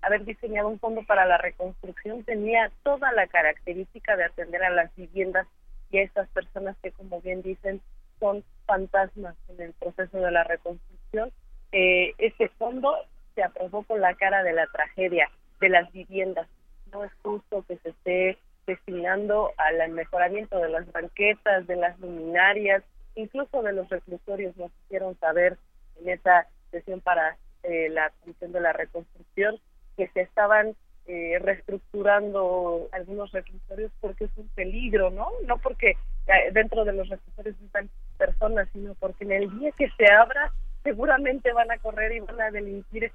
haber diseñado un fondo para la reconstrucción tenía toda la característica de atender a las viviendas y a estas personas que, como bien dicen, son fantasmas en el proceso de la reconstrucción. Eh, este fondo se aprobó con la cara de la tragedia de las viviendas. No es justo que se esté destinando al mejoramiento de las banquetas, de las luminarias, incluso de los reclusorios. Nos hicieron saber en esa sesión para eh, la Comisión de la Reconstrucción que se estaban eh, reestructurando algunos reclusorios porque es un peligro, ¿no? No porque eh, dentro de los reclusorios están personas, sino porque en el día que se abra seguramente van a correr y van a delinquir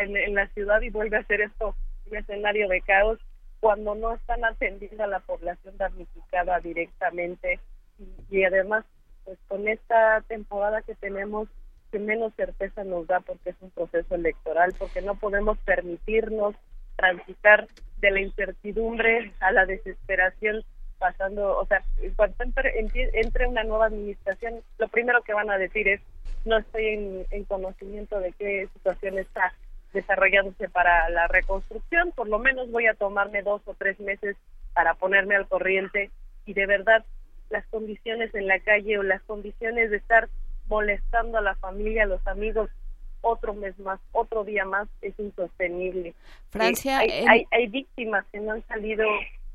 en, la ciudad y vuelve a ser esto un escenario de caos cuando no están atendiendo a la población damnificada directamente y, y además pues con esta temporada que tenemos que menos certeza nos da porque es un proceso electoral, porque no podemos permitirnos transitar de la incertidumbre a la desesperación pasando, o sea, cuando entre, una nueva administración, lo primero que van a decir es, no estoy en, conocimiento de qué situación está desarrollándose para la reconstrucción, por lo menos voy a tomarme dos o tres meses para ponerme al corriente y de verdad las condiciones en la calle o las condiciones de estar molestando a la familia, a los amigos, otro mes más, otro día más, es insostenible. Francia, eh, hay, hay, víctimas que no han salido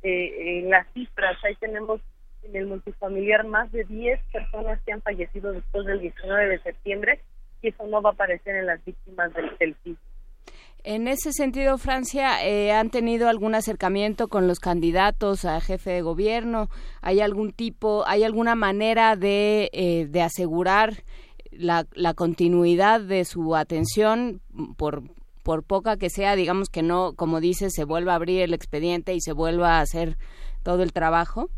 eh, en las cifras, ahí tenemos en el multifamiliar más de 10 personas que han fallecido después del 19 de septiembre y eso no va a aparecer en las víctimas del, del En ese sentido, Francia, eh, ¿han tenido algún acercamiento con los candidatos a jefe de gobierno? ¿Hay algún tipo, hay alguna manera de, eh, asegurar la, continuidad de su atención por, por poca que sea, digamos que no, como dice, se vuelva a abrir el expediente y se vuelva a hacer todo el trabajo?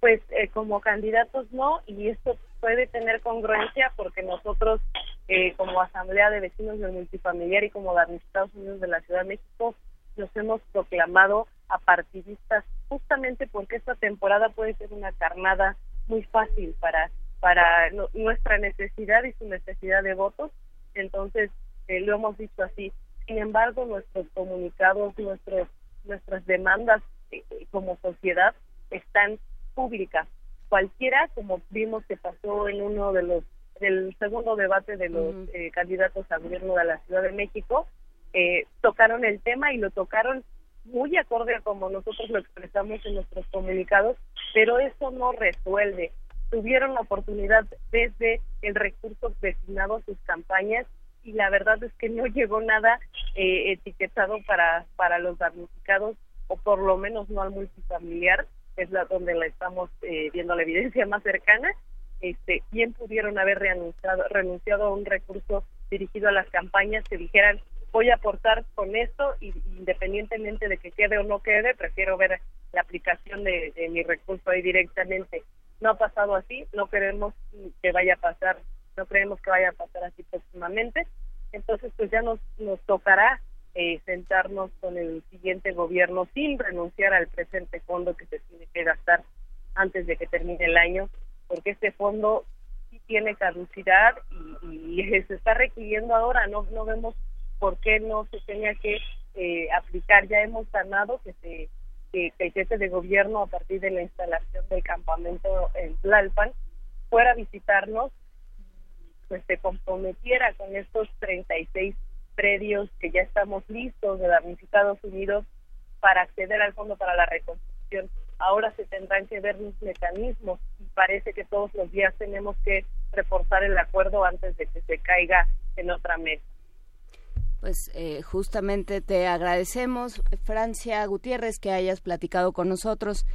Pues eh, como candidatos no, y esto puede tener congruencia porque nosotros eh, como Asamblea de Vecinos del Multifamiliar y como Estados Unidos de la Ciudad de México nos hemos proclamado apartidistas justamente porque esta temporada puede ser una carnada muy fácil para para nuestra necesidad y su necesidad de votos. Entonces eh, lo hemos visto así. Sin embargo nuestros comunicados nuestros nuestras demandas eh, como sociedad están públicas cualquiera, como vimos que pasó en uno de los del segundo debate de los eh, candidatos a gobierno de la Ciudad de México, eh, tocaron el tema y lo tocaron muy acorde a como nosotros lo expresamos en nuestros comunicados, pero eso no resuelve. Tuvieron la oportunidad desde el recurso destinado a sus campañas y la verdad es que no llegó nada eh, etiquetado para, para los damnificados o por lo menos no al multifamiliar es la donde la estamos eh, viendo la evidencia más cercana, este, bien pudieron haber renunciado, renunciado a un recurso dirigido a las campañas que dijeran voy a aportar con esto y independientemente de que quede o no quede, prefiero ver la aplicación de, mi recurso ahí directamente. No ha pasado así, no queremos que vaya a pasar, no creemos que vaya a pasar así próximamente. Entonces, pues ya nos, nos tocará eh, sentarnos con el siguiente gobierno sin renunciar al presente fondo que se tiene que gastar antes de que termine el año, porque este fondo sí tiene caducidad y, *laughs* se está requiriendo ahora, no, no vemos por qué no se tenía que eh, aplicar. Ya hemos ganado que, se, que, el jefe de gobierno, a partir de la instalación del campamento en Tlalpan, fuera a visitarnos pues se comprometiera con estos 36 predios que ya estamos listos de damnificados unidos para acceder al fondo para la reconstrucción. Ahora se tendrán que ver los mecanismos y parece que todos los días tenemos que reforzar el acuerdo antes de que se caiga en otra mesa. Pues eh, justamente te agradecemos, Francia Gutiérrez, que hayas platicado con nosotros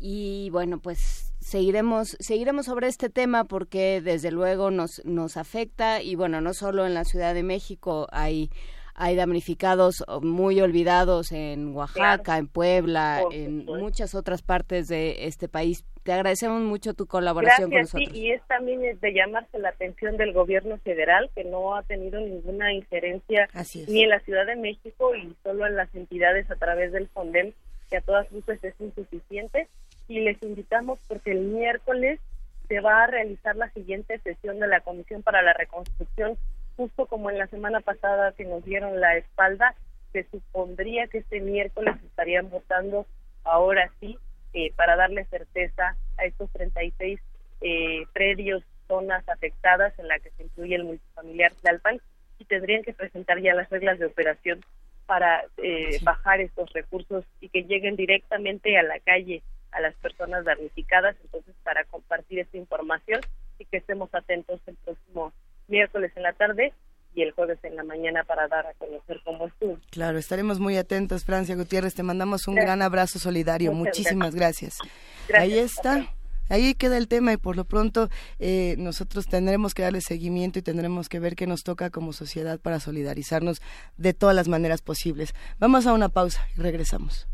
y bueno, pues seguiremos seguiremos sobre este tema porque desde luego nos nos afecta y bueno no solo en la Ciudad de México hay hay damnificados muy olvidados en Oaxaca, en Puebla, en muchas otras partes de este país. Te agradecemos mucho tu colaboración con nosotros. Sí, y es también de llamarse la atención del gobierno federal que no ha tenido ninguna injerencia ni en la Ciudad de México y solo en las entidades a través del FONDEM que a todas luces es insuficiente y les invitamos porque el miércoles se va a realizar la siguiente sesión de la Comisión para la Reconstrucción, justo como en la semana pasada que nos dieron la espalda, se supondría que este miércoles estarían votando ahora sí eh, para darle certeza a estos 36 eh, predios, zonas afectadas en la que se incluye el multifamiliar Tlalpan y tendrían que presentar ya las reglas de operación para eh, bajar estos recursos y que lleguen directamente a la calle a las personas damnificadas, entonces para compartir esta información y que estemos atentos el próximo miércoles en la tarde y el jueves en la mañana para dar a conocer cómo estuvo. Claro, estaremos muy atentos, Francia Gutiérrez. Te mandamos un gran abrazo solidario. Muchísimas gracias. Ahí está. Ahí queda el tema y por lo pronto eh, nosotros tendremos que darle seguimiento y tendremos que ver qué nos toca como sociedad para solidarizarnos de todas las maneras posibles. Vamos a una pausa y regresamos.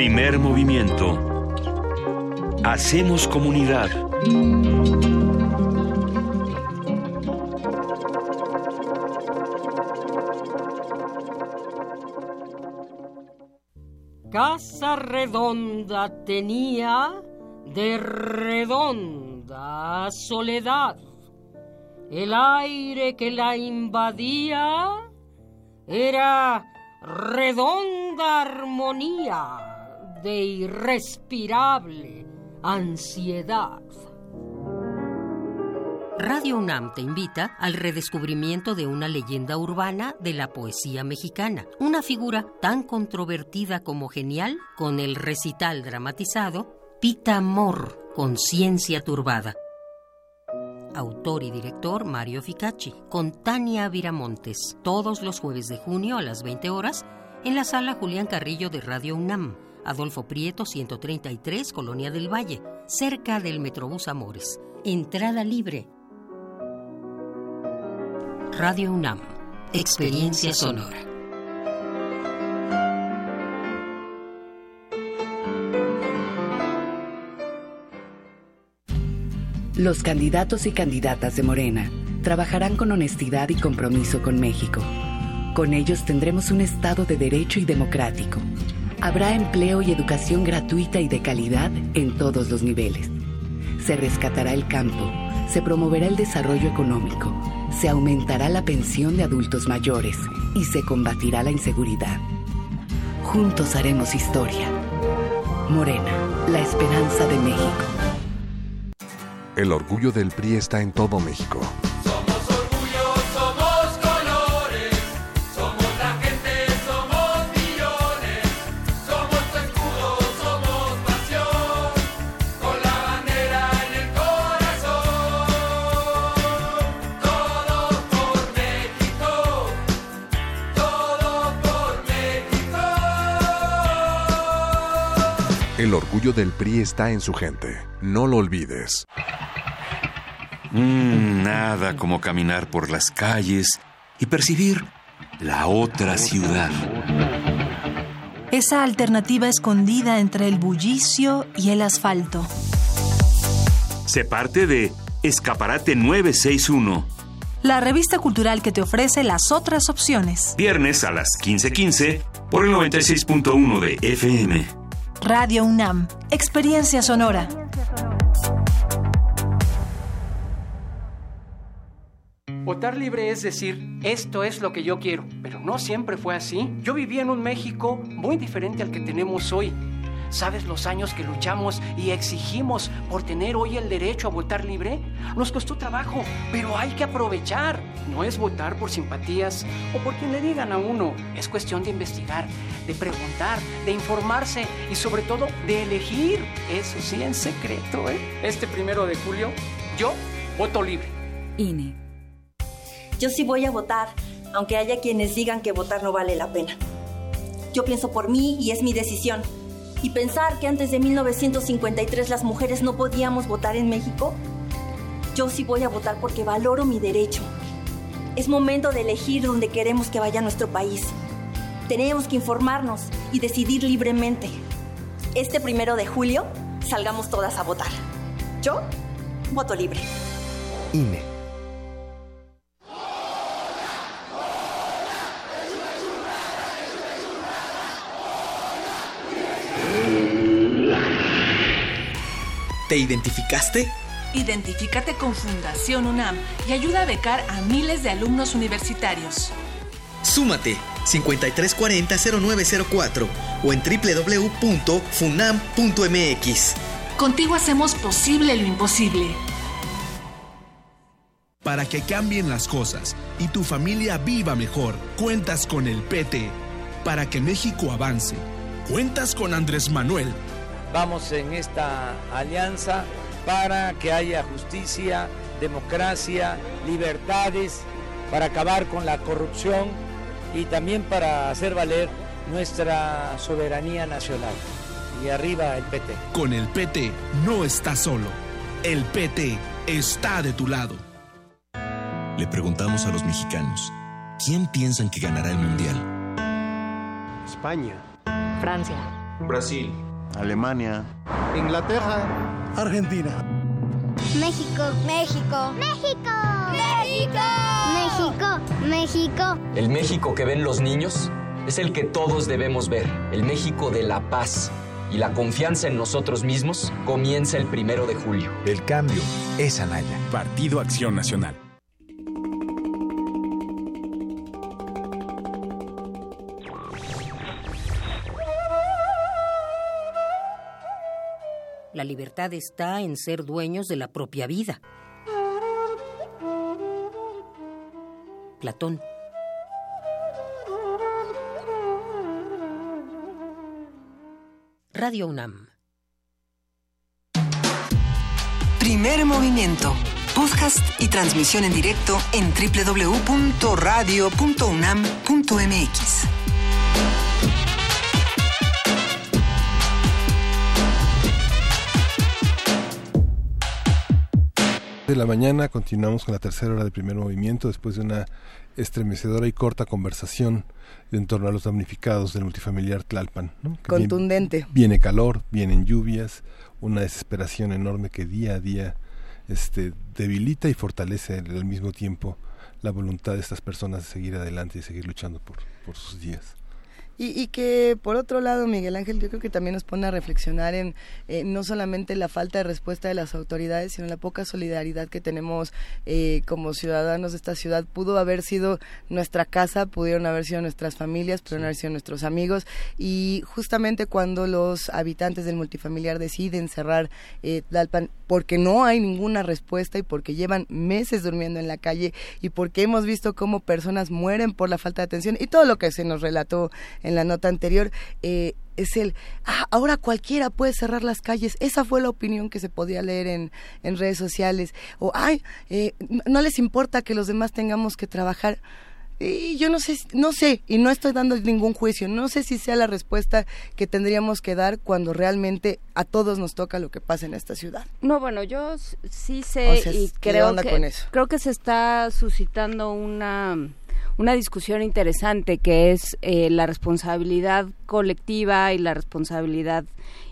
Primer movimiento. Hacemos comunidad. Casa redonda tenía de redonda soledad. El aire que la invadía era redonda armonía de irrespirable ansiedad. Radio UNAM te invita al redescubrimiento de una leyenda urbana de la poesía mexicana, una figura tan controvertida como genial con el recital dramatizado Pita Amor, conciencia turbada autor y director Mario Ficacci, con Tania Viramontes, todos los jueves de junio a las 20 horas, en la sala Julián Carrillo de Radio UNAM, Adolfo Prieto 133, Colonia del Valle, cerca del Metrobús Amores. Entrada libre. Radio UNAM, experiencia sonora. Los candidatos y candidatas de Morena trabajarán con honestidad y compromiso con México. Con ellos tendremos un Estado de derecho y democrático. Habrá empleo y educación gratuita y de calidad en todos los niveles. Se rescatará el campo, se promoverá el desarrollo económico, se aumentará la pensión de adultos mayores y se combatirá la inseguridad. Juntos haremos historia. Morena, la esperanza de México. El orgullo del PRI está en todo México. El orgullo del PRI está en su gente. No lo olvides. Mm, nada como caminar por las calles y percibir la otra ciudad. Esa alternativa escondida entre el bullicio y el asfalto. Se parte de Escaparate 961. La revista cultural que te ofrece las otras opciones. Viernes a las 15:15 por el 96.1 de FM. Radio UNAM. Experiencia sonora. Votar libre es decir, esto es lo que yo quiero, pero no siempre fue así. Yo viví en un México muy diferente al que tenemos hoy. ¿Sabes los años que luchamos y exigimos por tener hoy el derecho a votar libre? Nos costó trabajo, pero hay que aprovechar. No es votar por simpatías o por quien le digan a uno. Es cuestión de investigar, de preguntar, de informarse y sobre todo de elegir. Eso sí, en secreto. ¿eh? Este primero de julio, yo voto libre. INE. Yo sí voy a votar, aunque haya quienes digan que votar no vale la pena. Yo pienso por mí y es mi decisión. Y pensar que antes de 1953 las mujeres no podíamos votar en México, yo sí voy a votar porque valoro mi derecho. Es momento de elegir dónde queremos que vaya nuestro país. Tenemos que informarnos y decidir libremente. Este primero de julio, salgamos todas a votar. Yo voto libre. INE. ¿Te identificaste? Identifícate con Fundación UNAM y ayuda a becar a miles de alumnos universitarios. Súmate 5340-0904 o en www.funam.mx. Contigo hacemos posible lo imposible. Para que cambien las cosas y tu familia viva mejor, cuentas con el PT. Para que México avance, cuentas con Andrés Manuel. Vamos en esta alianza para que haya justicia, democracia, libertades, para acabar con la corrupción y también para hacer valer nuestra soberanía nacional. Y arriba el PT. Con el PT no estás solo. El PT está de tu lado. Le preguntamos a los mexicanos, ¿quién piensan que ganará el Mundial? España. Francia. Brasil. Alemania. Inglaterra. Argentina. México. México. México. México. México. México. El México que ven los niños es el que todos debemos ver. El México de la paz. Y la confianza en nosotros mismos comienza el primero de julio. El cambio es Anaya. Partido Acción Nacional. La libertad está en ser dueños de la propia vida. Platón. Radio UNAM. Primer movimiento. podcast y transmisión en directo en www.radio.unam.mx. de la mañana continuamos con la tercera hora del primer movimiento después de una estremecedora y corta conversación en torno a los damnificados del multifamiliar Tlalpan. Contundente. Viene calor, vienen lluvias, una desesperación enorme que día a día este, debilita y fortalece al mismo tiempo la voluntad de estas personas de seguir adelante y seguir luchando por, por sus días. Y, y que por otro lado, Miguel Ángel, yo creo que también nos pone a reflexionar en eh, no solamente la falta de respuesta de las autoridades, sino la poca solidaridad que tenemos eh, como ciudadanos de esta ciudad. Pudo haber sido nuestra casa, pudieron haber sido nuestras familias, pudieron haber sido nuestros amigos. Y justamente cuando los habitantes del multifamiliar deciden cerrar eh, Tlalpan, porque no hay ninguna respuesta y porque llevan meses durmiendo en la calle y porque hemos visto cómo personas mueren por la falta de atención y todo lo que se nos relató en la nota anterior eh, es el, ah, ahora cualquiera puede cerrar las calles. Esa fue la opinión que se podía leer en, en redes sociales. O, ay, eh, no- les importa que los demás tengamos que trabajar. Y yo no sé, no sé, y no estoy dando ningún juicio, no sé si sea la respuesta que tendríamos que dar cuando realmente a todos nos toca lo que pasa en esta ciudad. No, bueno, yo sí sé O sea, y ¿qué creo que creo que se está suscitando una una discusión interesante que es eh, la responsabilidad colectiva y la responsabilidad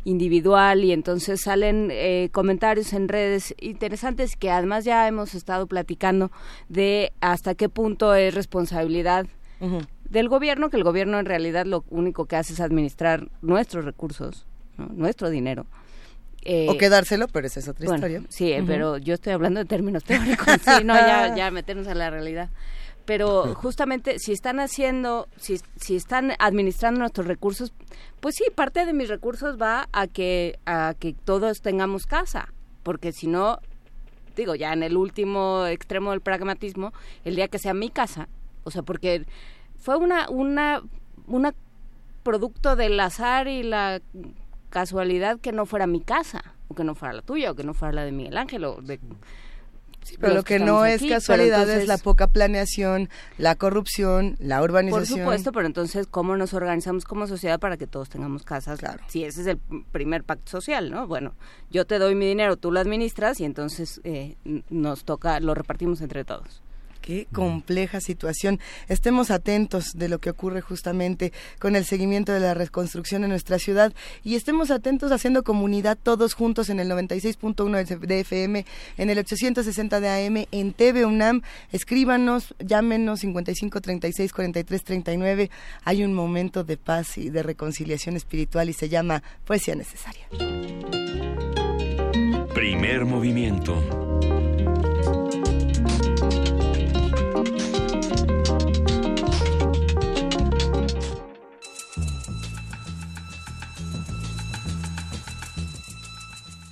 individual y entonces salen eh, comentarios en redes interesantes que además ya hemos estado platicando de hasta qué punto es responsabilidad del gobierno, que el gobierno en realidad lo único que hace es administrar nuestros recursos, ¿no? nuestro dinero. Eh, o quedárselo, pero esa es otra bueno, historia. Sí, eh, pero yo estoy hablando de términos *laughs* teóricos, sí, no, ya, ya meternos a la realidad. Pero justamente si están haciendo, si, si están administrando nuestros recursos, pues sí, parte de mis recursos va a que, a que todos tengamos casa, porque si no, digo, ya en el último extremo del pragmatismo, el día que sea mi casa, o sea, porque fue una, una, una producto del azar y la casualidad que no fuera mi casa, o que no fuera la tuya, o que no fuera la de Miguel Ángel, o de... Pero lo que no es casualidad es la poca planeación, la corrupción, la Por urbanización. supuesto, pero entonces, ¿cómo nos organizamos como sociedad para que todos tengamos casas? Si ese es el primer pacto social, ¿no? Bueno, yo te doy mi dinero, tú lo administras y entonces eh, nos toca, lo repartimos entre todos. Qué compleja situación. Estemos atentos de lo que ocurre justamente con el seguimiento de la reconstrucción en nuestra ciudad y estemos atentos haciendo comunidad todos juntos en el 96.1 de FM, en el 860 de AM, en TV UNAM. Escríbanos, llámenos 55 36 43 39. Hay un momento de paz y de reconciliación espiritual y se llama Poesía Necesaria. Primer movimiento.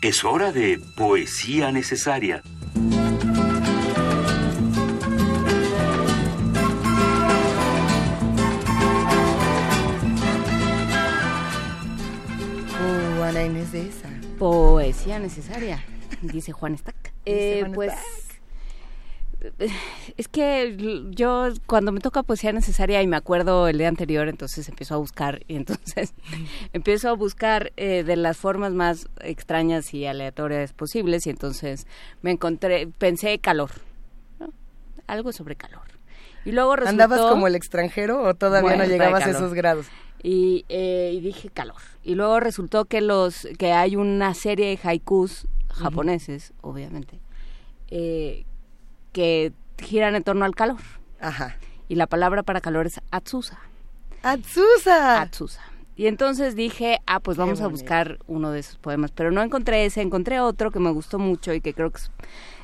Es hora de poesía necesaria. Oh, Ana Inés de esa. Poesía necesaria, dice Juan Stack. Eh, Juan pues *sighs* es que yo cuando me toca poesía necesaria y me acuerdo el día anterior, entonces empiezo a buscar y entonces *laughs* empiezo a buscar eh, de las formas más extrañas y aleatorias posibles y entonces me encontré, pensé calor, ¿no? algo sobre calor. Y luego resultó... ¿Andabas como el extranjero o todavía Bueno, no llegabas a esos grados? Y, eh, y dije calor. Y luego resultó que los que hay una serie de haikus japoneses, obviamente, eh, que giran en torno al calor. Ajá. Y la palabra para calor es atsusa. ¡Atsusa! Atsusa. Y entonces dije, ah, pues vamos a buscar uno de esos poemas. Pero no encontré ese, encontré otro que me gustó mucho y que creo que es-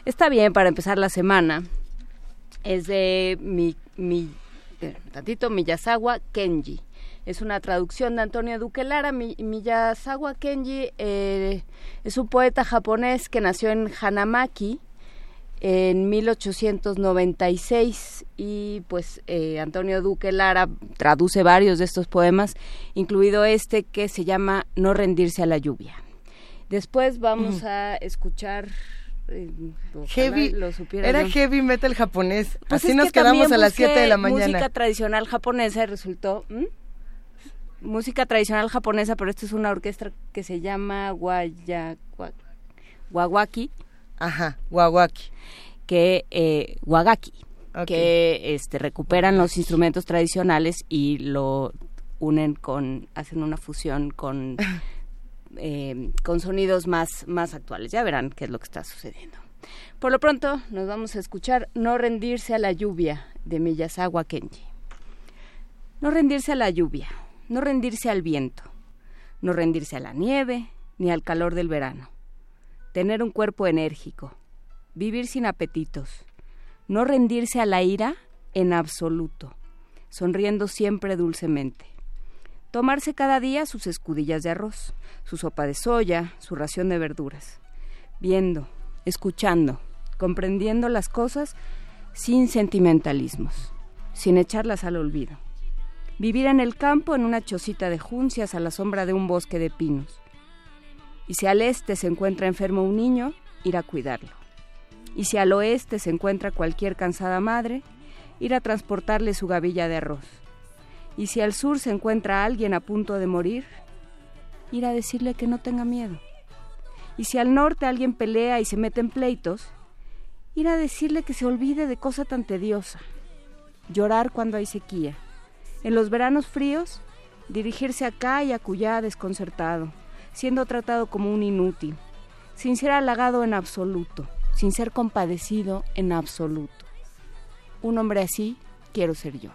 está bien para empezar la semana. Es de mi, mi tantito Miyazawa Kenji. Es una traducción de Antonio Duque Lara. Mi- Miyazawa Kenji eh, es un poeta japonés que nació en Hanamaki en 1896 y pues eh, Antonio Duque Lara traduce varios de estos poemas, incluido este que se llama No rendirse a la lluvia. Después vamos Ujú. a escuchar eh, Heavy, lo supiera era yo. heavy metal japonés. Pues Así nos que quedamos a las busqué 7 de la mañana. Música tradicional japonesa y resultó. Música tradicional japonesa, pero esto es una orquesta que se llama Guaya. Ajá, Wawaki. Que, eh, Wagaki. Que este, recuperan los instrumentos tradicionales y lo unen con. hacen una fusión con. *laughs* eh, con sonidos más, más actuales. Ya verán qué es lo que está sucediendo. Por lo pronto, nos vamos a escuchar No rendirse a la lluvia de Miyazawa Kenji. No rendirse a la lluvia, no rendirse al viento, no rendirse a la nieve ni al calor del verano. Tener un cuerpo enérgico, vivir sin apetitos, no rendirse a la ira en absoluto, sonriendo siempre dulcemente. Tomarse cada día sus escudillas de arroz, su sopa de soya, su ración de verduras, viendo, escuchando, comprendiendo las cosas sin sentimentalismos, sin echarlas al olvido. Vivir en el campo en una chocita de juncias a la sombra de un bosque de pinos. Y si al este se encuentra enfermo un niño, ir a cuidarlo. Y si al oeste se encuentra cualquier cansada madre, ir a transportarle su gavilla de arroz. Y si al sur se encuentra alguien a punto de morir, ir a decirle que no tenga miedo. Y si al norte alguien pelea y se mete en pleitos, ir a decirle que se olvide de cosa tan tediosa. Llorar cuando hay sequía. En los veranos fríos, dirigirse acá y acullá desconcertado, siendo tratado como un inútil, sin ser halagado en absoluto, sin ser compadecido en absoluto. Un hombre así quiero ser yo.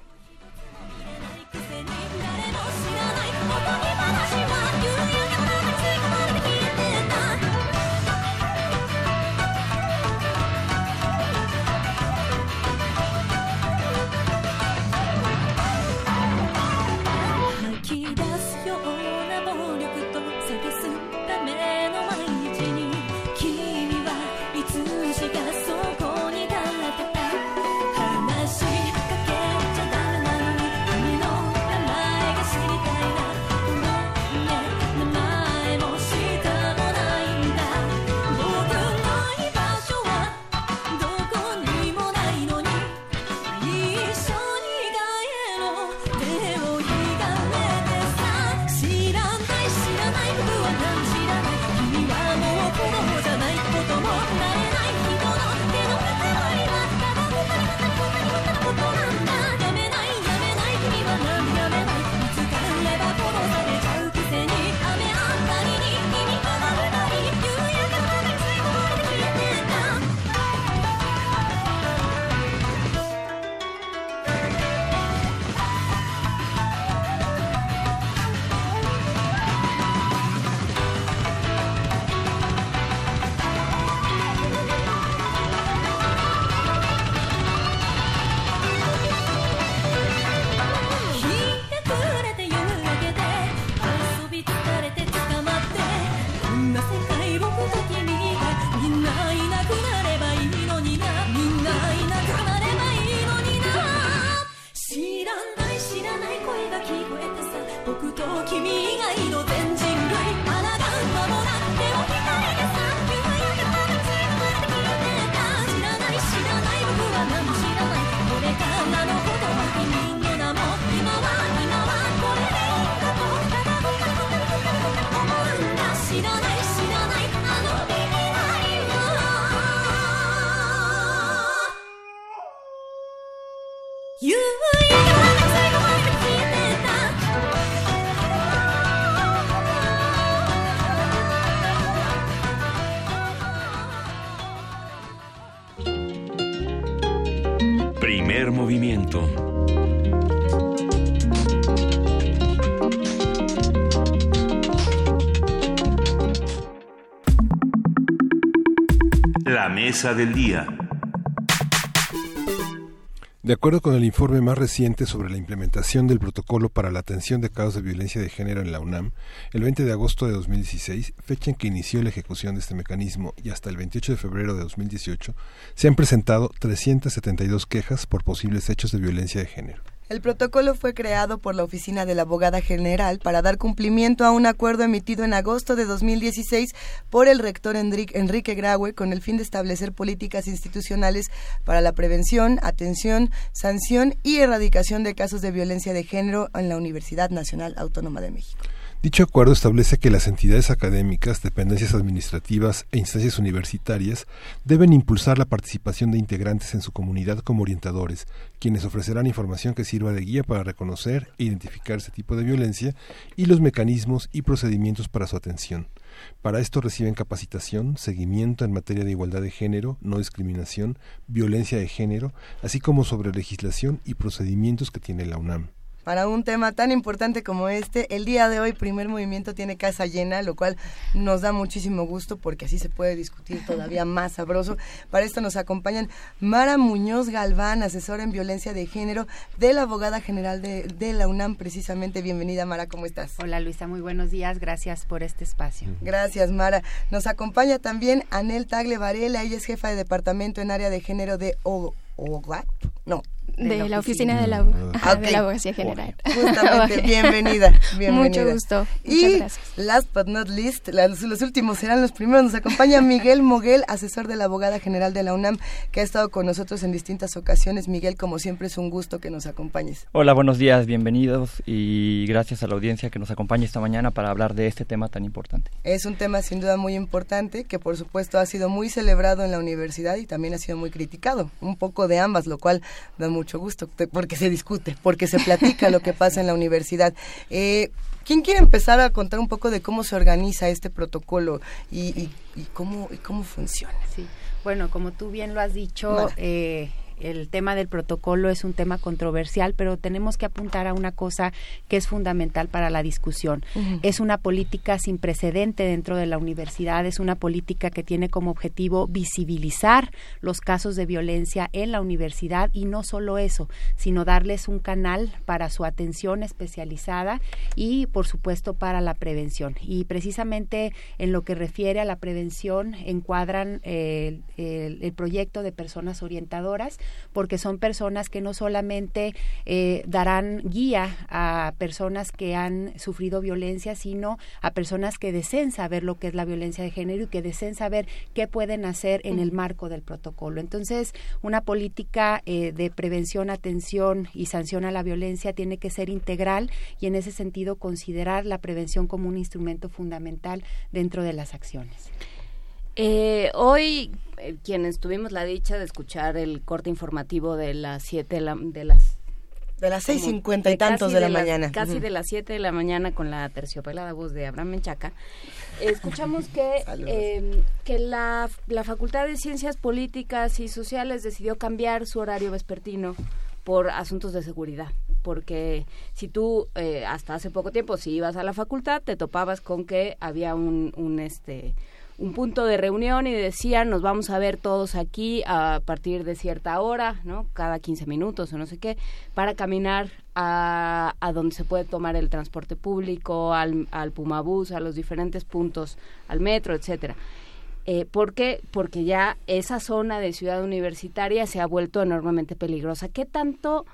Del día. De acuerdo con el informe más reciente sobre la implementación del protocolo para la atención de casos de violencia de género en la UNAM, el 20 de agosto de 2016, fecha en que inició la ejecución de este mecanismo, y hasta el 28 de febrero de 2018, se han presentado 372 quejas por posibles hechos de violencia de género. El protocolo fue creado por la Oficina de la Abogada General para dar cumplimiento a un acuerdo emitido en agosto de 2016 por el rector Enrique, Graue con el fin de establecer políticas institucionales para la prevención, atención, sanción y erradicación de casos de violencia de género en la Universidad Nacional Autónoma de México. Dicho acuerdo establece que las entidades académicas, dependencias administrativas e instancias universitarias deben impulsar la participación de integrantes en su comunidad como orientadores, quienes ofrecerán información que sirva de guía para reconocer e identificar este tipo de violencia y los mecanismos y procedimientos para su atención. Para esto reciben capacitación, seguimiento en materia de igualdad de género, no discriminación, violencia de género, así como sobre legislación y procedimientos que tiene la UNAM para un tema tan importante como este. El día de hoy, primer movimiento tiene casa llena, lo cual nos da muchísimo gusto porque así se puede discutir todavía *laughs* más sabroso. Para esto nos acompañan Mara Muñoz Galván, asesora en violencia de género de la abogada general de, de la UNAM, precisamente. Bienvenida, Mara, ¿cómo estás? Hola, Luisa, muy buenos días. Gracias por este espacio. Gracias, Mara. Nos acompaña también Anel Tagle Varela, ella es jefa de departamento en área de género de OGAP. No, de, la, oficina, de la, ah, de la abogacía general. *laughs* Justamente, bienvenida, bienvenida. Mucho gusto, y gracias. last but not least, los, los, últimos serán los primeros, nos acompaña Miguel Moguel, asesor de la abogada general de la UNAM, que ha estado con nosotros en distintas ocasiones. Miguel, como siempre, es un gusto que nos acompañes. Hola, buenos días, bienvenidos y gracias a la audiencia que nos acompaña esta mañana para hablar de este tema tan importante. Es un tema sin duda muy importante, que por supuesto ha sido muy celebrado en la universidad y también ha sido muy criticado, un poco de ambas, lo cual da mucho gusto, porque se discute, porque se platica lo que pasa en la universidad. Eh, ¿Quién quiere empezar a contar un poco de cómo se organiza este protocolo y, y, y cómo, y cómo funciona? Sí, bueno, como tú bien lo has dicho, eh, el tema del protocolo es un tema controversial, pero tenemos que apuntar a una cosa que es fundamental para la discusión. Es una política sin precedente dentro de la universidad, es una política que tiene como objetivo visibilizar los casos de violencia en la universidad y no solo eso, sino darles un canal para su atención especializada y, por supuesto, para la prevención. Y precisamente en lo que refiere a la prevención encuadran eh, el, el proyecto de personas orientadoras porque son personas que no solamente eh, darán guía a personas que han sufrido violencia, sino a personas que deseen saber lo que es la violencia de género y que deseen saber qué pueden hacer en el marco del protocolo. Entonces, una política eh, de prevención, atención y sanción a la violencia tiene que ser integral y en ese sentido considerar la prevención como un instrumento fundamental dentro de las acciones. Eh, hoy, eh, quienes tuvimos la dicha de escuchar el corte informativo de las siete de, la- de las De las seis cincuenta y tantos de la mañana. Casi de las 7 de la mañana con la terciopelada voz de Abraham Menchaca. Escuchamos que, *laughs* eh, que la, la Facultad de Ciencias Políticas y Sociales decidió cambiar su horario vespertino por asuntos de seguridad. Porque si tú eh, hasta hace poco tiempo, si ibas a la facultad, te topabas con que había un, un este un punto de reunión y decían nos vamos a ver todos aquí a partir de cierta hora, ¿no? Cada 15 minutos o no sé qué, para caminar a, a donde se puede tomar el transporte público, al, al Pumabús, a los diferentes puntos, al metro, etcétera. Eh, ¿Por qué? Porque ya esa zona de ciudad universitaria se ha vuelto enormemente peligrosa. ¿Qué tanto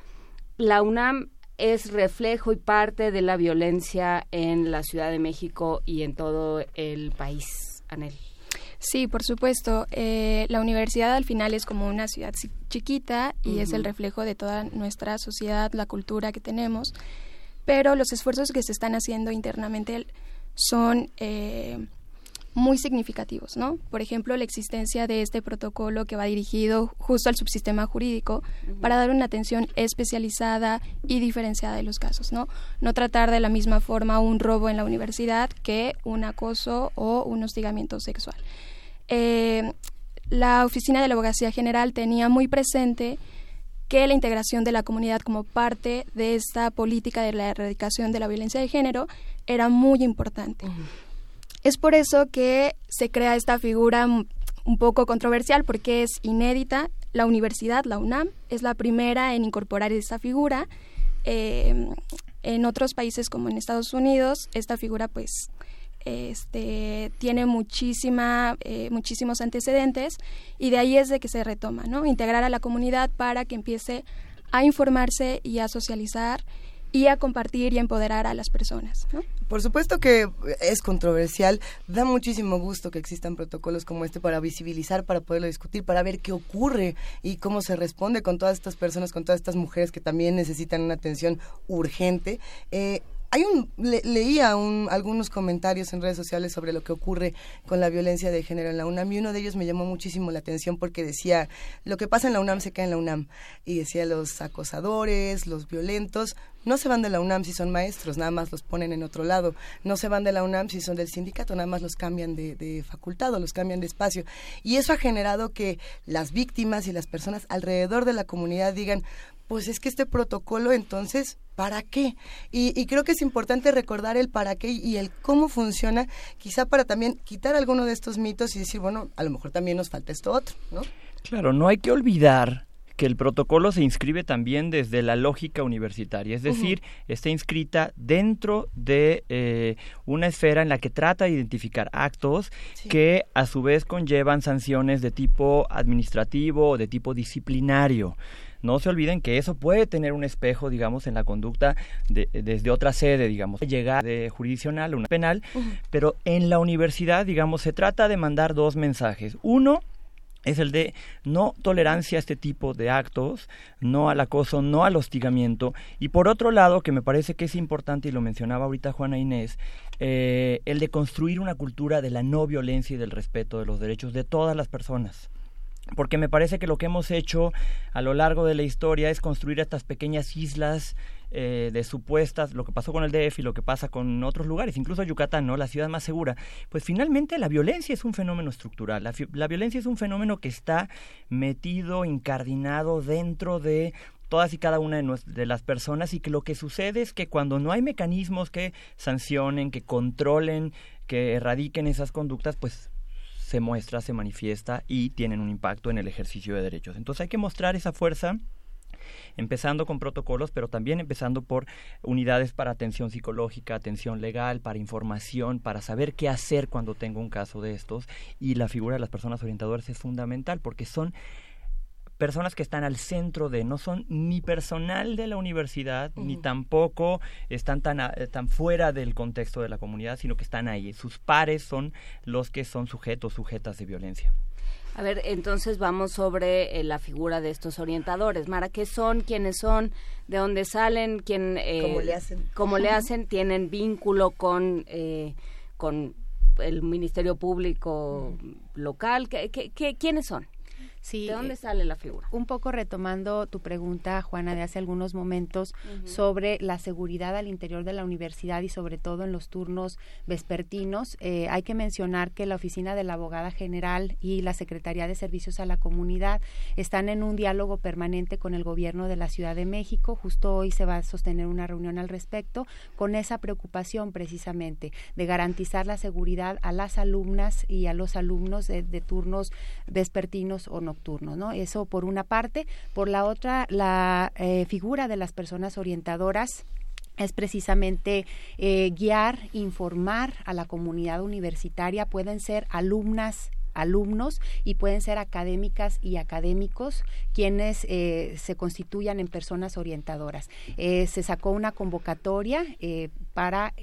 la UNAM es reflejo y parte de la violencia en la Ciudad de México y en todo el país, Anel? Sí, por supuesto. Eh, la universidad al final es como una ciudad chi- chiquita y es el reflejo de toda nuestra sociedad, la cultura que tenemos. Pero los esfuerzos que se están haciendo internamente son eh, muy significativos, ¿no? Por ejemplo, la existencia de este protocolo que va dirigido justo al subsistema jurídico para dar una atención especializada y diferenciada de los casos, ¿no? No tratar de la misma forma un robo en la universidad que un acoso o un hostigamiento sexual. Eh, la Oficina de la Abogacía General tenía muy presente que la integración de la comunidad como parte de esta política de la erradicación de la violencia de género era muy importante. Es por eso que se crea esta figura un poco controversial porque es inédita. La universidad, la UNAM, es la primera en incorporar esa figura. Eh, en otros países como en Estados Unidos, esta figura pues este, tiene muchísima, eh, muchísimos antecedentes y de ahí es de que se retoma, ¿no? Integrar a la comunidad para que empiece a informarse y a socializar y a compartir y a empoderar a las personas. Por supuesto que es controversial, da muchísimo gusto que existan protocolos como este para visibilizar, para poderlo discutir, para ver qué ocurre y cómo se responde con todas estas personas, con todas estas mujeres que también necesitan una atención urgente. Eh, hay un le- leía un- algunos comentarios en redes sociales sobre lo que ocurre con la violencia de género en la UNAM y uno de ellos me llamó muchísimo la atención porque decía lo que pasa en la UNAM se queda en la UNAM y decía los acosadores, los violentos no se van de la UNAM si son maestros, nada más los ponen en otro lado. No se van de la UNAM si son del sindicato, nada más los cambian de, de facultad o los cambian de espacio. Y eso ha generado que las víctimas y las personas alrededor de la comunidad digan, pues es que este protocolo entonces, ¿para qué? Y, y creo que es importante recordar el para qué y el cómo funciona, quizá para también quitar alguno de estos mitos y decir, bueno, a lo mejor también nos falta esto otro, ¿no? Claro, no hay que olvidar que el protocolo se inscribe también desde la lógica universitaria, es decir, está inscrita dentro de eh, una esfera en la que trata de identificar actos que a su vez conllevan sanciones de tipo administrativo o de tipo disciplinario. No se olviden que eso puede tener un espejo, digamos, en la conducta de- desde otra sede, digamos, llegar de jurisdiccional a una penal, pero en la universidad, digamos, se trata de mandar dos mensajes. Uno, es el de no tolerancia a este tipo de actos, no al acoso, no al hostigamiento. Y por otro lado, que me parece que es importante, y lo mencionaba ahorita Juana Inés, eh, el de construir una cultura de la no violencia y del respeto de los derechos de todas las personas. Porque me parece que lo que hemos hecho a lo largo de la historia es construir estas pequeñas islas eh, de supuestas, lo que pasó con el DF y lo que pasa con otros lugares, incluso Yucatán, ¿no? La ciudad más segura. Pues finalmente la violencia es un fenómeno estructural. La, la violencia es un fenómeno que está metido, incardinado dentro de todas y cada una de, de las personas y que lo que sucede es que cuando no hay mecanismos que sancionen, que controlen, que erradiquen esas conductas, pues se muestra, se manifiesta y tienen un impacto en el ejercicio de derechos. Entonces hay que mostrar esa fuerza empezando con protocolos, pero también empezando por unidades para atención psicológica, atención legal, para información, para saber qué hacer cuando tengo un caso de estos. Y la figura de las personas orientadoras es fundamental porque son personas que están al centro de, no son ni personal de la universidad, ni tampoco están tan, a- eh, tan fuera del contexto de la comunidad, sino que están ahí. Sus pares son los que son sujetos, sujetas de violencia. A ver, entonces vamos sobre eh, la figura de estos orientadores. Mara, ¿qué son? ¿Quiénes son? ¿De dónde salen? ¿Quién, eh, ¿Cómo le hacen? ¿Cómo le hacen? ¿Tienen vínculo con, eh, con el Ministerio Público local? ¿Qué, qué, qué- quiénes son? Sí, ¿De dónde eh, sale la figura? Un poco retomando tu pregunta, Juana, de hace algunos momentos sobre la seguridad al interior de la universidad y sobre todo en los turnos vespertinos, eh, hay que mencionar que la Oficina de la Abogada General y la Secretaría de Servicios a la Comunidad están en un diálogo permanente con el gobierno de la Ciudad de México. Justo hoy se va a sostener una reunión al respecto con esa preocupación precisamente de garantizar la seguridad a las alumnas y a los alumnos de, de turnos vespertinos o ¿no? Eso por una parte. Por la otra, la eh, figura de las personas orientadoras es precisamente eh, guiar, informar a la comunidad universitaria. Pueden ser alumnas alumnos y pueden ser académicas y académicos quienes eh, se constituyan en personas orientadoras. Se sacó una convocatoria para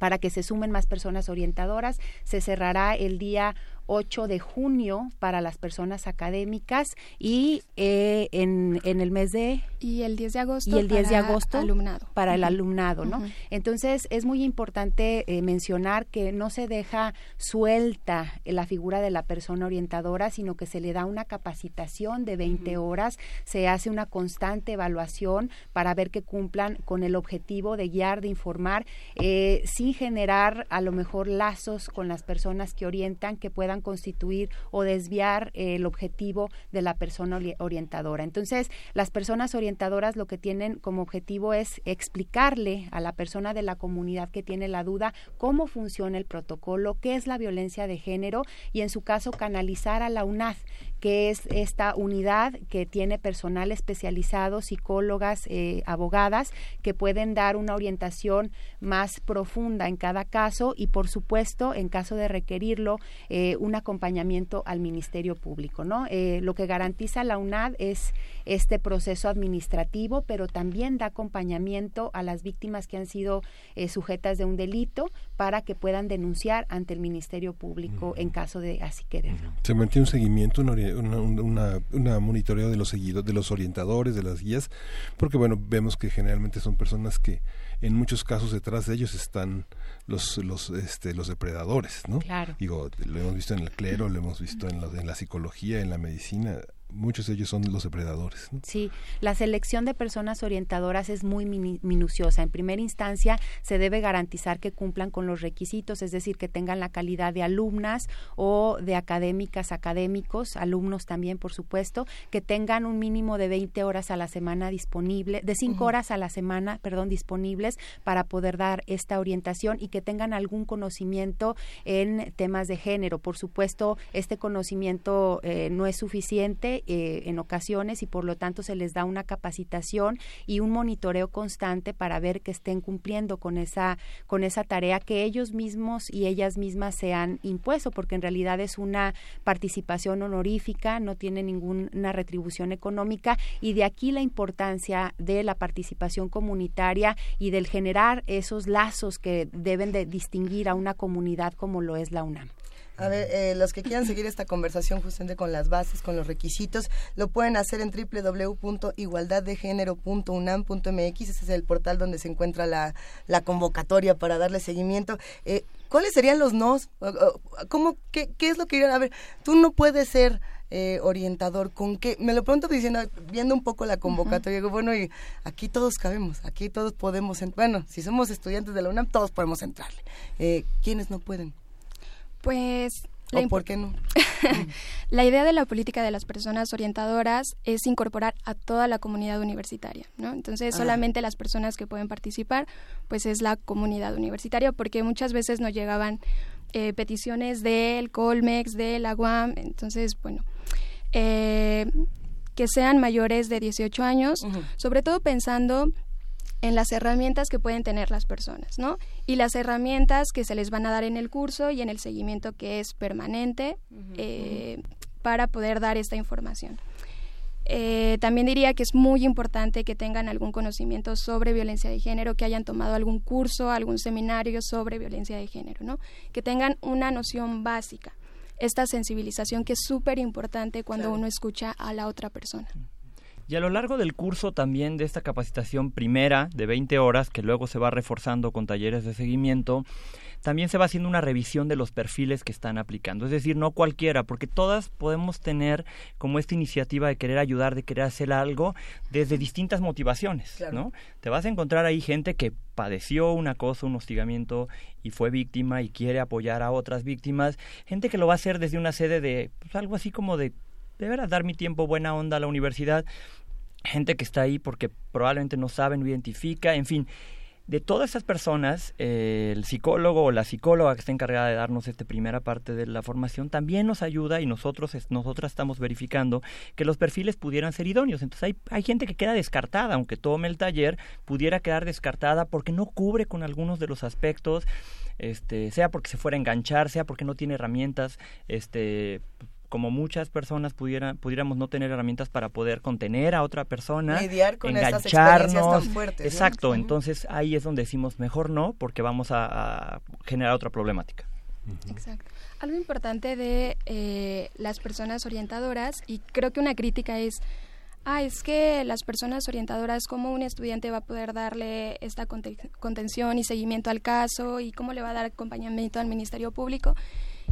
para que se sumen más personas orientadoras. Se cerrará el día 8 de junio para las personas académicas y eh, en, en el mes de... Y el 10 de agosto Y el 10 de agosto alumnado. para el alumnado, ¿no? Entonces es muy importante eh, mencionar que no se deja suelta la figura de la persona orientadora, sino que se le da una capacitación de 20 horas, se hace una constante evaluación para ver que cumplan con el objetivo de guiar, de informar, eh, sin generar a lo mejor lazos con las personas que orientan que puedan constituir o desviar eh, el objetivo de la persona ori- orientadora. Entonces, las personas orientadoras lo que tienen como objetivo es explicarle a la persona de la comunidad que tiene la duda cómo funciona el protocolo, qué es la violencia de género y en su caso canalizar a la UNAD que es esta unidad que tiene personal especializado, psicólogas, eh, abogadas, que pueden dar una orientación más profunda en cada caso y, por supuesto, en caso de requerirlo, eh, un acompañamiento al Ministerio Público. ¿no? Eh, lo que garantiza la UNAD es este proceso administrativo, pero también da acompañamiento a las víctimas que han sido sujetas de un delito para que puedan denunciar ante el Ministerio Público en caso de así quererlo. Se mantiene un seguimiento, una, una, una, monitoreo de los seguidos, de los orientadores, de las guías, porque bueno, vemos que generalmente son personas que en muchos casos detrás de ellos están los los este los depredadores, ¿no? Claro. Digo, lo hemos visto en el clero, lo hemos visto en, en la psicología, en la medicina, muchos de ellos son los depredadores. Sí, la selección de personas orientadoras es muy minuciosa. En primera instancia, se debe garantizar que cumplan con los requisitos, es decir, que tengan la calidad de alumnas o de académicas, académicos, alumnos también, por supuesto, que tengan un mínimo de 20 horas a la semana disponible, de 5 horas a la semana, perdón, disponibles para poder dar esta orientación y que tengan algún conocimiento en temas de género. Por supuesto, este conocimiento eh, no es suficiente eh, en ocasiones y por lo tanto se les da una capacitación y un monitoreo constante para ver que estén cumpliendo con esa con esa tarea que ellos mismos y ellas mismas se han impuesto porque en realidad es una participación honorífica no tiene ninguna retribución económica y de aquí la importancia de la participación comunitaria y del generar esos lazos que deben de distinguir a una comunidad como lo es la UNAM. A ver, eh, los que quieran seguir esta conversación justamente con las bases, con los requisitos, lo pueden hacer en www.igualdaddegénero.unam.mx. Ese es el portal donde se encuentra la, la convocatoria para darle seguimiento. Eh, ¿Cuáles serían los nos? ¿Cómo, qué, ¿Qué es lo que irían a ver? Tú no puedes ser eh, orientador, con qué, me lo pregunto diciendo, viendo un poco la convocatoria, digo, bueno, y aquí todos cabemos, aquí todos podemos, bueno, si somos estudiantes de la UNAM, todos podemos entrarle. Eh, ¿Quiénes no pueden? Pues ¿O por qué no? *laughs* la idea de la política de las personas orientadoras es incorporar a toda la comunidad universitaria, ¿no? Entonces, solamente las personas que pueden participar, pues es la comunidad universitaria, porque muchas veces nos llegaban eh, peticiones del Colmex, de la UAM, entonces, bueno, eh, que sean mayores de 18 años, sobre todo pensando en las herramientas que pueden tener las personas, ¿no? Y las herramientas que se les van a dar en el curso y en el seguimiento que es permanente eh, para poder dar esta información. Eh, también diría que es muy importante que tengan algún conocimiento sobre violencia de género, que hayan tomado algún curso, algún seminario sobre violencia de género, ¿no? Que tengan una noción básica, esta sensibilización que es súper importante cuando uno escucha a la otra persona. Y a lo largo del curso también de esta capacitación primera de 20 horas, que luego se va reforzando con talleres de seguimiento, también se va haciendo una revisión de los perfiles que están aplicando. Es decir, no cualquiera, porque todas podemos tener como esta iniciativa de querer ayudar, de querer hacer algo desde distintas motivaciones, ¿no? Te vas a encontrar ahí gente que padeció una cosa, un hostigamiento y fue víctima y quiere apoyar a otras víctimas, gente que lo va a hacer desde una sede de pues, algo así como de de veras dar mi tiempo buena onda a la universidad gente que está ahí porque probablemente no sabe, no identifica, en fin. De todas esas personas, eh, el psicólogo o la psicóloga que está encargada de darnos esta primera parte de la formación también nos ayuda y nosotros nosotras estamos verificando que los perfiles pudieran ser idóneos. Entonces hay, hay gente que queda descartada, aunque tome el taller, pudiera quedar descartada porque no cubre con algunos de los aspectos, este, sea porque se fuera a enganchar, sea porque no tiene herramientas este, como muchas personas pudieran, pudiéramos no tener herramientas para poder contener a otra persona, Mediar con engancharnos. tan fuertes, Exacto, entonces ahí es donde decimos mejor no, porque vamos a, generar otra problemática. Exacto. Algo importante de eh, las personas orientadoras, y creo que una crítica es, ah, es que las personas orientadoras, ¿cómo un estudiante va a poder darle esta contención y seguimiento al caso? ¿Y cómo le va a dar acompañamiento al Ministerio Público?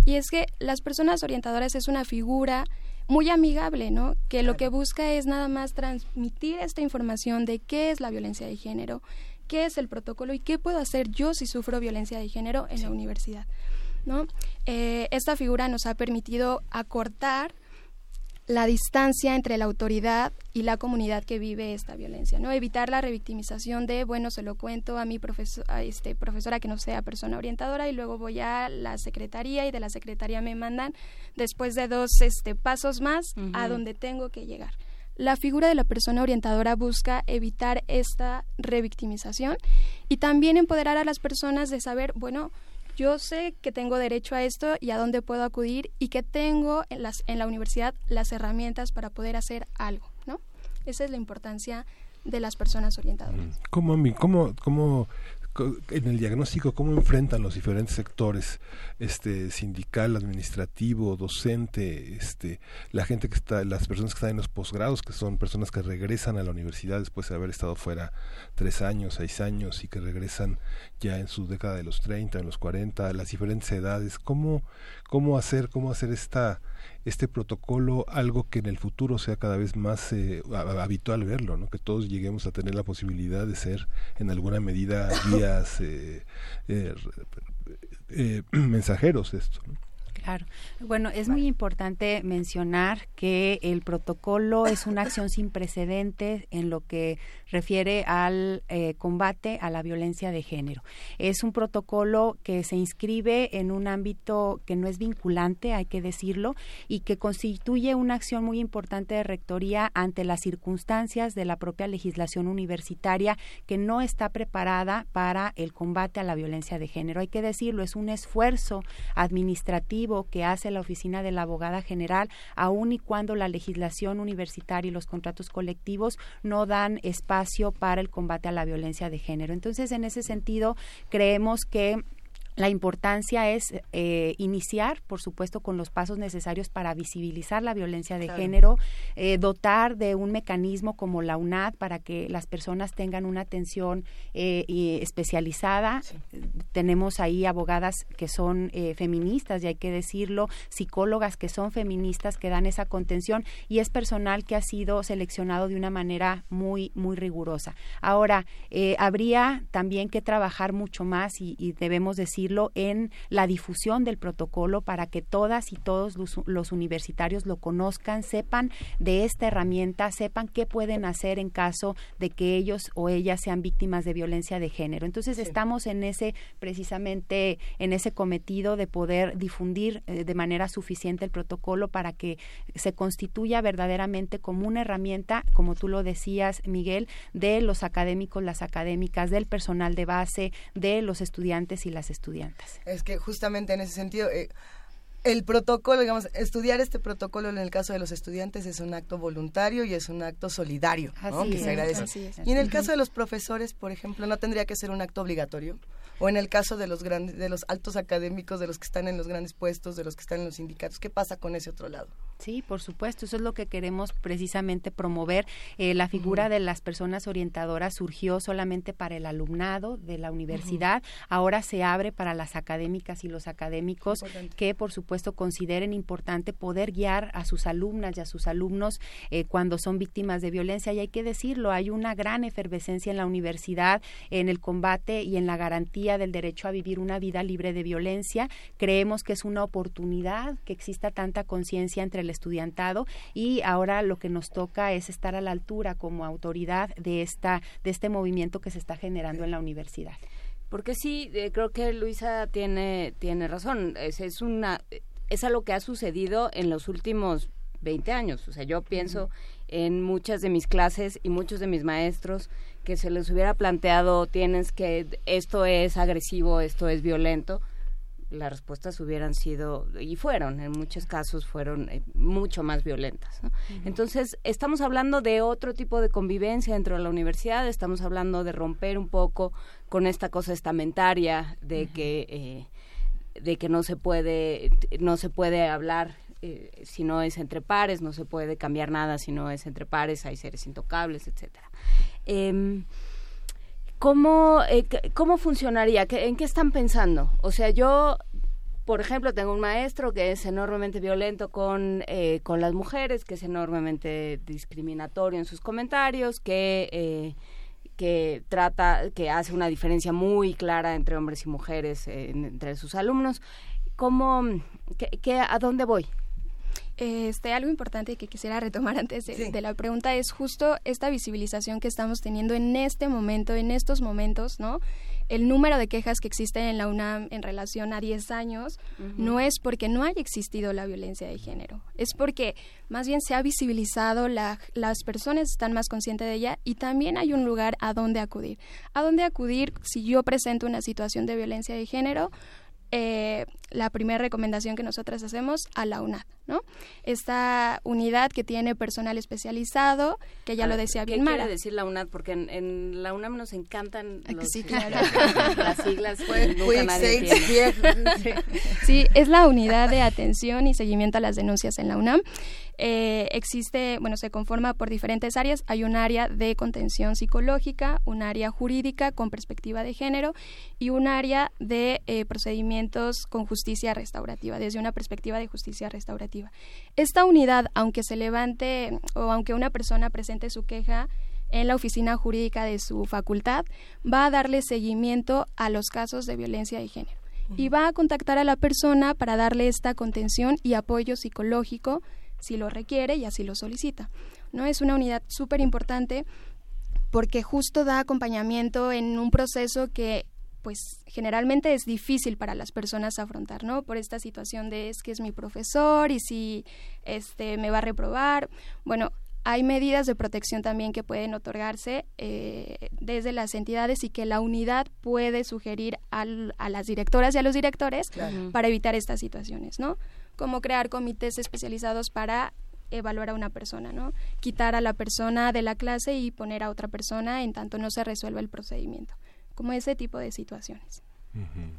Y es que las personas orientadoras es una figura muy amigable, ¿no? Que lo que busca es nada más transmitir esta información de qué es la violencia de género, qué es el protocolo y qué puedo hacer yo si sufro violencia de género en la universidad, ¿no? Eh, esta figura nos ha permitido acortar la distancia entre la autoridad y la comunidad que vive esta violencia, ¿no? Evitar la revictimización de, bueno, se lo cuento a mi profesor, a este, profesora que no sea persona orientadora y luego voy a la secretaría y de la secretaría me mandan después de dos este, pasos más a donde tengo que llegar. La figura de la persona orientadora busca evitar esta revictimización y también empoderar a las personas de saber, bueno, yo sé que tengo derecho a esto y a dónde puedo acudir y que tengo en, las, en la universidad las herramientas para poder hacer algo, ¿no? Esa es la importancia de las personas orientadoras. ¿Cómo, mi- cómo, cómo, co- en el diagnóstico, cómo enfrentan los diferentes sectores, este, sindical, administrativo, docente, este, la gente que está, las personas que están en los posgrados, que son personas que regresan a la universidad después de haber estado fuera tres años, seis años y que regresan ya en su década de los 30, en los 40, las diferentes edades, cómo, cómo hacer, cómo hacer esta este protocolo algo que en el futuro sea cada vez más eh, ha- habitual verlo, ¿no? que todos lleguemos a tener la posibilidad de ser en alguna medida guías, eh, eh, eh, *clears throat* mensajeros de esto. ¿no? Claro. Bueno, es muy importante mencionar que el protocolo es una acción *laughs* sin precedentes en lo que refiere al eh, combate a la violencia de género. Es un protocolo que se inscribe en un ámbito que no es vinculante, hay que decirlo, y que constituye una acción muy importante de rectoría ante las circunstancias de la propia legislación universitaria que no está preparada para el combate a la violencia de género. Hay que decirlo, es un esfuerzo administrativo que hace la oficina de la abogada general, aun y cuando la legislación universitaria y los contratos colectivos no dan espacio para el combate a la violencia de género. Entonces, en ese sentido, creemos que la importancia es eh, iniciar, por supuesto, con los pasos necesarios para visibilizar la violencia de Claro. género, eh, dotar de un mecanismo como la UNAD para que las personas tengan una atención eh, y especializada. Tenemos ahí abogadas que son feministas, y hay que decirlo, psicólogas que son feministas que dan esa contención y es personal que ha sido seleccionado de una manera muy, muy rigurosa. Ahora, habría también que trabajar mucho más y, y debemos en la difusión del protocolo para que todas y todos los, los universitarios lo conozcan, sepan de esta herramienta, sepan qué pueden hacer en caso de que ellos o ellas sean víctimas de violencia de género. Entonces estamos en ese precisamente en ese cometido de poder difundir eh, de manera suficiente el protocolo para que se constituya verdaderamente como una herramienta, como tú lo decías, Miguel, de los académicos, las académicas, del personal de base, de los estudiantes y las estudiantes. Es que justamente en ese sentido, eh, el protocolo, digamos, estudiar este protocolo en el caso de los estudiantes es un acto voluntario y es un acto solidario, ¿no? Así que es, se agradece. así es. Y en el caso de los profesores, por ejemplo, no tendría que ser un acto obligatorio. O en el caso de los grandes, de los altos académicos, de los que están en los grandes puestos, de los que están en los sindicatos, ¿qué pasa con ese otro lado? Sí, por supuesto, eso es lo que queremos precisamente promover. Eh, la figura de las personas orientadoras surgió solamente para el alumnado de la universidad, ahora se abre para las académicas y los académicos Importante. que por supuesto consideren importante poder guiar a sus alumnas y a sus alumnos eh, cuando son víctimas de violencia. Y hay que decirlo, hay una gran efervescencia en la universidad en el combate y en la garantía del derecho a vivir una vida libre de violencia. Creemos que es una oportunidad que exista tanta conciencia entre el estudiantado y ahora lo que nos toca es estar a la altura como autoridad de esta de este movimiento que se está generando en la universidad. Porque sí, eh, creo que Luisa tiene, tiene razón. Es, es, una, es algo que ha sucedido en los últimos 20 años. O sea, yo pienso en muchas de mis clases y muchos de mis maestros que se les hubiera planteado, tienes que, esto es agresivo, esto es violento. Las respuestas hubieran sido, y fueron, en muchos casos fueron eh, mucho más violentas. ¿no? Entonces, estamos hablando de otro tipo de convivencia dentro de la universidad, estamos hablando de romper un poco con esta cosa estamentaria de que eh, de que no se puede no se puede hablar eh, si no es entre pares, no se puede cambiar nada si no es entre pares, hay seres intocables, etcétera. Em, ¿Cómo, eh, ¿Cómo funcionaría? ¿Qué- ¿En qué están pensando? O sea, yo, por ejemplo, tengo un maestro que es enormemente violento con, eh, con las mujeres, que es enormemente discriminatorio en sus comentarios, que, eh, que trata, que hace una diferencia muy clara entre hombres y mujeres eh, en- entre sus alumnos. ¿Cómo, qué, qué- ¿A dónde voy? Este, algo importante que quisiera *laughs* retomar antes de, de, la pregunta es justo esta visibilización que estamos teniendo en este momento, en estos momentos, ¿no? El número de quejas que existen en la UNAM en relación a 10 años no es porque no haya existido la violencia de género, es porque más bien se ha visibilizado, la, las personas están más conscientes de ella y también hay un lugar a donde acudir. A dónde acudir si yo presento una situación de violencia de género, eh, la primera recomendación que nosotras hacemos a la UNAD, ¿no? Esta unidad que tiene personal especializado, que ya lo decía bien ¿Qué Mara. quiere decir la UNAD? Porque en, en la UNAM nos encantan los, sí, claro. *laughs* las siglas. Fue- nunca nadie tiene. Sí, es la unidad de atención y seguimiento a las denuncias en la UNAM. Eh, existe, bueno, se conforma por diferentes áreas. Hay un área de contención psicológica, un área jurídica con perspectiva de género y un área de eh, procedimientos con justicia restaurativa, desde una perspectiva de justicia restaurativa. Esta unidad, aunque se levante o aunque una persona presente su queja en la oficina jurídica de su facultad, va a darle seguimiento a los casos de violencia de género y va a contactar a la persona para darle esta contención y apoyo psicológico si lo requiere y así lo solicita. ¿no? Es una unidad súper importante porque justo da acompañamiento en un proceso que pues generalmente es difícil para las personas afrontar, ¿no? Por esta situación de es que es mi profesor y si este me va a reprobar. Bueno, hay medidas de protección también que pueden otorgarse eh, desde las entidades y que la unidad puede sugerir al- a las directoras y a los directores Claro. para evitar estas situaciones, ¿no? Como crear comités especializados para evaluar a una persona, ¿no? Quitar a la persona de la clase y poner a otra persona en tanto no se resuelva el procedimiento. Como ese tipo de situaciones.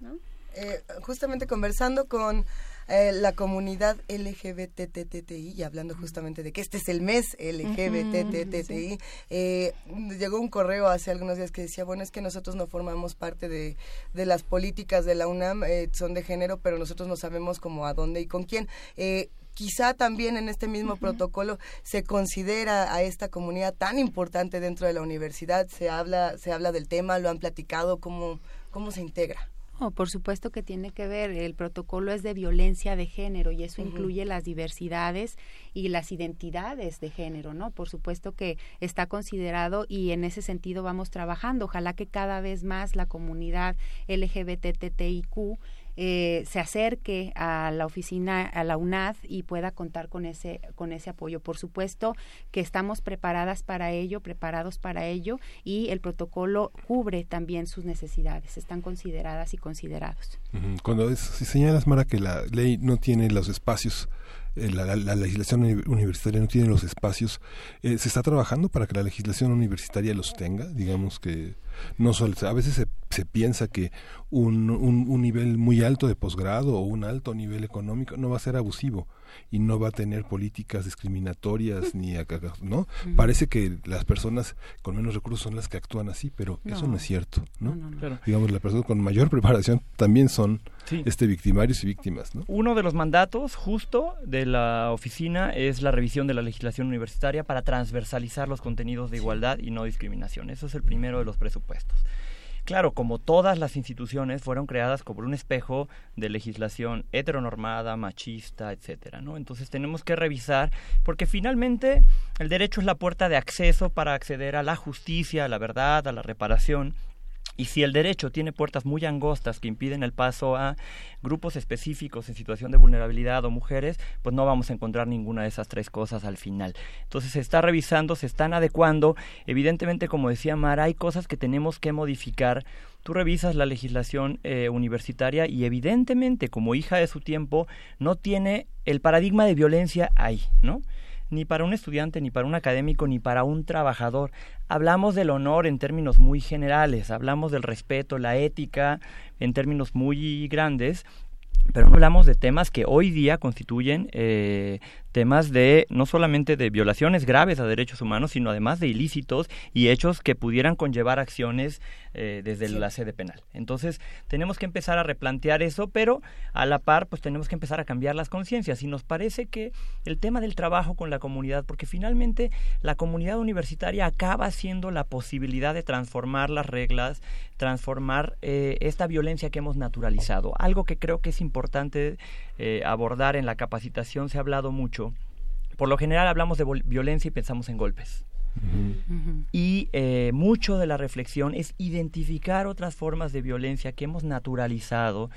¿no? Eh, justamente conversando con eh, la comunidad LGBTTTI y hablando justamente de que este es el mes LGBTTTI, eh, llegó un correo hace algunos días que decía, bueno, es que nosotros no formamos parte de, de las políticas de la UNAM, eh, son de género, pero nosotros no sabemos cómo, a dónde y con quién. Eh, quizá también en este mismo protocolo se considera a esta comunidad tan importante dentro de la universidad, se habla, se habla del tema, lo han platicado, cómo, cómo se integra. No, por supuesto que tiene que ver. El protocolo es de violencia de género y eso incluye las diversidades y las identidades de género, ¿no? Por supuesto que está considerado y en ese sentido vamos trabajando. Ojalá que cada vez más la comunidad LGBTTIQ eh, se acerque a la oficina, a la UNAD y pueda contar con ese, con ese apoyo. Por supuesto que estamos preparadas para ello, preparados para ello y el protocolo cubre también sus necesidades, están consideradas y considerados. Cuando es- si señalas, Mara, que la ley no tiene los espacios, la, la- la legislación uni- universitaria no tiene los espacios, eh, ¿se está trabajando para que la legislación universitaria los tenga? Digamos que no solo, a veces se, se piensa que un, un, un nivel muy alto de posgrado o un alto nivel económico no va a ser abusivo y no va a tener políticas discriminatorias *laughs* ni acá- no parece que las personas con menos recursos son las que actúan así pero eso No. es cierto no, No, no, no. Claro. digamos las personas con mayor preparación también son Sí. este victimarios y víctimas no Uno de los mandatos justo de la oficina es la revisión de la legislación universitaria para transversalizar los contenidos de igualdad y no discriminación. Eso es el primero de los presupuestos. Claro, como todas las instituciones fueron creadas como un espejo de legislación heteronormada, machista, etcétera, ¿no? Entonces tenemos que revisar porque finalmente el derecho es la puerta de acceso para acceder a la justicia, a la verdad, a la reparación. Y si el derecho tiene puertas muy angostas que impiden el paso a grupos específicos en situación de vulnerabilidad o mujeres, pues no vamos a encontrar ninguna de esas tres cosas al final. Entonces se está revisando, se están adecuando. Evidentemente, como decía Mara, hay cosas que tenemos que modificar. Tú revisas la legislación eh, universitaria y evidentemente, como hija de su tiempo, no tiene el paradigma de violencia ahí, ¿no? Ni para un estudiante, ni para un académico, ni para un trabajador. Hablamos del honor en términos muy generales, hablamos del respeto, la ética en términos muy grandes, pero no hablamos de temas que hoy día constituyen eh, temas de no solamente de violaciones graves a derechos humanos, sino además de ilícitos y hechos que pudieran conllevar acciones eh, desde la sede penal. Entonces tenemos que empezar a replantear eso, pero a la par pues tenemos que empezar a cambiar las conciencias y nos parece que el tema del trabajo con la comunidad, porque finalmente la comunidad universitaria acaba siendo la posibilidad de transformar las reglas, transformar eh, esta violencia que hemos naturalizado. Algo que creo que es importante eh, abordar en la capacitación, se ha hablado mucho por lo general hablamos de violencia y pensamos en golpes. Y eh, mucho de la reflexión es identificar otras formas de violencia que hemos naturalizado.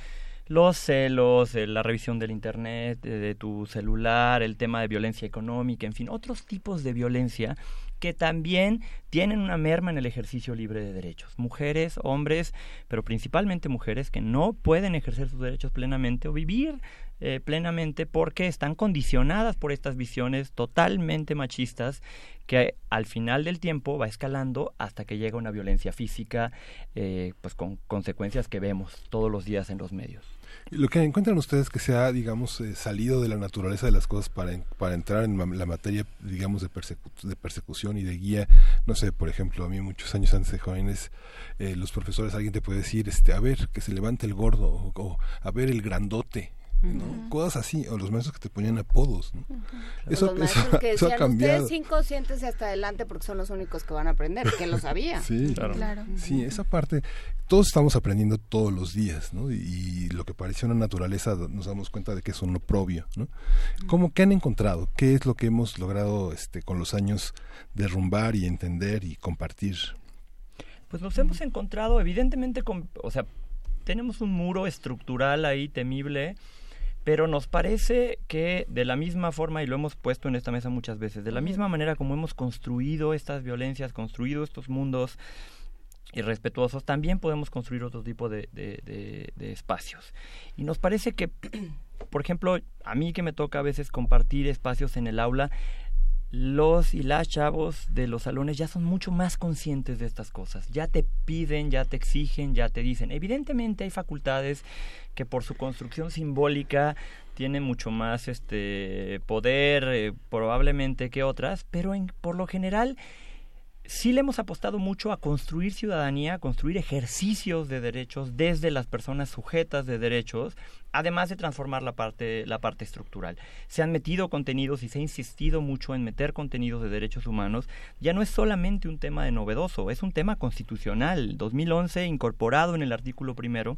Los celos, eh, la revisión del Internet, eh, de tu celular, el tema de violencia económica, en fin, otros tipos de violencia que también tienen una merma en el ejercicio libre de derechos. Mujeres, hombres, pero principalmente mujeres que no pueden ejercer sus derechos plenamente o vivir eh, plenamente porque están condicionadas por estas visiones totalmente machistas que al final del tiempo va escalando hasta que llega una violencia física, eh, pues con consecuencias que vemos todos los días en los medios. Lo que encuentran ustedes que se ha, digamos, eh, salido de la naturaleza de las cosas para, para entrar en la materia, digamos, de persecución y de guía, no sé, por ejemplo, a mí muchos años antes de jóvenes, eh, los profesores, alguien te puede decir, este, a ver, que se levante el gordo, o, o, a ver el grandote, ¿no? Cosas así, o los maestros que te ponían apodos, ¿no? Eso, los *laughs* eso- que eso ha cambiado. ustedes cinco siéntese hasta adelante porque son los únicos que van a aprender, que lo sabía. Sí, Claro. Sí, esa parte, todos estamos aprendiendo todos los días, ¿no? Y, y lo que parecía una naturaleza, nos damos cuenta de que es un oprobio, ¿no? ¿Cómo, ¿Qué han encontrado? ¿Qué es lo que hemos logrado este, con los años derrumbar y entender y compartir? Pues nos hemos encontrado evidentemente con, o sea, tenemos un muro estructural ahí temible, pero nos parece que de la misma forma, y lo hemos puesto en esta mesa muchas veces, de la misma manera como hemos construido estas violencias, construido estos mundos irrespetuosos, también podemos construir otro tipo de, de- de- de espacios. Y nos parece que, *clears throat* por ejemplo, a mí que me toca a veces compartir espacios en el aula, los y las chavos de los salones ya son mucho más conscientes de estas cosas. Ya te piden, ya te exigen, ya te dicen. Evidentemente hay facultades que por su construcción simbólica tienen mucho más este poder eh, probablemente que otras, pero en, por lo general sí le hemos apostado mucho a construir ciudadanía, a construir ejercicios de derechos desde las personas sujetas de derechos, además de transformar la parte, la parte estructural. Se han metido contenidos y se ha insistido mucho en meter contenidos de derechos humanos. Ya no es solamente un tema de novedoso, es un tema constitucional. 2011 incorporado en el artículo primero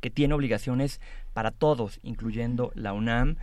que tiene obligaciones para todos, incluyendo la UNAM,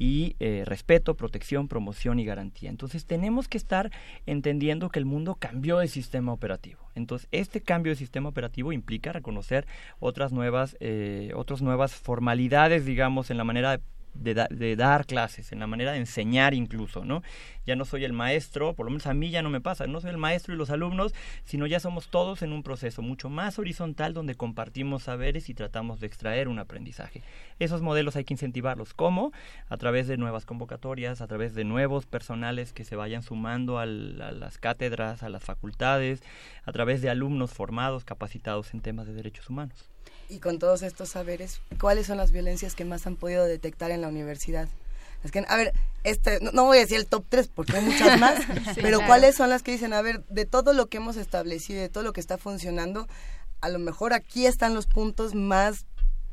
y eh, respeto, protección, promoción y garantía. Entonces tenemos que estar entendiendo que el mundo cambió de sistema operativo. Entonces este cambio de sistema operativo implica reconocer otras nuevas, eh, otras nuevas formalidades, digamos, en la manera de de, de dar clases, en la manera de enseñar incluso, ¿no? Ya no soy el maestro, por lo menos a mí ya no me pasa, no soy el maestro y los alumnos, sino ya somos todos en un proceso mucho más horizontal donde compartimos saberes y tratamos de extraer un aprendizaje. Esos modelos hay que incentivarlos. ¿Cómo? A través de nuevas convocatorias, a través de nuevos personales que se vayan sumando a las cátedras, a las facultades, a través de alumnos formados, capacitados en temas de derechos humanos. Y con todos estos saberes, ¿cuáles son las violencias que más han podido detectar en la universidad? Es que, a ver, este, no, no voy a decir el top 3 porque hay muchas más, *laughs* Sí, pero claro. ¿cuáles son las que dicen, a ver, de todo lo que hemos establecido, de todo lo que está funcionando, a lo mejor aquí están los puntos más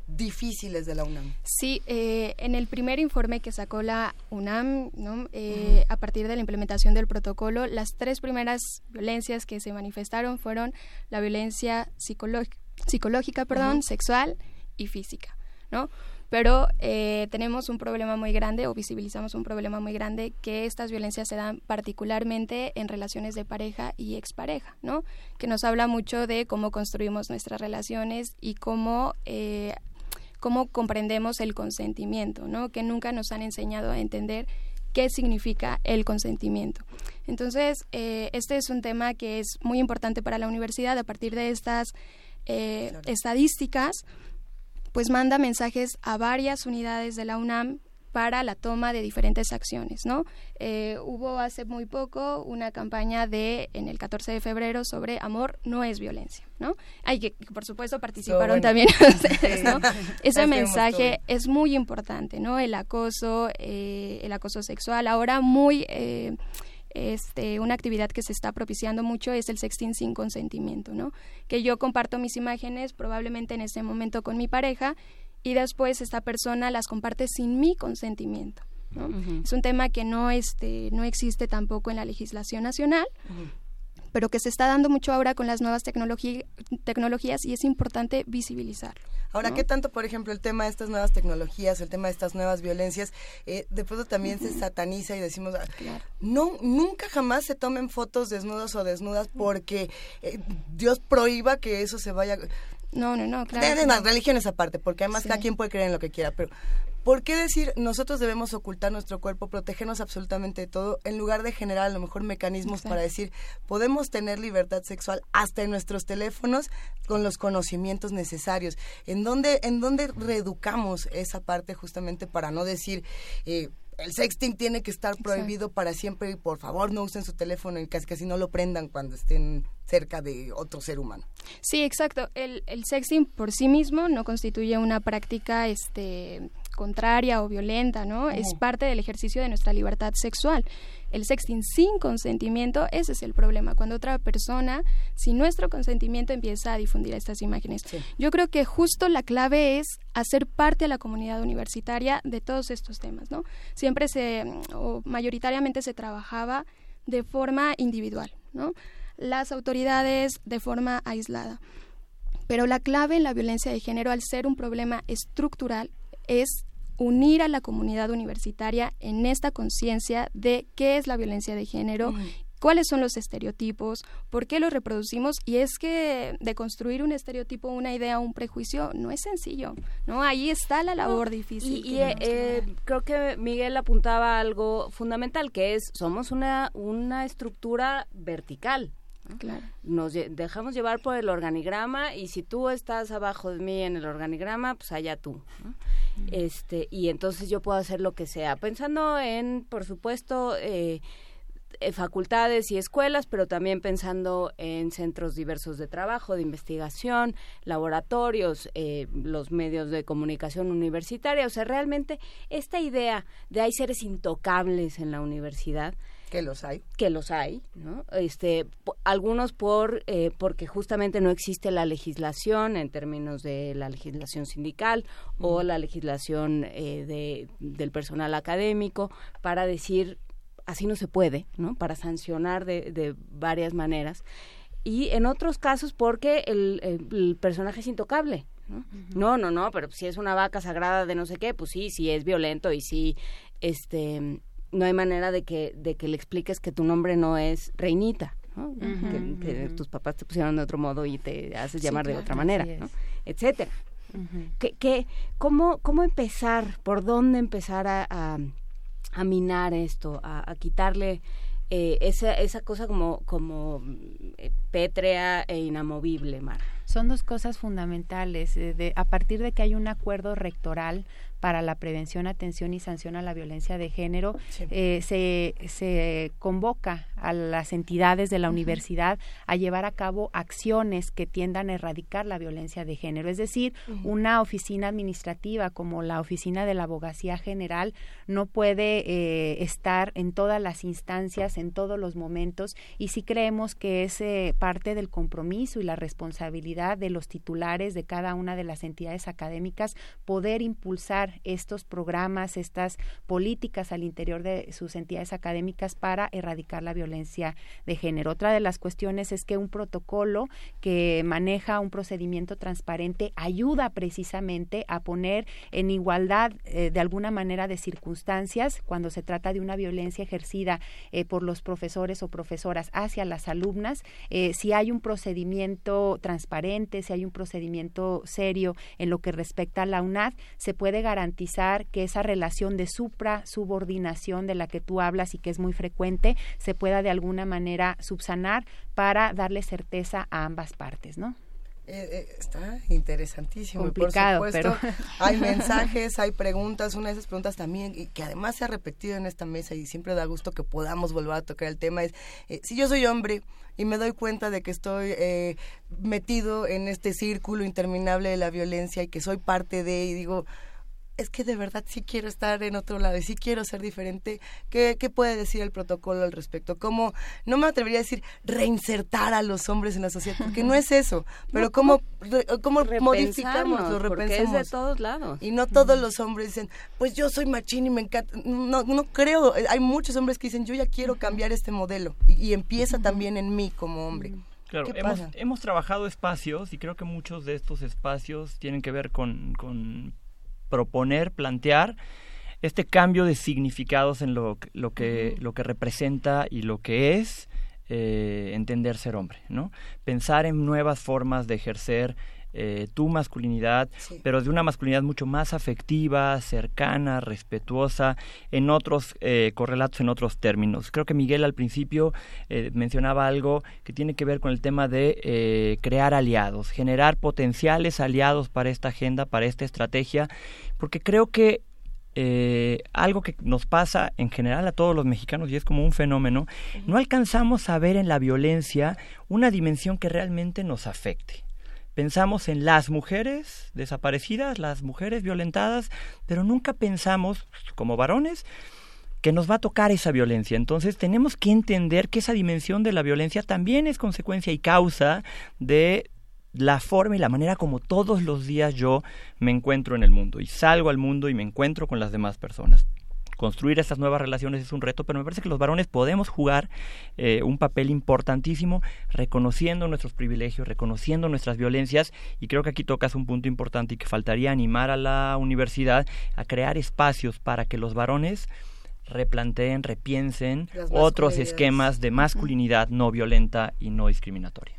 difíciles de la UNAM? Sí, eh, en el primer informe que sacó la UNAM, ¿no? Eh, a partir de la implementación del protocolo, las tres primeras violencias que se manifestaron fueron la violencia psicológica, psicológica perdón, sexual y física, ¿no? Pero eh, tenemos un problema muy grande o visibilizamos un problema muy grande que estas violencias se dan particularmente en relaciones de pareja y expareja, ¿no? Que nos habla mucho de cómo construimos nuestras relaciones y cómo eh, cómo comprendemos el consentimiento, ¿no? Que nunca nos han enseñado a entender qué significa el consentimiento. Entonces, eh, este es un tema que es muy importante para la universidad a partir de estas eh, estadísticas, pues manda mensajes a varias unidades de la UNAM para la toma de diferentes acciones, ¿no? Eh, hubo hace muy poco una campaña de en el 14 de febrero sobre amor no es violencia, ¿no? Hay que por supuesto participaron bueno. también *laughs* ustedes, ¿no? *laughs* Ese mensaje es muy importante, ¿no? El acoso, eh, el acoso sexual, ahora muy eh, este, una actividad que se está propiciando mucho es el sexting sin consentimiento, ¿no? Que yo comparto mis imágenes probablemente en ese momento con mi pareja y después esta persona las comparte sin mi consentimiento. ¿no? Es un tema que no, este, no existe tampoco en la legislación nacional, pero que se está dando mucho ahora con las nuevas tecnologías y es importante visibilizarlo. Ahora, ¿no? ¿qué tanto, por ejemplo, el tema de estas nuevas tecnologías, el tema de estas nuevas violencias, eh, de pronto también se sataniza y decimos, ah, no, nunca jamás se tomen fotos desnudos o desnudas porque eh, Dios prohíba que eso se vaya... No, no, no, claro. De, de las religiones aparte, porque además Sí. cada quien puede creer en lo que quiera, pero ¿por qué decir nosotros debemos ocultar nuestro cuerpo, protegernos absolutamente de todo, en lugar de generar a lo mejor mecanismos Exacto. para decir, podemos tener libertad sexual hasta en nuestros teléfonos con los conocimientos necesarios? ¿En dónde, en dónde reeducamos esa parte justamente para no decir... Eh, el sexting tiene que estar prohibido para siempre y por favor no usen su teléfono y casi casi no lo prendan cuando estén cerca de otro ser humano. Sí, exacto. El, el sexting por sí mismo no constituye una práctica este, contraria o violenta, ¿no? Es parte del ejercicio de nuestra libertad sexual. El sexting sin consentimiento, ese es el problema. Cuando otra persona, sin nuestro consentimiento, empieza a difundir estas imágenes. Yo creo que justo la clave es hacer parte a la comunidad universitaria de todos estos temas, ¿no? Siempre se, o mayoritariamente se trabajaba de forma individual, ¿no? Las autoridades de forma aislada. Pero la clave en la violencia de género, al ser un problema estructural, es unir a la comunidad universitaria en esta conciencia de qué es la violencia de género, cuáles son los estereotipos, por qué los reproducimos y es que de construir un estereotipo, una idea, un prejuicio no es sencillo, ¿no? Ahí está la labor difícil. Y, que y, eh, que eh, creo que Miguel apuntaba algo fundamental, que es, somos una, una estructura vertical. ¿No? Claro. Nos dejamos llevar por el organigrama y si tú estás abajo de mí en el organigrama, pues allá tú. ¿no? Este, y entonces yo puedo hacer lo que sea, pensando en, por supuesto, eh, eh, facultades y escuelas, pero también pensando en centros diversos de trabajo, de investigación, laboratorios, eh, los medios de comunicación universitaria. O sea, realmente esta idea de hay seres intocables en la universidad, Que los hay. que los hay, ¿no? Este, algunos por eh, porque justamente no existe la legislación en términos de la legislación sindical o la legislación eh, de, del personal académico para decir así no se puede, ¿no? Para sancionar de, de varias maneras y en otros casos porque el, el- el personaje es intocable. ¿no? no, no, no, pero si es una vaca sagrada de no sé qué, pues sí, sí es violento y sí, este, no hay manera de que, de que le expliques que tu nombre no es reinita, que, tus papás te pusieron de otro modo y te haces Sí, llamar de otra manera. ¿no? etcétera. ¿Qué, qué, cómo, ¿Cómo empezar? ¿Por dónde empezar a, a, a minar esto? A, a quitarle eh, esa, esa cosa como, como eh, pétrea e inamovible, Mara. Son dos cosas fundamentales. eh, de- a partir de que hay un acuerdo rectoral para la prevención, atención y sanción a la violencia de género, eh, se, se convoca a las entidades de la universidad a llevar a cabo acciones que tiendan a erradicar la violencia de género. Es decir, una oficina administrativa como la Oficina de la Abogacía General no puede eh, estar en todas las instancias, en todos los momentos, y sí creemos que es eh, parte del compromiso y la responsabilidad de los titulares de cada una de las entidades académicas poder impulsar estos programas, estas políticas al interior de sus entidades académicas para erradicar la violencia de género. Otra de las cuestiones es que un protocolo que maneja un procedimiento transparente ayuda precisamente a poner en igualdad eh, de alguna manera de circunstancias cuando se trata de una violencia ejercida eh, por los profesores o profesoras hacia las alumnas, eh, si hay un procedimiento transparente, si hay un procedimiento serio en lo que respecta a la UNAD, se puede garantizar que esa relación de supra-subordinación de la que tú hablas y que es muy frecuente, se pueda de alguna manera subsanar para darle certeza a ambas partes, ¿no? Eh, eh, está interesantísimo. y Complicado, por supuesto, pero- *laughs* hay mensajes, hay preguntas. Una de esas preguntas también, y que además se ha repetido en esta mesa y siempre da gusto que podamos volver a tocar el tema, es eh, si yo soy hombre y me doy cuenta de que estoy eh, metido en este círculo interminable de la violencia y que soy parte de, y digo, es que de verdad sí quiero estar en otro lado y sí quiero ser diferente, ¿qué, qué puede decir el protocolo al respecto? ¿Cómo, no me atrevería a decir reinsertar a los hombres en la sociedad, porque no es eso, *laughs* pero No, cómo, re- cómo modificamos, lo porque es de repensamos. todos lados. Y no todos los hombres dicen, pues yo soy machín y me encanta. No, no creo. Hay muchos hombres que dicen, yo ya quiero cambiar este modelo. Y, y empieza también en mí como hombre. Claro, ¿Qué hemos, hemos trabajado espacios y creo que muchos de estos espacios tienen que ver con, con proponer, plantear este cambio de significados en lo, que- lo, que, lo que representa y lo que es eh, entender ser hombre, ¿no? Pensar en nuevas formas de ejercer eh, tu masculinidad, Sí. pero de una masculinidad mucho más afectiva, cercana, respetuosa, en otros eh, correlatos, en otros términos. Creo que Miguel al principio eh, mencionaba algo que tiene que ver con el tema de eh, crear aliados, generar potenciales aliados para esta agenda, para esta estrategia, porque creo que eh, algo que nos pasa en general a todos los mexicanos y es como un fenómeno, no alcanzamos a ver en la violencia una dimensión que realmente nos afecte. Pensamos en las mujeres desaparecidas, las mujeres violentadas, pero nunca pensamos, como varones, que nos va a tocar esa violencia. Entonces tenemos que entender que esa dimensión de la violencia también es consecuencia y causa de la forma y la manera como todos los días yo me encuentro en el mundo y salgo al mundo y me encuentro con las demás personas. Construir estas nuevas relaciones es un reto, pero me parece que los varones podemos jugar eh, un papel importantísimo reconociendo nuestros privilegios, reconociendo nuestras violencias y creo que aquí tocas un punto importante y que faltaría animar a la universidad a crear espacios para que los varones replanteen, repiensen otros esquemas de masculinidad no violenta y no discriminatoria.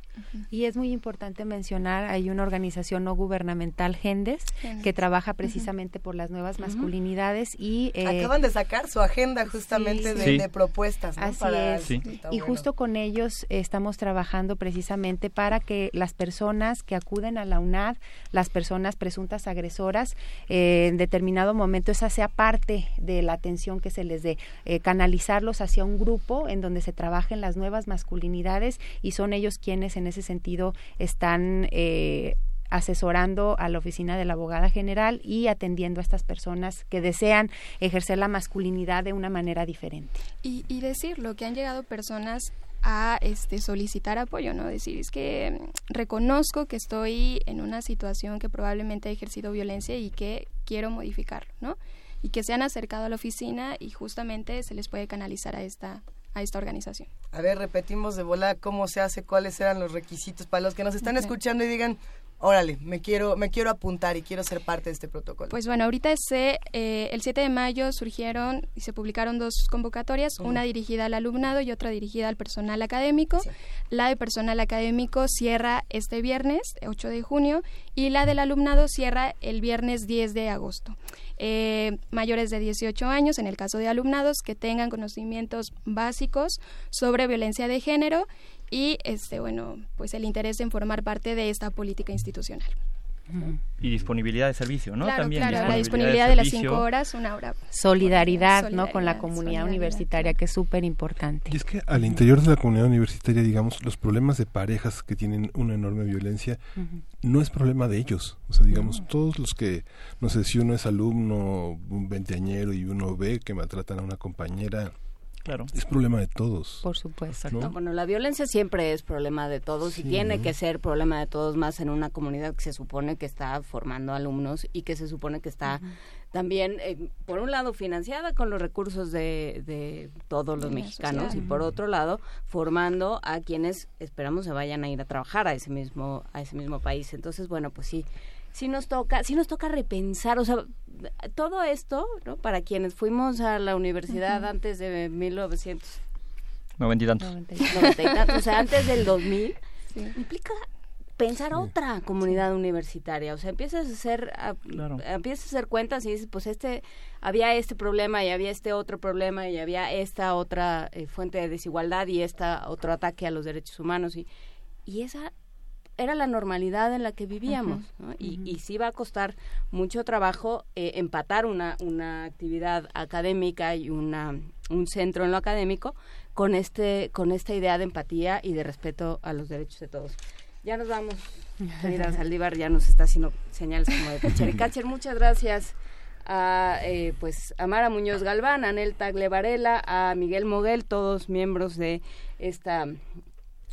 Y es muy importante mencionar, hay una organización no gubernamental, GENDES, Gendes. que trabaja precisamente por las nuevas masculinidades y... eh, Acaban de sacar su agenda justamente sí. de, Sí. de propuestas. ¿no? Así Para- es. Está Y bueno. justo con ellos estamos trabajando precisamente para que las personas que acuden a la UNAD, las personas presuntas agresoras, eh, en determinado momento esa sea parte de la atención que se les dé, eh, canalizarlos hacia un grupo en donde se trabajen las nuevas masculinidades y son ellos quienes en ese sentido están eh, asesorando a la oficina de la abogada general y atendiendo a estas personas que desean ejercer la masculinidad de una manera diferente. Y, y decirlo, que han llegado personas a este solicitar apoyo, ¿no? Decir, es que mm, reconozco que estoy en una situación que probablemente he ejercido violencia y que quiero modificarlo, ¿no? Y que se han acercado a la oficina y justamente se les puede canalizar a esta a esta organización. A ver, repetimos de bola cómo se hace, cuáles eran los requisitos para los que nos están escuchando y digan, órale, me quiero, me quiero apuntar y quiero ser parte de este protocolo. Pues bueno, ahorita se, eh, el 7 de mayo surgieron y se publicaron dos convocatorias, una dirigida al alumnado y otra dirigida al personal académico. La de personal académico cierra este viernes, 8 de junio, y la del alumnado cierra el viernes 10 de agosto. Eh, mayores de 18 años, en el caso de alumnados, que tengan conocimientos básicos sobre violencia de género y este bueno pues el interés en formar parte de esta política institucional. Y disponibilidad de servicio, ¿no? Claro, También claro, la disponibilidad de las servicio. cinco horas, una hora. solidaridad, ¿no? Con la comunidad universitaria, que es súper importante. Y es que al interior de la comunidad universitaria, digamos, los problemas de parejas que tienen una enorme violencia Ujú. no es problema de ellos. O sea, digamos, todos los que, no sé, si uno es alumno, un veinteañero y uno ve que maltratan a una compañera, Claro. es problema de todos. Por supuesto. ¿no? No, bueno, la violencia siempre es problema de todos y tiene ¿no? que ser problema de todos más en una comunidad que se supone que está formando alumnos y que se supone que está también, eh, por un lado, financiada con los recursos de, de todos los mexicanos y por otro lado, formando a quienes esperamos se vayan a ir a trabajar a ese mismo, a ese mismo país. Entonces, bueno, pues sí, sí nos toca, sí nos toca repensar, o sea, todo esto, ¿no? Para quienes fuimos a la universidad antes de 1900 Noventa y *laughs* tantos. noventa y tantos, o sea, antes del 2000, implica pensar otra comunidad universitaria, o sea, empiezas a hacer a- empiezas a hacer cuentas y dices, pues este había este problema y había este otro problema y había esta otra eh, fuente de desigualdad y esta otro ataque a los derechos humanos y y esa era la normalidad en la que vivíamos ¿no? y, y sí va a costar mucho trabajo eh, empatar una, una actividad académica y una, un centro en lo académico con este con esta idea de empatía y de respeto a los derechos de todos. Ya nos vamos, querida *laughs* Saldívar, ya nos está haciendo señales como de Cacher. *laughs* Cacher, muchas gracias a eh, pues a Mara Muñoz Galván, a Nel Tagle Varela, a Miguel Moguel, todos miembros de esta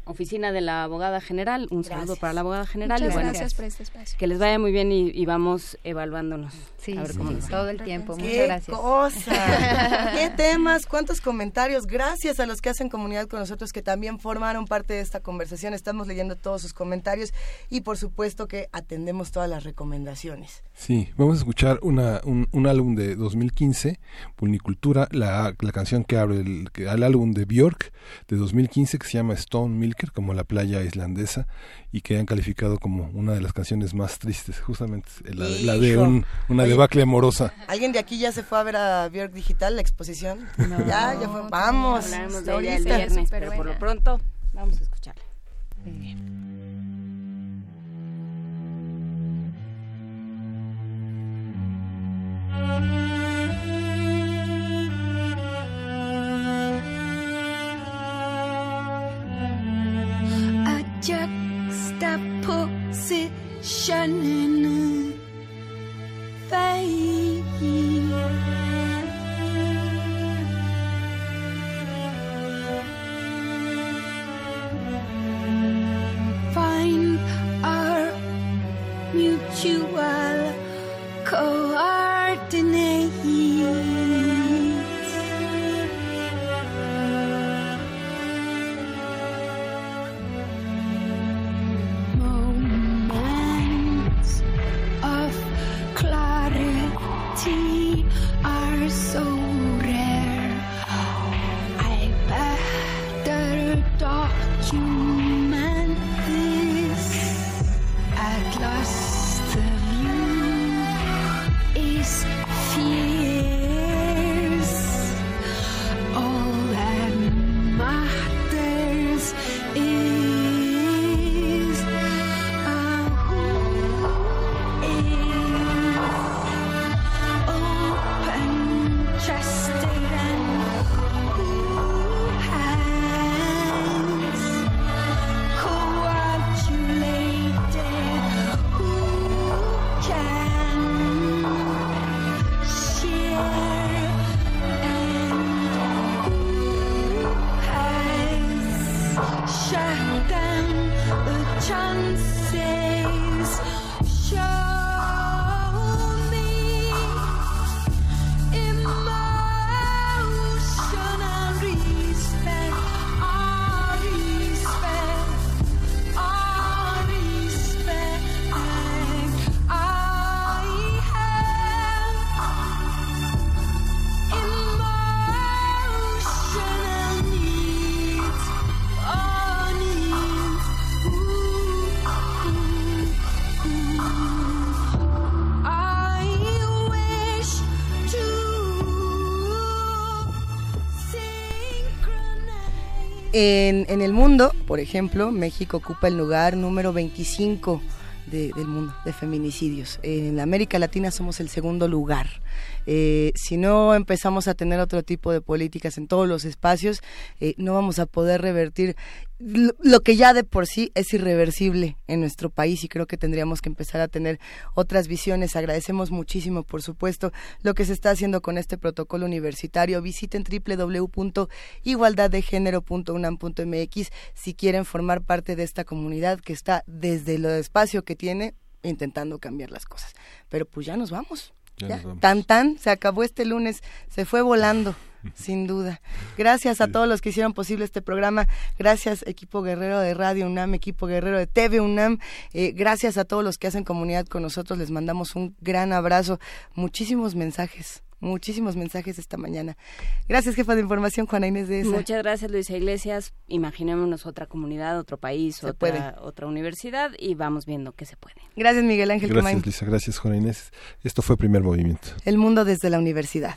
oficina de la abogada general. Un saludo para la abogada general. Muchas y bueno, gracias por este espacio. Que les vaya muy bien y, y vamos evaluándonos. Sí, a ver sí, cómo sí, todo el tiempo. Muchas ¡Qué gracias. cosa! *laughs* ¡Qué temas! ¿Cuántos comentarios? Gracias a los que hacen comunidad con nosotros que también formaron parte de esta conversación. Estamos leyendo todos sus comentarios y por supuesto que atendemos todas las recomendaciones. Sí, vamos a escuchar una, un, un álbum de 2015, Pulnicultura, la, la canción que abre el, que- el álbum de Björk de 2015 que se llama Stone Como la playa islandesa, y que han calificado como una de las canciones más tristes, justamente la, de- la de un, una Oye, debacle amorosa. ¿Alguien de aquí ya se fue a ver a Björk Digital, la exposición? ya, ya fue. Vamos. De ella el viernes, pero por lo pronto vamos a escucharla. a juxtaposition in a Find our mutual En, el mundo, por ejemplo, México ocupa el lugar número 25 de- del mundo de feminicidios. En América Latina somos el segundo lugar. Eh, si no empezamos a tener otro tipo de políticas en todos los espacios, eh, no vamos a poder revertir lo, lo que ya de por sí es irreversible en nuestro país y creo que tendríamos que empezar a tener otras visiones. Agradecemos muchísimo, por supuesto, lo que se está haciendo con este protocolo universitario. Visiten www.igualdaddegénero.unam.mx si quieren formar parte de esta comunidad que está desde el espacio que tiene intentando cambiar las cosas. Pero pues ya nos vamos. Ya Ya, nos vamos. Tan tan, se acabó este lunes, se fue volando, sin duda. Gracias a todos los que hicieron posible este programa, gracias equipo guerrero de Radio UNAM, equipo guerrero de TV UNAM, Eh, gracias a todos los que hacen comunidad con nosotros, les mandamos un gran abrazo, muchísimos mensajes, muchísimos mensajes esta mañana. Gracias jefa de información Juana Inés de esa. Muchas gracias, Luisa Iglesias. Imaginémonos otra comunidad, otro país, Se puede. otra, otra universidad y vamos viendo qué se puede. Gracias Miguel Ángel Gracias. Lisa. Gracias, Juana Inés. Esto fue Primer Movimiento. El mundo desde la universidad.